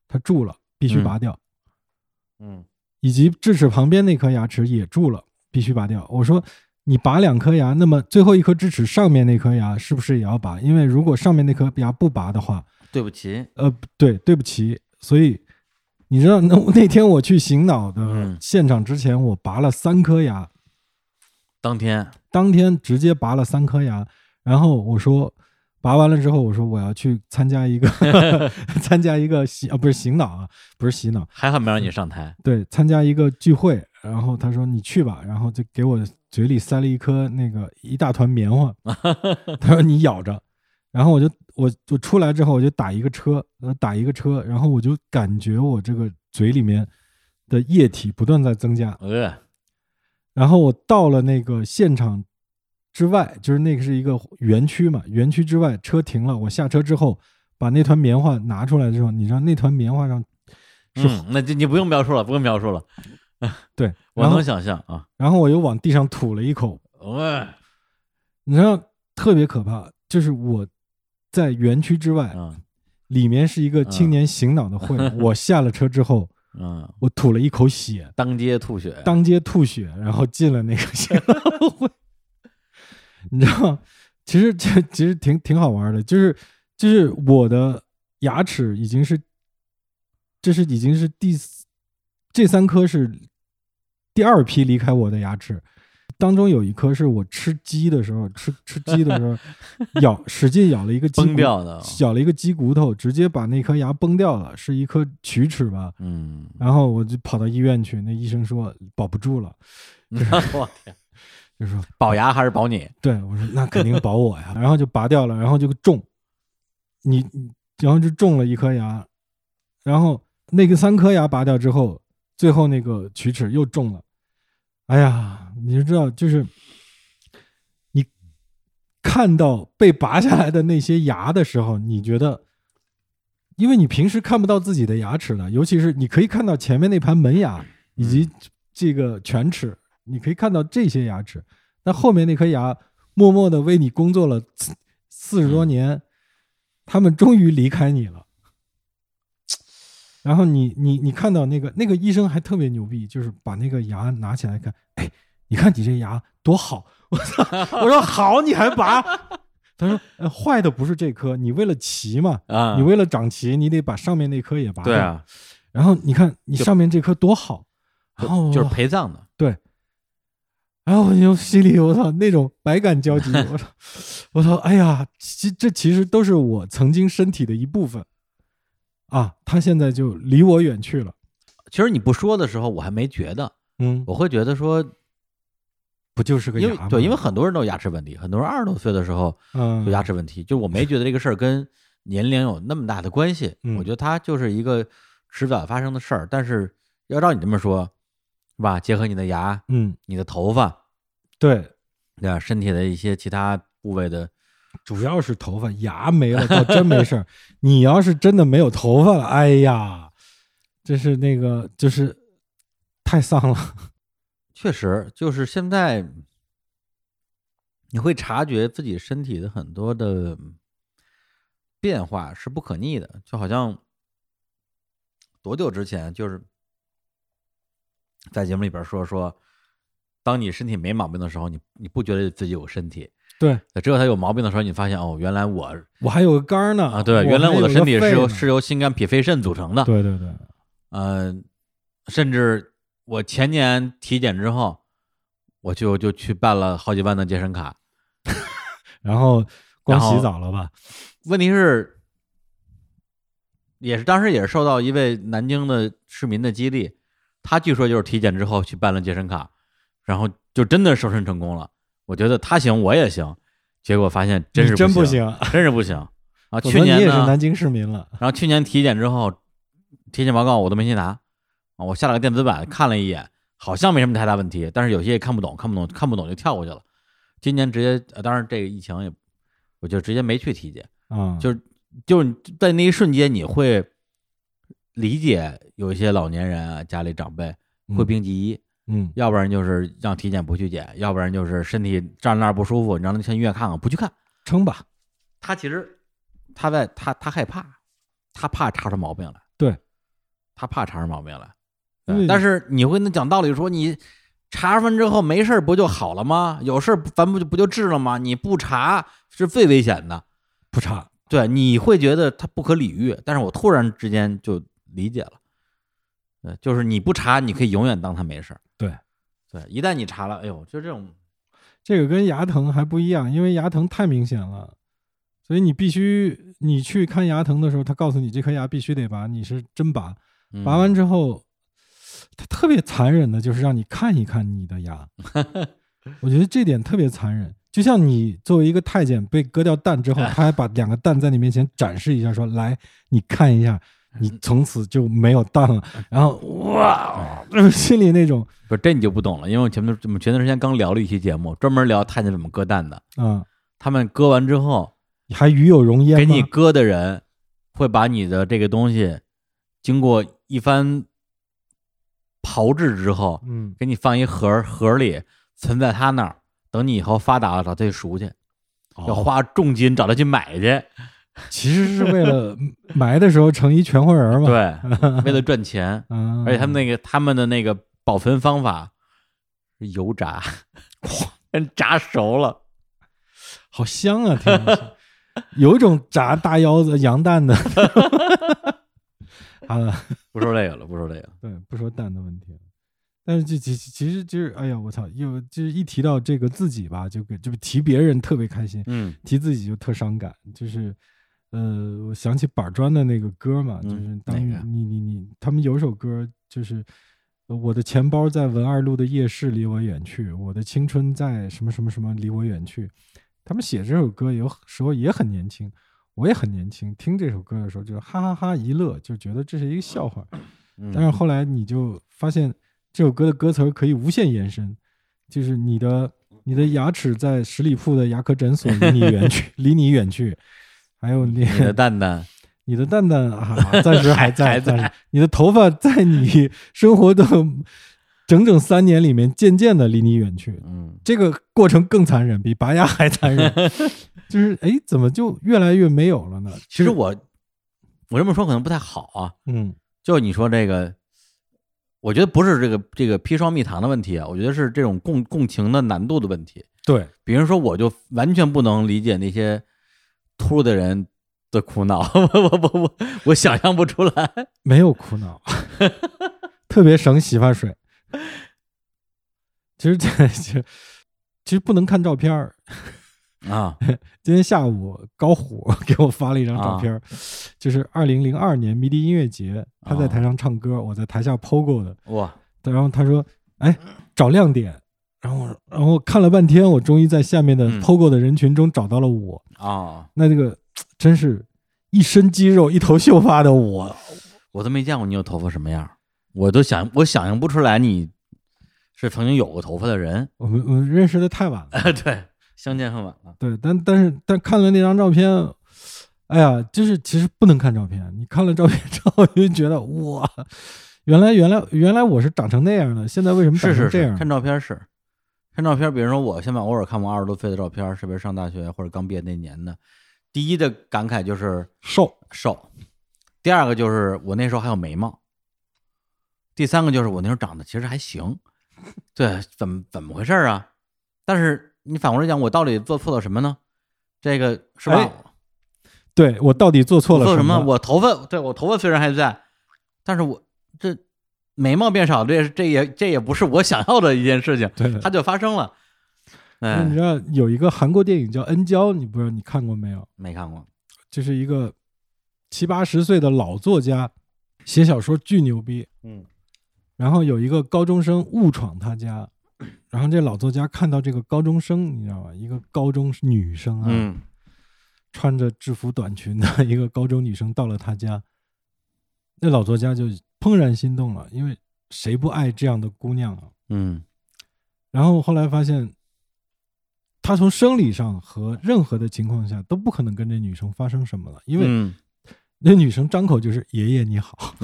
它蛀了，必须嗯拔掉，嗯以及智齿旁边那颗牙齿也蛀了，必须拔掉。我说你拔两颗牙，那么最后一颗智齿上面那颗牙是不是也要拔？因为如果上面那颗牙不拔的话，对不起，呃，对，对不起，所以你知道那那天我去醒脑的嗯。现场之前，我拔了三颗牙，当天。当天直接拔了三颗牙，然后我说拔完了之后，我说我要去参加一个 参加一个洗啊不是醒脑啊，不是洗脑，还好没让你上台，对，参加一个聚会，然后他说你去吧，然后就给我嘴里塞了一颗那个一大团棉花，他说你咬着，然后我就我就出来之后我就打一个车，呃打一个车，然后我就感觉我这个嘴里面的液体不断在增加，呃，然后我到了那个现场之外，就是那个是一个园区嘛，园区之外车停了，我下车之后把那团棉花拿出来之后，你知道那团棉花上是嗯，那就你不用描述了，不用描述了，对，我能想象啊，然后我又往地上吐了一口，呃，你知道特别可怕，就是我在园区之外，嗯里面是一个青年醒脑的会，我下了车之后，嗯，我吐了一口血，当街吐血，当街吐血，然后进了那个 会。你知道，其实这其实挺挺好玩的，就是就是我的牙齿已经是，这是已经是第四这三颗是第二批离开我的牙齿，当中有一颗是我吃鸡的时候吃吃鸡的时候 咬使劲咬了一个鸡崩骨掉的，咬了一个鸡骨头，直接把那颗牙崩掉了，是一颗龋齿吧。嗯，然后我就跑到医院去，那医生说保不住了，我天，就说保牙还是保你？对我说那肯定保我呀，然后就拔掉了，然后就种，你你然后就种了一颗牙，然后那个三颗牙拔掉之后，最后那个龋齿又种了，哎呀，你就知道就是你看到被拔下来的那些牙的时候，你觉得。因为你平时看不到自己的牙齿的，尤其是你可以看到前面那盘门牙以及这个犬齿，你可以看到这些牙齿，但后面那颗牙默默的为你工作了四四十多年，他们终于离开你了。然后你你你看到那个那个医生还特别牛逼，就是把那个牙拿起来看，哎，你看你这牙多好！我操！我说 好，你还拔？他说，呃，坏的不是这颗，你为了齐嘛，啊，你为了长齐，你得把上面那颗也拔掉。对啊，然后你看你上面这颗多好，然后就是陪葬的，对，然后我就心里我操那种百感交集，我操我操，哎呀，其这其实都是我曾经身体的一部分啊，他现在就离我远去了。其实你不说的时候，我还没觉得，嗯，我会觉得说，不就是个牙吗？因为对，因为很多人都有牙齿问题，很多人二十多岁的时候嗯有牙齿问题，就我没觉得这个事儿跟年龄有那么大的关系，嗯我觉得它就是一个迟早发生的事儿。但是要照你这么说，是吧？结合你的牙、嗯，你的头发，对，对吧？身体的一些其他部位的，主要是头发，牙没了倒真没事儿。你要是真的没有头发了，哎呀，这是那个就是太丧了。确实就是现在你会察觉自己身体的很多的变化是不可逆的，就好像多久之前就是在节目里边说说，当你身体没毛病的时候，你你不觉得自己有身体，对只有他有毛病的时候，你发现哦，原来我我还有个肝儿呢啊，对，原来我的身体是由是由心肝脾肺肾组成的，对对对，嗯，甚至我前年体检之后，我就就去办了好几万的健身卡。然后光洗澡了吧？问题是，也是当时也是受到一位南京的市民的激励，他据说就是体检之后去办了健身卡，然后就真的瘦身成功了。我觉得他行，我也行，结果发现真是你真不行，真是不行啊！去年呢也是南，京市民了。然后去年体检之后，体检报告我都没去拿啊，我下了个电子版看了一眼，好像没什么太大问题，但是有些也看不懂，看不懂，看不懂就跳过去了。今年直接，呃当然这个疫情也，我就直接没去体检，啊，就是就是在那一瞬间，你会理解有一些老年人啊，家里长辈会病急医，嗯要不然就是让体检不去检，要不然就是身体站那儿不舒服，你让他上医院看看，不去看。撑吧，他其实他在他他害怕，他怕查出毛病来，对，他怕查出毛病来。但是你会跟他讲道理说，你查完之后没事儿不就好了吗？有事儿咱不就不就治了吗？你不查是最危险的。不查。对，你会觉得他不可理喻，但是我突然之间就理解了。对，就是你不查，你可以永远当他没事儿。对，对，一旦你查了，哎呦，就这种，这个跟牙疼还不一样，因为牙疼太明显了，所以你必须你去看牙疼的时候，他告诉你这颗牙必须得拔，你是真拔，嗯拔完之后，他特别残忍的，就是让你看一看你的牙。我觉得这点特别残忍，就像你作为一个太监被割掉蛋之后，他还把两个蛋在你面前展示一下，说：“来，你看一下，你从此就没有蛋了。”然后哇，心里那种不这你就不懂了，因为我前面我们前段时间刚聊了一期节目，专门聊太监怎么割蛋的。嗯，他们割完之后，还与有容焉给你割的人会把你的这个东西经过一番炮制之后，嗯，给你放一盒盒里，存在他那儿，等你以后发达了找他去赎去，要哦花重金找他去买去。其实是为了 埋的时候成一全活人嘛。，对，为了赚钱，嗯，而且他们那个他们的那个保存方法是油炸，哇，炸熟了。好香啊，有一种炸大腰子羊蛋的。好了，不说这个了，不说这个。对，不说蛋的问题了。但是这其其其实就是，哎呀，我操，又就是一提到这个自己吧，就给就提别人特别开心，嗯提自己就特伤感。就是，呃，我想起板砖的那个歌嘛，就是嗯当你你你，他们有首歌就是。呃我的钱包在文二路的夜市离我远去，我的青春在什么什么什么离我远去。他们写这首歌有时候也很年轻，我也很年轻，听这首歌的时候就是哈哈哈一乐，就觉得这是一个笑话。嗯，但是后来你就发现这首歌的歌词可以无限延伸，就是你的你的牙齿在十里铺的牙科诊所离你远去，离你远去，还有那你的蛋蛋，你的蛋蛋啊，暂时还在，还在。暂时。你的头发在你生活的整整三年里面渐渐的离你远去，嗯。这个过程更残忍，比拔牙还残忍。就是哎，怎么就越来越没有了呢？其实我我这么说可能不太好啊，嗯。就你说这个，我觉得不是这个这个砒霜蜜糖的问题啊，我觉得是这种共共情的难度的问题。对，比如说，我就完全不能理解那些秃噜的人的苦恼，我我我我我想象不出来。没有苦恼，特别省洗发水。其实这其实其实不能看照片儿。啊，今天下午高虎 给我发了一张照片，啊就是二零零二年迷笛音乐节，他在哦台上唱歌，我在台下 POGO 的。哇，然后他说：“哎，找亮点。”然后我然后看了半天，我终于在下面的嗯 POGO 的人群中找到了我。啊，那这个真是一身肌肉、一头秀发的我，我都没见过你有头发什么样，我都想我想象不出来你是曾经有过头发的人。我们我们认识的太晚了。对，相见恨晚了。对，但但是但看了那张照片，哎呀，就是其实不能看照片，你看了照片之后你 就觉得哇，原来原来原来我是长成那样的，现在为什么长是是是，成这样？看照片是看照片，比如说我现在偶尔看我二十多岁的照片，是不是上大学或者刚毕业那年的？第一的感慨就是瘦，瘦，第二个就是我那时候还有眉毛，第三个就是我那时候长得其实还行。对，怎么怎么回事啊？但是你反过来讲，我到底做错了什么呢？这个是吧？哎对我到底做错了什么？我头发，对我头发虽然还在，但是我这眉毛变少，这也这也这也不是我想要的一件事情，对它就发生了。你，知道有一个韩国电影叫《恩娇》，你不知道你看过没有？没看过，就是一个七八十岁的老作家，写小说巨牛逼，嗯然后有一个高中生误闯他家，然后这老作家看到这个高中生，你知道吧？一个高中女生啊，嗯穿着制服短裙的一个高中女生到了他家，那老作家就怦然心动了，因为谁不爱这样的姑娘啊？嗯。然后后来发现，他从生理上和任何的情况下都不可能跟这女生发生什么了，因为嗯。那女生张口就是“爷爷你好”，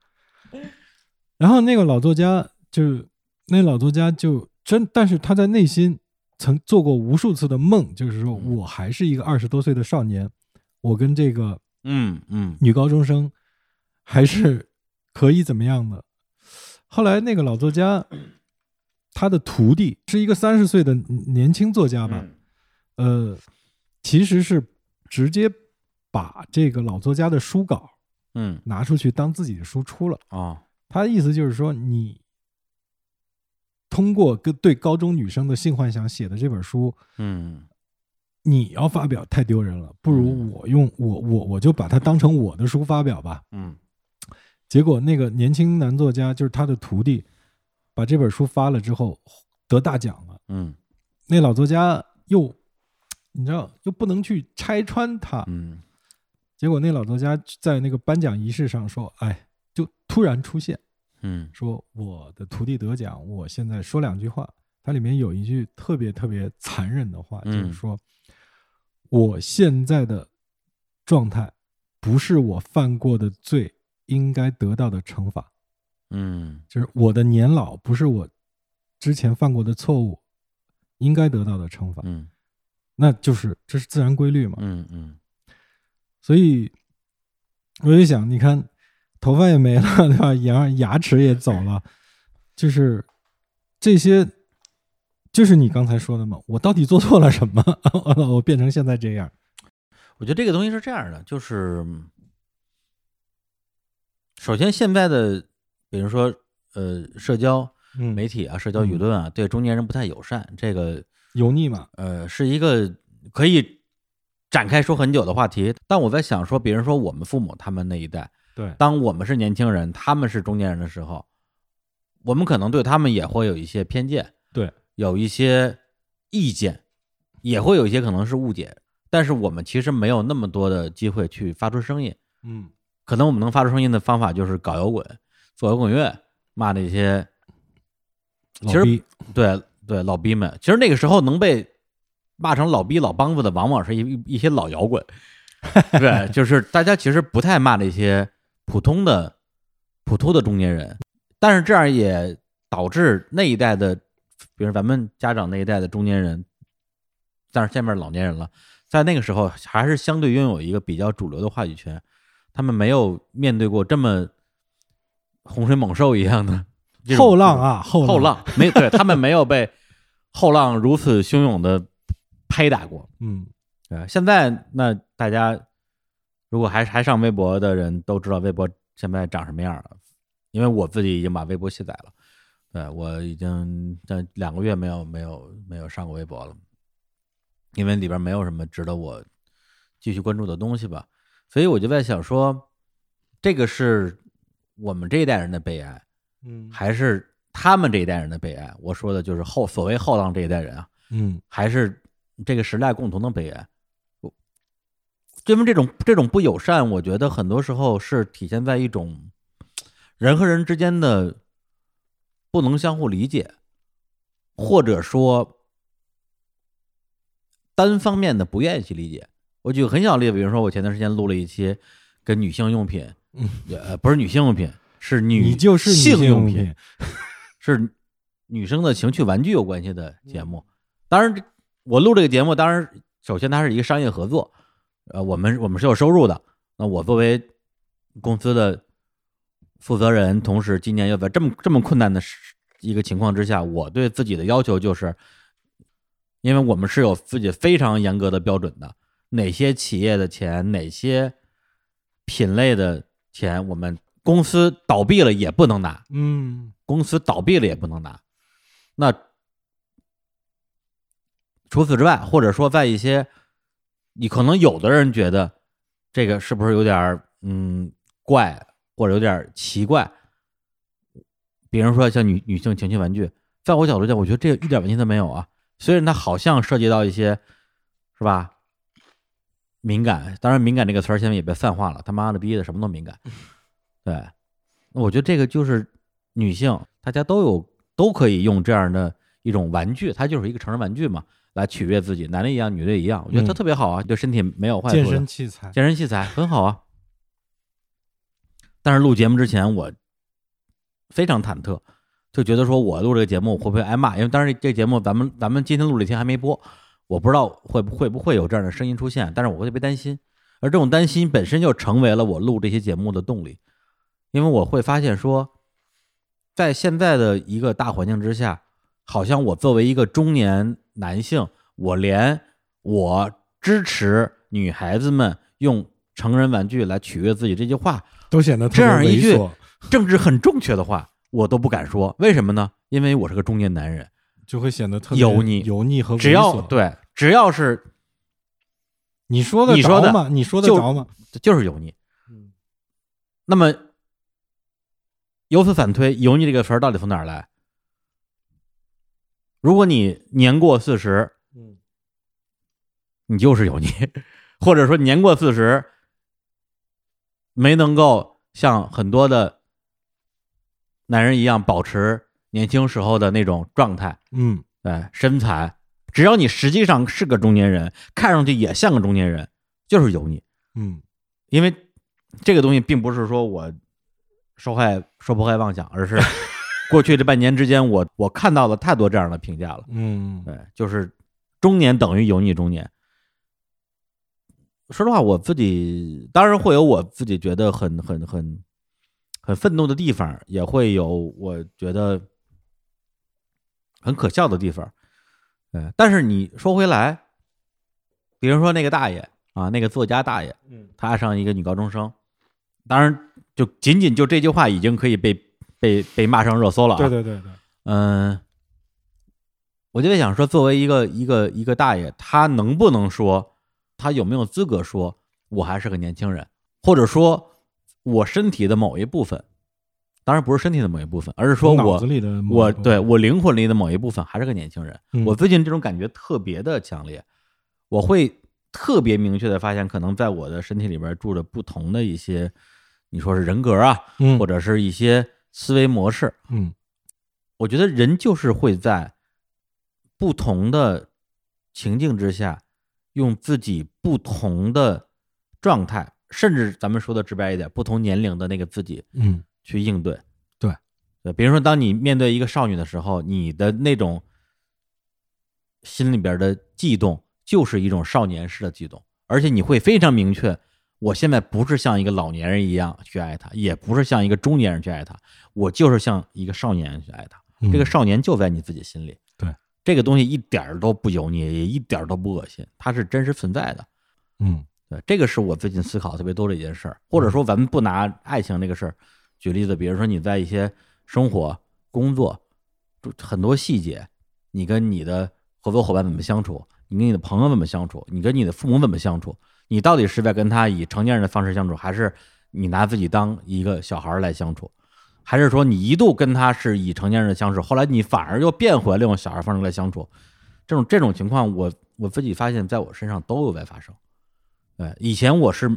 然后那个老作家就那老作家就真，但是他在内心曾做过无数次的梦，就是说嗯。我还是一个二十多岁的少年，我跟这个嗯嗯。女高中生还是可以怎么样的。后来那个老作家，他的徒弟是一个三十岁的年轻作家吧，嗯。呃，其实是直接把这个老作家的书稿嗯。拿出去当自己的书出了。哦。他的意思就是说，你通过跟对高中女生的性幻想写的这本书，嗯。你要发表太丢人了，不如嗯。我用我我我就把它当成我的书发表吧。嗯结果那个年轻男作家就是他的徒弟，把这本书发了之后得大奖了。嗯。那老作家又，你知道又不能去拆穿他，嗯。结果那老作家在那个颁奖仪式上说：“哎，就突然出现，嗯。说我的徒弟得奖，我现在说两句话。它里面有一句特别特别残忍的话，就是嗯说，我现在的状态不是我犯过的罪应该得到的惩罚，嗯就是我的年老不是我之前犯过的错误应该得到的惩罚，嗯那就是这是自然规律嘛。嗯嗯所以我就想，你看，头发也没了，对吧？牙牙齿也走了，就是这些，就是你刚才说的嘛，我到底做错了什么，我变成现在这样？我觉得这个东西是这样的，就是首先现在的，比如说呃，社交嗯，媒体啊、社交舆论啊，对中年人不太友善，这个油腻嘛，呃是一个可以展开说很久的话题。但我在想说，比如说我们父母他们那一代，对，当我们是年轻人，他们是中年人的时候，我们可能对他们也会有一些偏见，对，有一些意见，也会有一些可能是误解。但是我们其实没有那么多的机会去发出声音，嗯，可能我们能发出声音的方法就是搞摇滚、做摇滚乐，骂那些其实老逼对对老逼们。其实那个时候能被骂成老逼、老梆子的，往往是一一一些老摇滚。对，就是大家其实不太骂那些普通的、普通的中年人，但是这样也导致那一代的，比如咱们家长那一代的中年人，但是现在是老年人了，在那个时候还是相对拥有一个比较主流的话语权，他们没有面对过这么洪水猛兽一样的 后浪啊，后后浪，没对 他们没有被后浪如此汹涌的拍打过。嗯，对，现在那大家如果还还上微博的人都知道微博现在长什么样了，因为我自己已经把微博卸载了，对我已经这两个月没有没有没有上过微博了，因为里边没有什么值得我继续关注的东西吧，所以我就在想说，这个是我们这一代人的悲哀，嗯，还是他们这一代人的悲哀？我说的就是后所谓后浪这一代人啊，嗯，还是这个时代共同的悲哀。我因为这种这种不友善，我觉得很多时候是体现在一种人和人之间的不能相互理解，或者说单方面的不愿意去理解。我举个很小的例子，比如说我前段时间录了一期跟女性用品，嗯呃，不是女性用品，是女你就是性用品，是女生的情趣玩具有关系的节目。当然，我录这个节目，当然首先它是一个商业合作，呃，我们我们是有收入的。那我作为公司的负责人，同时今年又在这么这么困难的一个情况之下，我对自己的要求就是，因为我们是有自己非常严格的标准的，哪些企业的钱，哪些品类的钱，我们公司倒闭了也不能拿。嗯，公司倒闭了也不能拿。那除此之外，或者说在一些你可能有的人觉得这个是不是有点儿嗯怪，或者有点儿奇怪？比如说像女女性情趣玩具，在我角度讲，我觉得这个一点问题都没有啊。虽然它好像涉及到一些是吧敏感，当然敏感这个词儿现在也被泛化了，他妈的逼的什么都敏感。对，那我觉得这个就是女性，大家都有都可以用这样的一种玩具，它就是一个成人玩具嘛，来取悦自己，男的一样，女的一样，我觉得它嗯特别好啊，对身体没有坏处。健身器材，健身器材很好啊。但是录节目之前，我非常忐忑，就觉得说我录这个节目会不会挨骂？因为当然这个节目咱们咱们今天录这天还没播，我不知道会不会不会有这样的声音出现，但是我会特别担心，而这种担心本身就成为了我录这些节目的动力，因为我会发现说，在现在的一个大环境之下，好像我作为一个中年男性，我连我支持女孩子们用成人玩具来取悦自己这句话，都显得特这样一句政治很正确的话，我都不敢说。为什么呢？因为我是个中年男人，就会显得特别油腻油腻和猥琐只要对，只要是你说的你说的着吗？你说的就着吗？就是油腻。嗯那么由此反推，油腻这个词儿到底从哪儿来？如果你年过四十，嗯你就是油腻，或者说年过四十没能够像很多的男人一样保持年轻时候的那种状态，嗯对身材，只要你实际上是个中年人，看上去也像个中年人，就是油腻。嗯因为这个东西并不是说我受害受迫害妄想，而是 过去这半年之间，我我看到了太多这样的评价了。嗯对，就是中年等于油腻中年。说实话，我自己当然会有我自己觉得很很很很愤怒的地方，也会有我觉得很可笑的地方。嗯，但是你说回来，比如说那个大爷啊，那个作家大爷，嗯，他爱上一个女高中生，当然就仅仅就这句话已经可以被被被骂上热搜了啊。对对对对，嗯，我就在想说，作为一个一个一个大爷，他能不能说，他有没有资格说我还是个年轻人，或者说我身体的某一部分，当然不是身体的某一部分，而是说我我对我灵魂里的某一部分还是个年轻人。嗯我最近这种感觉特别的强烈，我会特别明确的发现，可能在我的身体里边住着不同的一些，你说是人格啊，嗯或者是一些思维模式。嗯我觉得人就是会在不同的情境之下，用自己不同的状态，甚至咱们说的直白一点，不同年龄的那个自己嗯去应对。对，对，比如说，当你面对一个少女的时候，你的那种心里边的悸动，就是一种少年式的悸动，而且你会非常明确，我现在不是像一个老年人一样去爱她，也不是像一个中年人去爱她，我就是像一个少年人去爱她。嗯这个少年就在你自己心里。对，这个东西一点儿都不油腻，也一点儿都不恶心，它是真实存在的。嗯对，这个是我最近思考特别多的一件事儿，或者说咱们不拿爱情这个事儿举例子，比如说你在一些生活、工作就很多细节，你跟你的合作伙伴怎么相处，你跟你的朋友怎么相处，你跟你的父母怎么相处，你到底是在跟他以成年人的方式相处，还是你拿自己当一个小孩来相处？还是说你一度跟他是以成年人的相处，后来你反而又变回了用小孩方式来相处？这种这种情况，我我自己发现在我身上都有在发生。对，以前我是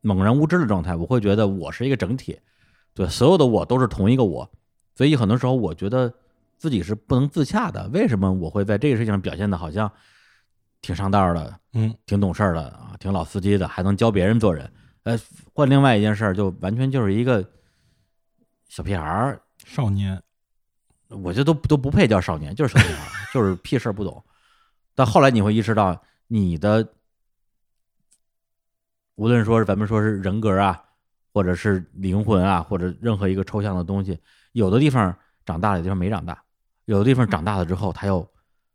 猛然无知的状态，我会觉得我是一个整体，对，所有的我都是同一个我，所以很多时候我觉得自己是不能自洽的。为什么我会在这个事情上表现的好像挺上道的，嗯挺懂事儿的啊，挺老司机的，还能教别人做人？呃，换另外一件事儿，就完全就是一个小屁孩儿，少年，我觉得都都不配叫少年，就是小屁孩儿，就是屁事儿不懂。但后来你会意识到，你的无论说是咱们说是人格啊，或者是灵魂啊，或者任何一个抽象的东西，有的地方长大了，有的地方没长大，有的地方长大了之后，他又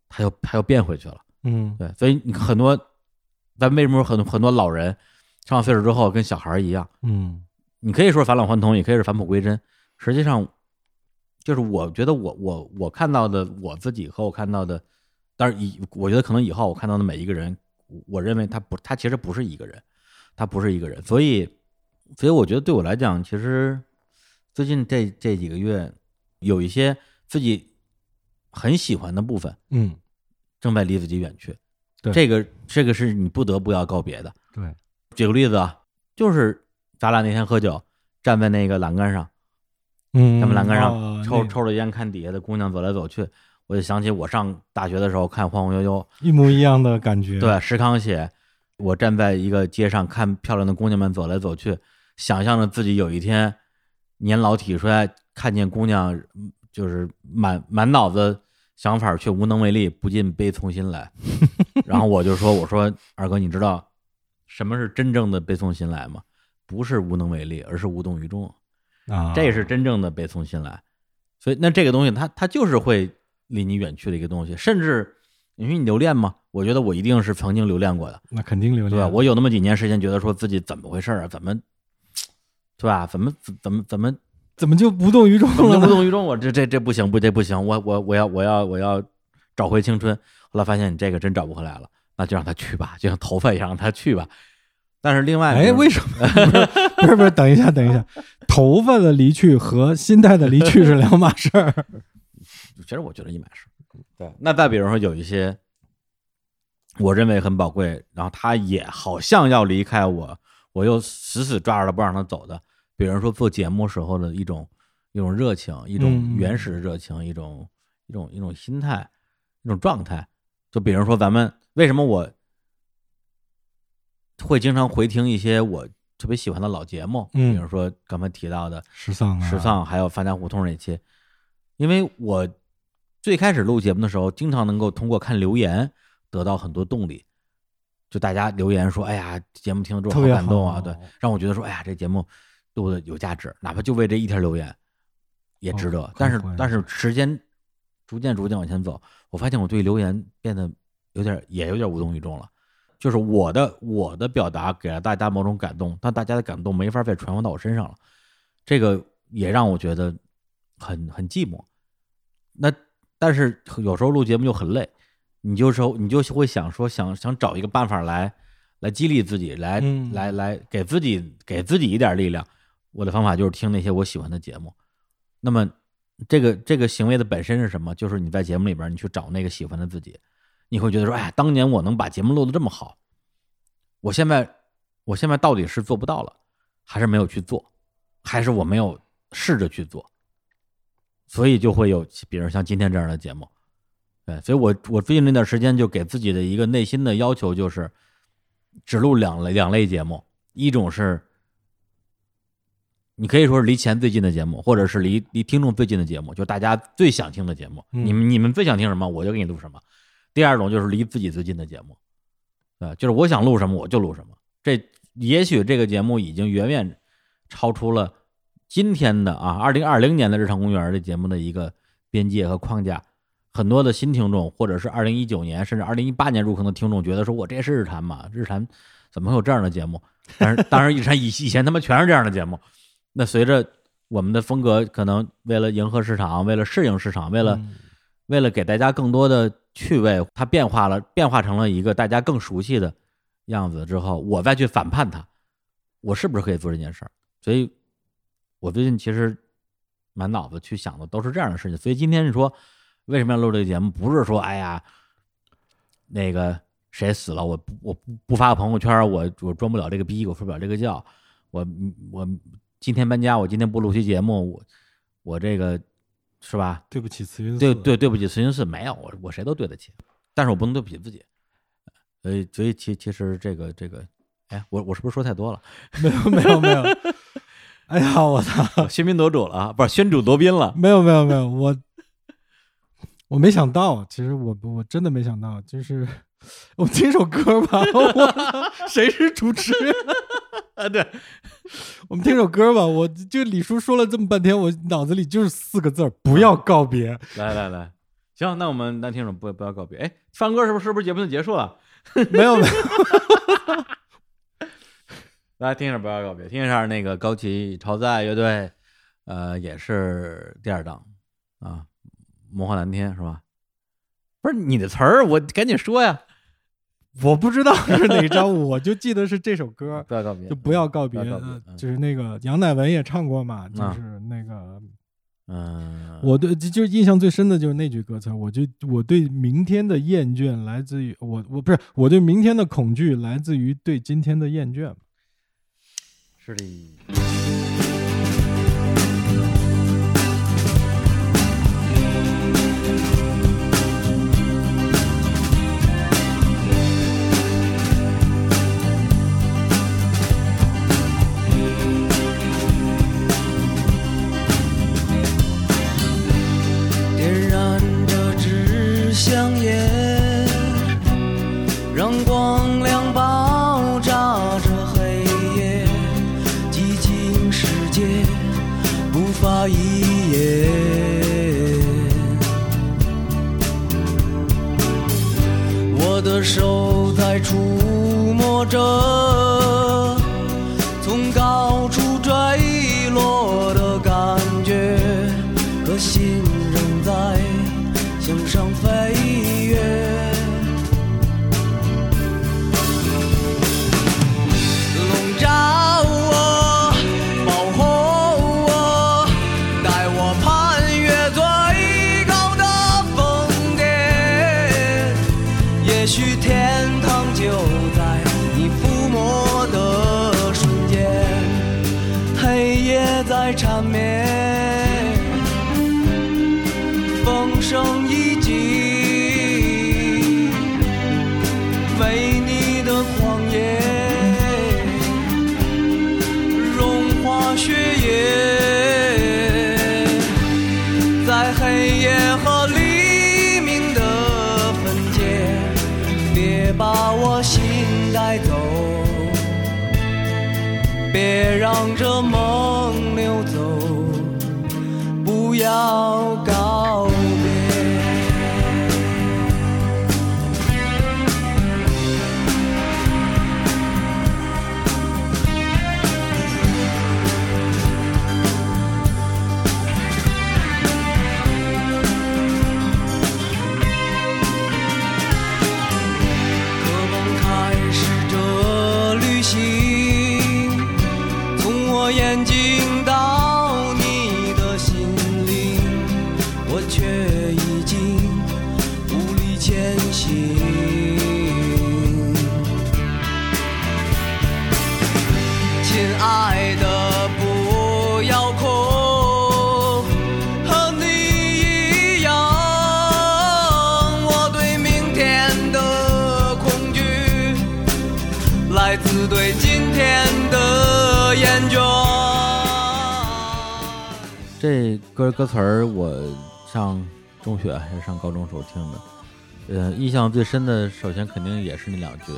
他又他又变回去了。嗯对，所以你很多，咱为什么说很多很多老人上了岁数之后跟小孩一样？嗯你可以说返老还童，也可以是返璞归真。实际上，就是我觉得我我我看到的我自己和我看到的，但是以我觉得可能以后我看到的每一个人，我认为他不，他其实不是一个人，他不是一个人。所以，所以我觉得对我来讲，其实最近这这几个月，有一些自己很喜欢的部分，嗯，正在离自己远去。对这个这个是你不得不要告别的。对，举个例子啊，就是咱俩那天喝酒，站在那个栏杆上，嗯，咱们栏杆上啊抽、那抽着烟，看底下的姑娘走来走去，我就想起我上大学的时候看《晃晃悠悠一模一样的感觉，》，对，石康写，我站在一个街上看漂亮的姑娘们走来走去，想象着自己有一天年老体衰，看见姑娘，嗯就是满满脑子想法却无能为力，不禁悲从心来。然后我就说：“我说二哥，你知道什么是真正的悲从心来吗？不是无能为力，而是无动于衷。啊，这是真正的悲从心来。所以，那这个东西它，它就是会离你远去的一个东西。甚至你说你留恋吗？我觉得我一定是曾经留恋过的，那肯定留恋，对吧？我有那么几年时间，觉得说自己怎么回事啊？怎么，对吧？怎么怎么怎么怎么就无动于衷怎么了呢？就不动于衷？我这这这不行，不这不行，我我我要我要我要找回青春。后来发现你这个真找不回来了，那就让他去吧，就像头发一样，让他去吧。但是另外，哎，为什么？不是不是，等一下，等一下，头发的离去和心态的离去是两码事儿。其实我觉得一码事。对，那再比如说有一些我认为很宝贵，然后他也好像要离开我，我又死死抓着他不让他走的，比如说做节目时候的一种一种热情，一种嗯原始的热情，一种一种一种心态，一种状态。就比如说咱们为什么我会经常回听一些我特别喜欢的老节目，嗯。比如说刚才提到的时尚啊，时尚，还有发家胡同那期，因为我最开始录节目的时候，经常能够通过看留言得到很多动力，就大家留言说：“哎呀，节目听了之后好感动啊！”对，让我觉得说：“哎呀，这节目录的有价值，哪怕就为这一条留言也值得。哦但是但是时间逐渐逐渐往前走，我发现我对留言变得有点也有点无动于衷了。就是我的我的表达给了大家某种感动，但大家的感动没法再传播到我身上了，这个也让我觉得很很寂寞。那但是有时候录节目就很累，你就说你就会想说想想找一个办法来来激励自己，来、嗯来来给自己给自己一点力量。我的方法就是听那些我喜欢的节目。那么这个这个行为的本身是什么？就是你在节目里边你去找那个喜欢的自己，你会觉得说，哎，当年我能把节目录得这么好，我现在我现在到底是做不到了，还是没有去做，还是我没有试着去做，所以就会有比如像今天这样的节目。对，所以我我最近这段时间就给自己的一个内心的要求就是，只录两类两类节目，一种是你可以说是离钱最近的节目，或者是离离听众最近的节目，就大家最想听的节目。嗯你们你们最想听什么，我就给你录什么。第二种就是离自己最近的节目，啊，就是我想录什么我就录什么。这也许这个节目已经远远超出了今天的啊，二零二零年的日常公园的节目的一个边界和框架。很多的新听众，或者是二零一九年甚至二零一八年入坑的听众，觉得说我这是日坛吗？日坛怎么会有这样的节目？但是当然，日坛以以前他妈全是这样的节目。那随着我们的风格，可能为了迎合市场，为了适应市场，为了、嗯为了给大家更多的趣味，它变化了，变化成了一个大家更熟悉的样子之后，我再去反叛它，我是不是可以做这件事儿？所以，我最近其实满脑子去想的都是这样的事情。所以今天你说为什么要录这个节目？不是说哎呀，那个谁死了，我不我不不发个朋友圈，我我装不了这个逼，我睡不了这个觉，我我今天搬家，我今天不录期节目，我我这个是吧？对不起，慈云寺。对对，对不起，慈云寺没有我，我谁都对得起，但是我不能对不起自己。所以，所以其其实这个这个，哎，我我是不是说太多了？没有没有没有。哎呀，我操！喧宾夺主了啊，不是宣主夺宾了。没有没有没有，我我没想到，其实我我真的没想到，就是 我们听首歌吧。谁是主持人？啊，对，我们听首歌吧。我就李叔说了这么半天，我脑子里就是四个字儿：不要告别。来来来，行，那我们男听众不不要告别。哎，放歌是不是是不是节目就结束了？没有没有，来听一下不要告别，听一下那个高旗超载乐队，呃，也是第二档啊，魔幻蓝天是吧？不是你的词儿，我赶紧说呀！我不知道是哪张，我就记得是这首歌。不要告别，就不要告别，就是那个杨乃文也唱过嘛，就啊是那个嗯，我对就就是印象最深的就是那句歌词，我就我对明天的厌倦来自于我我不是我对明天的恐惧来自于对今天的厌倦。是的。触摸着从高处坠落的感觉，可心仍在向上飞跃。笼罩我，保护我，带我攀越最高的峰巅。也许天堂就向着梦歌歌词儿我上中学还是上高中时候听的，呃，印象最深的，首先肯定也是那两句，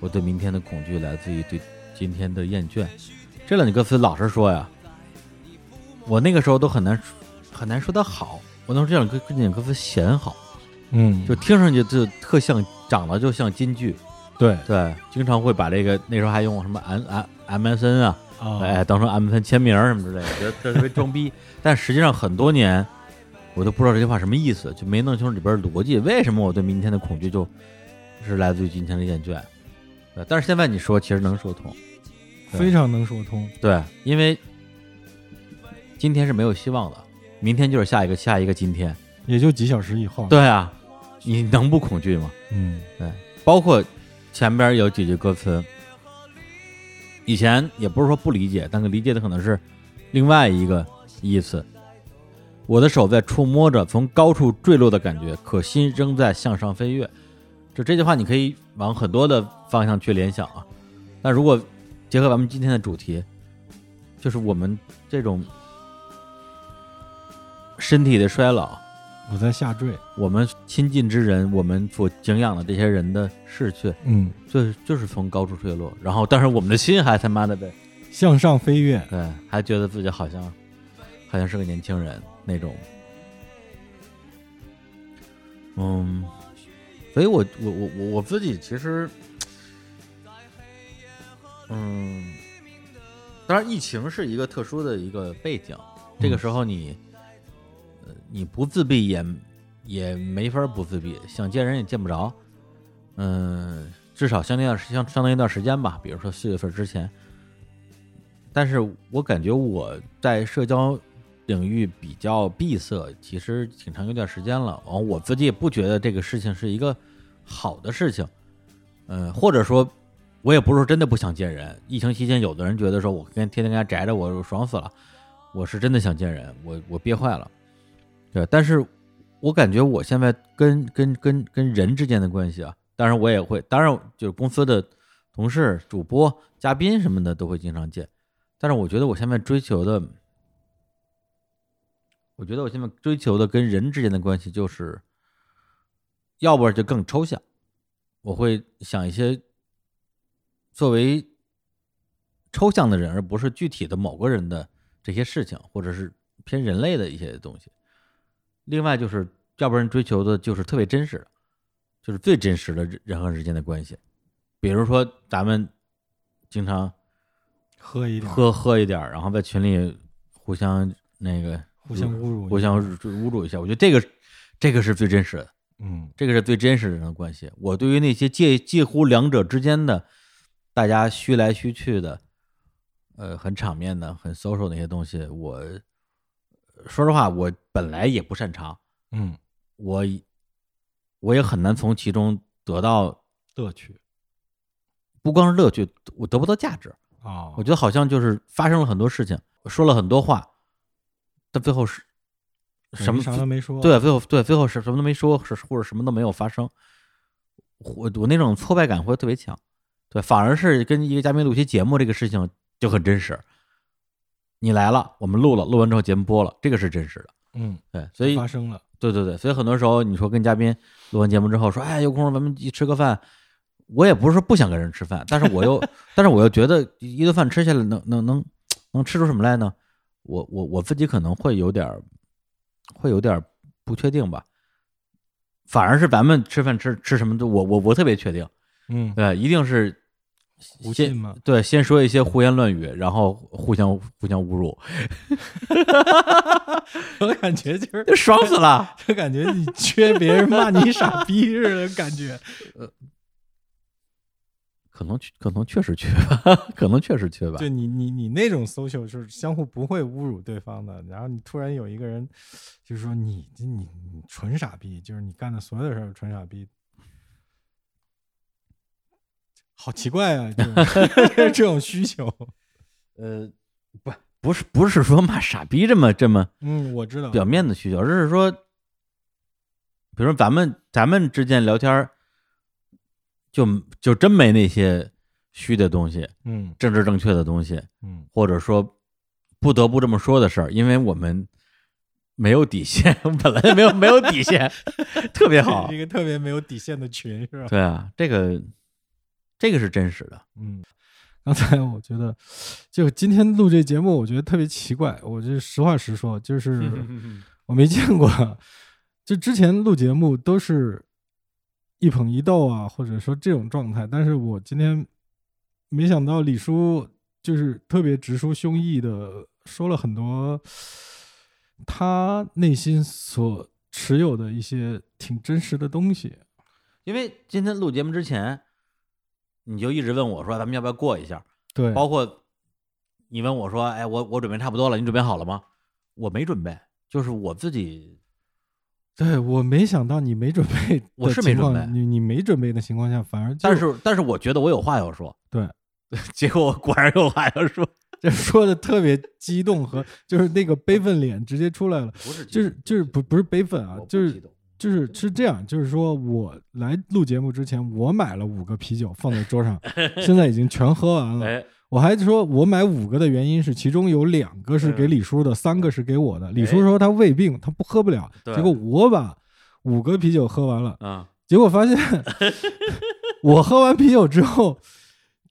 我对明天的恐惧来自于对今天的厌倦。这两句歌词，老实说呀，我那个时候都很难很难说它好，我能说这两歌这两歌词写得好，嗯，就听上去就特像长得就像京剧，对。对，经常会把这个那时候还用什么 M M MSN 啊，啊，哎，当成 MSN 签名什么之类的，觉得这特别装逼。但实际上很多年，我都不知道这句话什么意思，就没弄清楚里边的逻辑。为什么我对明天的恐惧就是来自于今天的厌倦？对，但是现在你说，其实能说通。非常能说通。对，因为今天是没有希望的，明天就是下一个下一个今天。也就几小时以后。，对啊，你能不恐惧吗？嗯对，包括前边有几句歌词，以前也不是说不理解，但是理解的可能是另外一个意思。我的手在触摸着从高处坠落的感觉，可心仍在向上飞跃。就这句话，你可以往很多的方向去联想啊。那如果结合咱们今天的主题，就是我们这种身体的衰老，我在下坠。我们亲近之人，我们所敬仰的这些人的逝去，嗯，就是就是从高处坠落，然后但是我们的心还他妈的呗，向上飞跃。对，还觉得自己好像好像是个年轻人那种，嗯，所以我我我我我自己其实，嗯，当然疫情是一个特殊的一个背景，这个时候你，呃，你不自闭也也没法不自闭，想见人也见不着，嗯，至少相当一段相相当一段时间吧，比如说四月份之前。但是我感觉我在社交领域比较闭塞，其实挺长一段时间了。完，我自己也不觉得这个事情是一个好的事情，嗯、或者说，我也不是真的不想见人。疫情期间，有的人觉得说我跟天天跟家宅着，我爽死了，我是真的想见人，我我憋坏了，对。但是我感觉我现在跟跟跟跟人之间的关系啊，当然我也会，当然就是公司的同事、主播、嘉宾什么的都会经常见。但是我觉得我现在追求的，我觉得我现在追求的跟人之间的关系，就是，要不然就更抽象，我会想一些作为抽象的人，而不是具体的某个人的这些事情，或者是偏人类的一些东西。另外就是，要不然追求的就是特别真实的，就是最真实的人人和人之间的关系，比如说咱们经常。喝一点，喝喝一点，然后在群里互相那个互相侮辱，互相侮辱一下，我觉得这个这个是最真实的，嗯这个是最真实的人的关系。我对于那些介介乎两者之间的，大家虚来虚去的，呃，很场面的、很 social 的那些东西，我说实话，我本来也不擅长，嗯，我我也很难从其中得到乐趣不光是乐趣，我得不到价值。啊，我觉得好像就是发生了很多事情，说了很多话，但最后是什么啥都没说，对，最后对最后是什么都没说，是或者什么都没有发生。我我那种挫败感会特别强，对，反而是跟一个嘉宾录期节目这个事情就很真实。你来了，我们录了，录完之后节目播了，这个是真实的。嗯，对，所以发生了，对对对，所以很多时候你说跟嘉宾录完节目之后说，哎，有空咱们一吃个饭，我也不是说不想跟人吃饭，但是我又 但是我又觉得一顿饭吃下来能能能能吃出什么来呢？我我我自己可能会有点儿会有点儿不确定吧，反而是咱们吃饭吃吃什么都我我我特别确定，嗯，对，一定是先胡信嘛，对先说一些胡言乱语，然后互相互相侮辱，我感觉就是，就爽死了。就感觉你缺别人骂你傻逼 似的感觉，呃可能可能确实缺吧，可能确实缺吧。就你你你那种 social 就是相互不会侮辱对方的，然后你突然有一个人就是说你你你你纯傻逼，就是你干的所有的事儿纯傻逼，好奇怪啊，这种 这种需求。呃，不不是不是说骂傻逼这么这么嗯，我知道，表面的需求，而是说，比如说咱们咱们之间聊天儿就就真没那些虚的东西、嗯政治正确的东西，嗯，或者说不得不这么说的事儿，因为我们没有底线，本来就没有没有底线，特别好 一。个特别没有底线的群是吧？对啊，这个这个是真实的。嗯，刚才我觉得，就今天录这节目，我觉得特别奇怪。我就实话实说，就 是我没见过，就之前录节目都是一捧一逗啊，或者说这种状态，但是我今天没想到李叔就是特别直抒胸臆的说了很多他内心所持有的一些挺真实的东西。因为今天录节目之前，你就一直问我说，咱们要不要过一下？对，包括你问我说，哎，我我准备差不多了，你准备好了吗？我没准备，就是我自己对我没想到你没准备 我是没准备你你没准备的情况下，反而但是但是我觉得我有话要说，对，结果我果然有话要说，这说的特别激动和就是那个悲愤脸直接出来了，不是就是就是不不是悲愤啊就是就是是这样，就是说我来录节目之前，我买了五个啤酒放在桌上，现在已经全喝完了。哎，我还说我买五个的原因是，其中有两个是给李叔的，三个是给我的。李叔说他胃病，他不喝不了，结果我把五个啤酒喝完了，啊，结果发现 我喝完啤酒之后，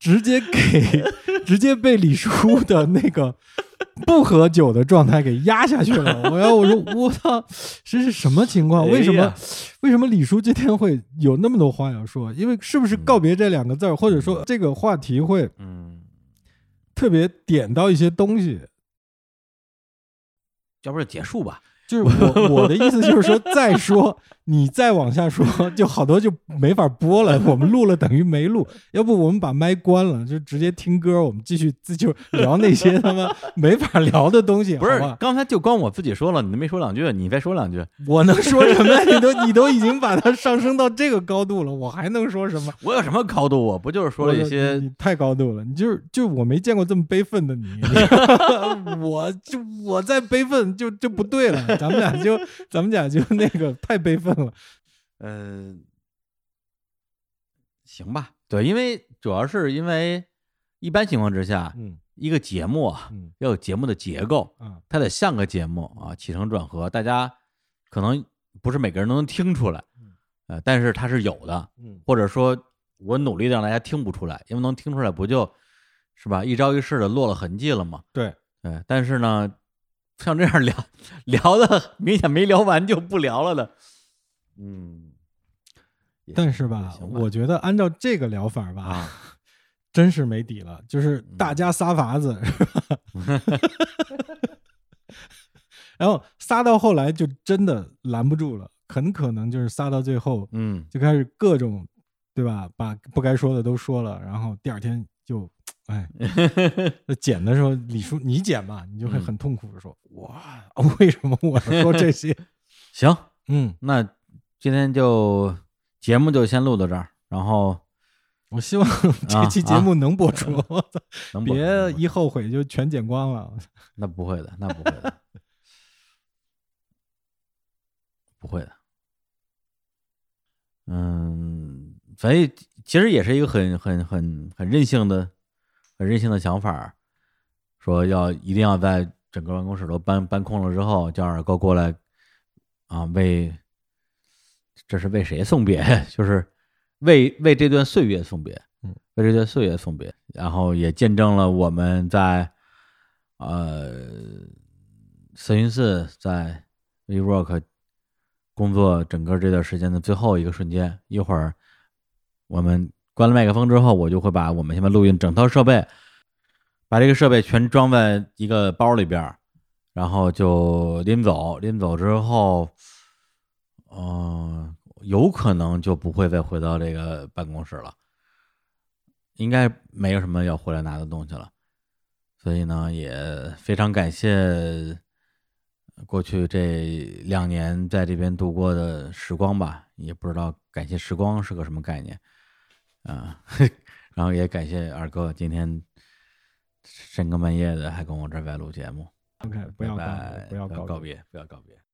直接给直接被李叔的那个 不喝酒的状态给压下去了。我要我说我操，这是什么情况？为什么哎为什么李叔今天会有那么多话要说？因为是不是告别这两个字儿，或者说这个话题会嗯，特别点到一些东西？要不就结束吧。就是我我的意思就是说，再说你再往下说，就好多就没法播了。我们录了等于没录，要不我们把麦关了，就直接听歌，我们继续自就聊那些他妈 没法聊的东西。不是刚才就光我自己说了，你都没说两句，你再说两句，我能说什么？你都 你都已经把它上升到这个高度了，我还能说什么？我有什么高度？我不就是说了一些你你太高度了，你就是就我没见过这么悲愤的你，我就我再悲愤就就不对了，咱们俩就咱们俩就那个太悲愤了。嗯，行吧，对，因为主要是因为一般情况之下，嗯一个节目啊嗯要有节目的结构，嗯它得像个节目啊，起承转合，大家可能不是每个人都能听出来，呃，但是它是有的，嗯或者说我努力的让大家听不出来，因为能听出来不就是吧一招一式的落了痕迹了吗？对，对，但是呢，像这样聊 聊的明显没聊完就不聊了的，嗯，但是吧，吧我觉得按照这个疗法吧，啊，真是没底了，就是嗯大家。撒法子 然后撒到后来就真的拦不住了，很可能就是撒到最后嗯，就开始各种，对吧？把不该说的都说了，然后第二天就，哎，那剪的时候，李叔你剪吧，你就会嗯。很痛苦的说，哇，为什么我要说这些？行，嗯，那今天就节目就先录到这儿，然后我希望这期节目能播出，我操，能别一后悔就全剪光了。那不会的，那不会的，不会的。嗯，所以其实也是一个很很很很任性的、很任性的想法，说要一定要在整个办公室都搬搬空了之后，叫二哥过来啊，为这是为谁送别？就是为为这段岁月送别，嗯，为这段岁月送别，然后也见证了我们在呃四云寺在 WeWork 工作整个这段时间的最后一个瞬间。一会儿我们关了麦克风之后，我就会把我们现在录音整套设备，把这个设备全装在一个包里边，然后就拎走。拎走之后，嗯、有可能就不会再回到这个办公室了，应该没有什么要回来拿的东西了。所以呢，也非常感谢过去这两年在这边度过的时光吧，也不知道感谢时光是个什么概念啊。然后也感谢二哥今天深更半夜的还跟我这儿来录节目，OK，不要告不要告告别，不要告别。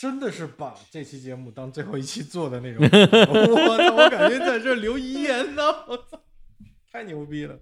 真的是把这期节目当最后一期做的那种。我操！我感觉在这留遗言呢，我操！太牛逼了。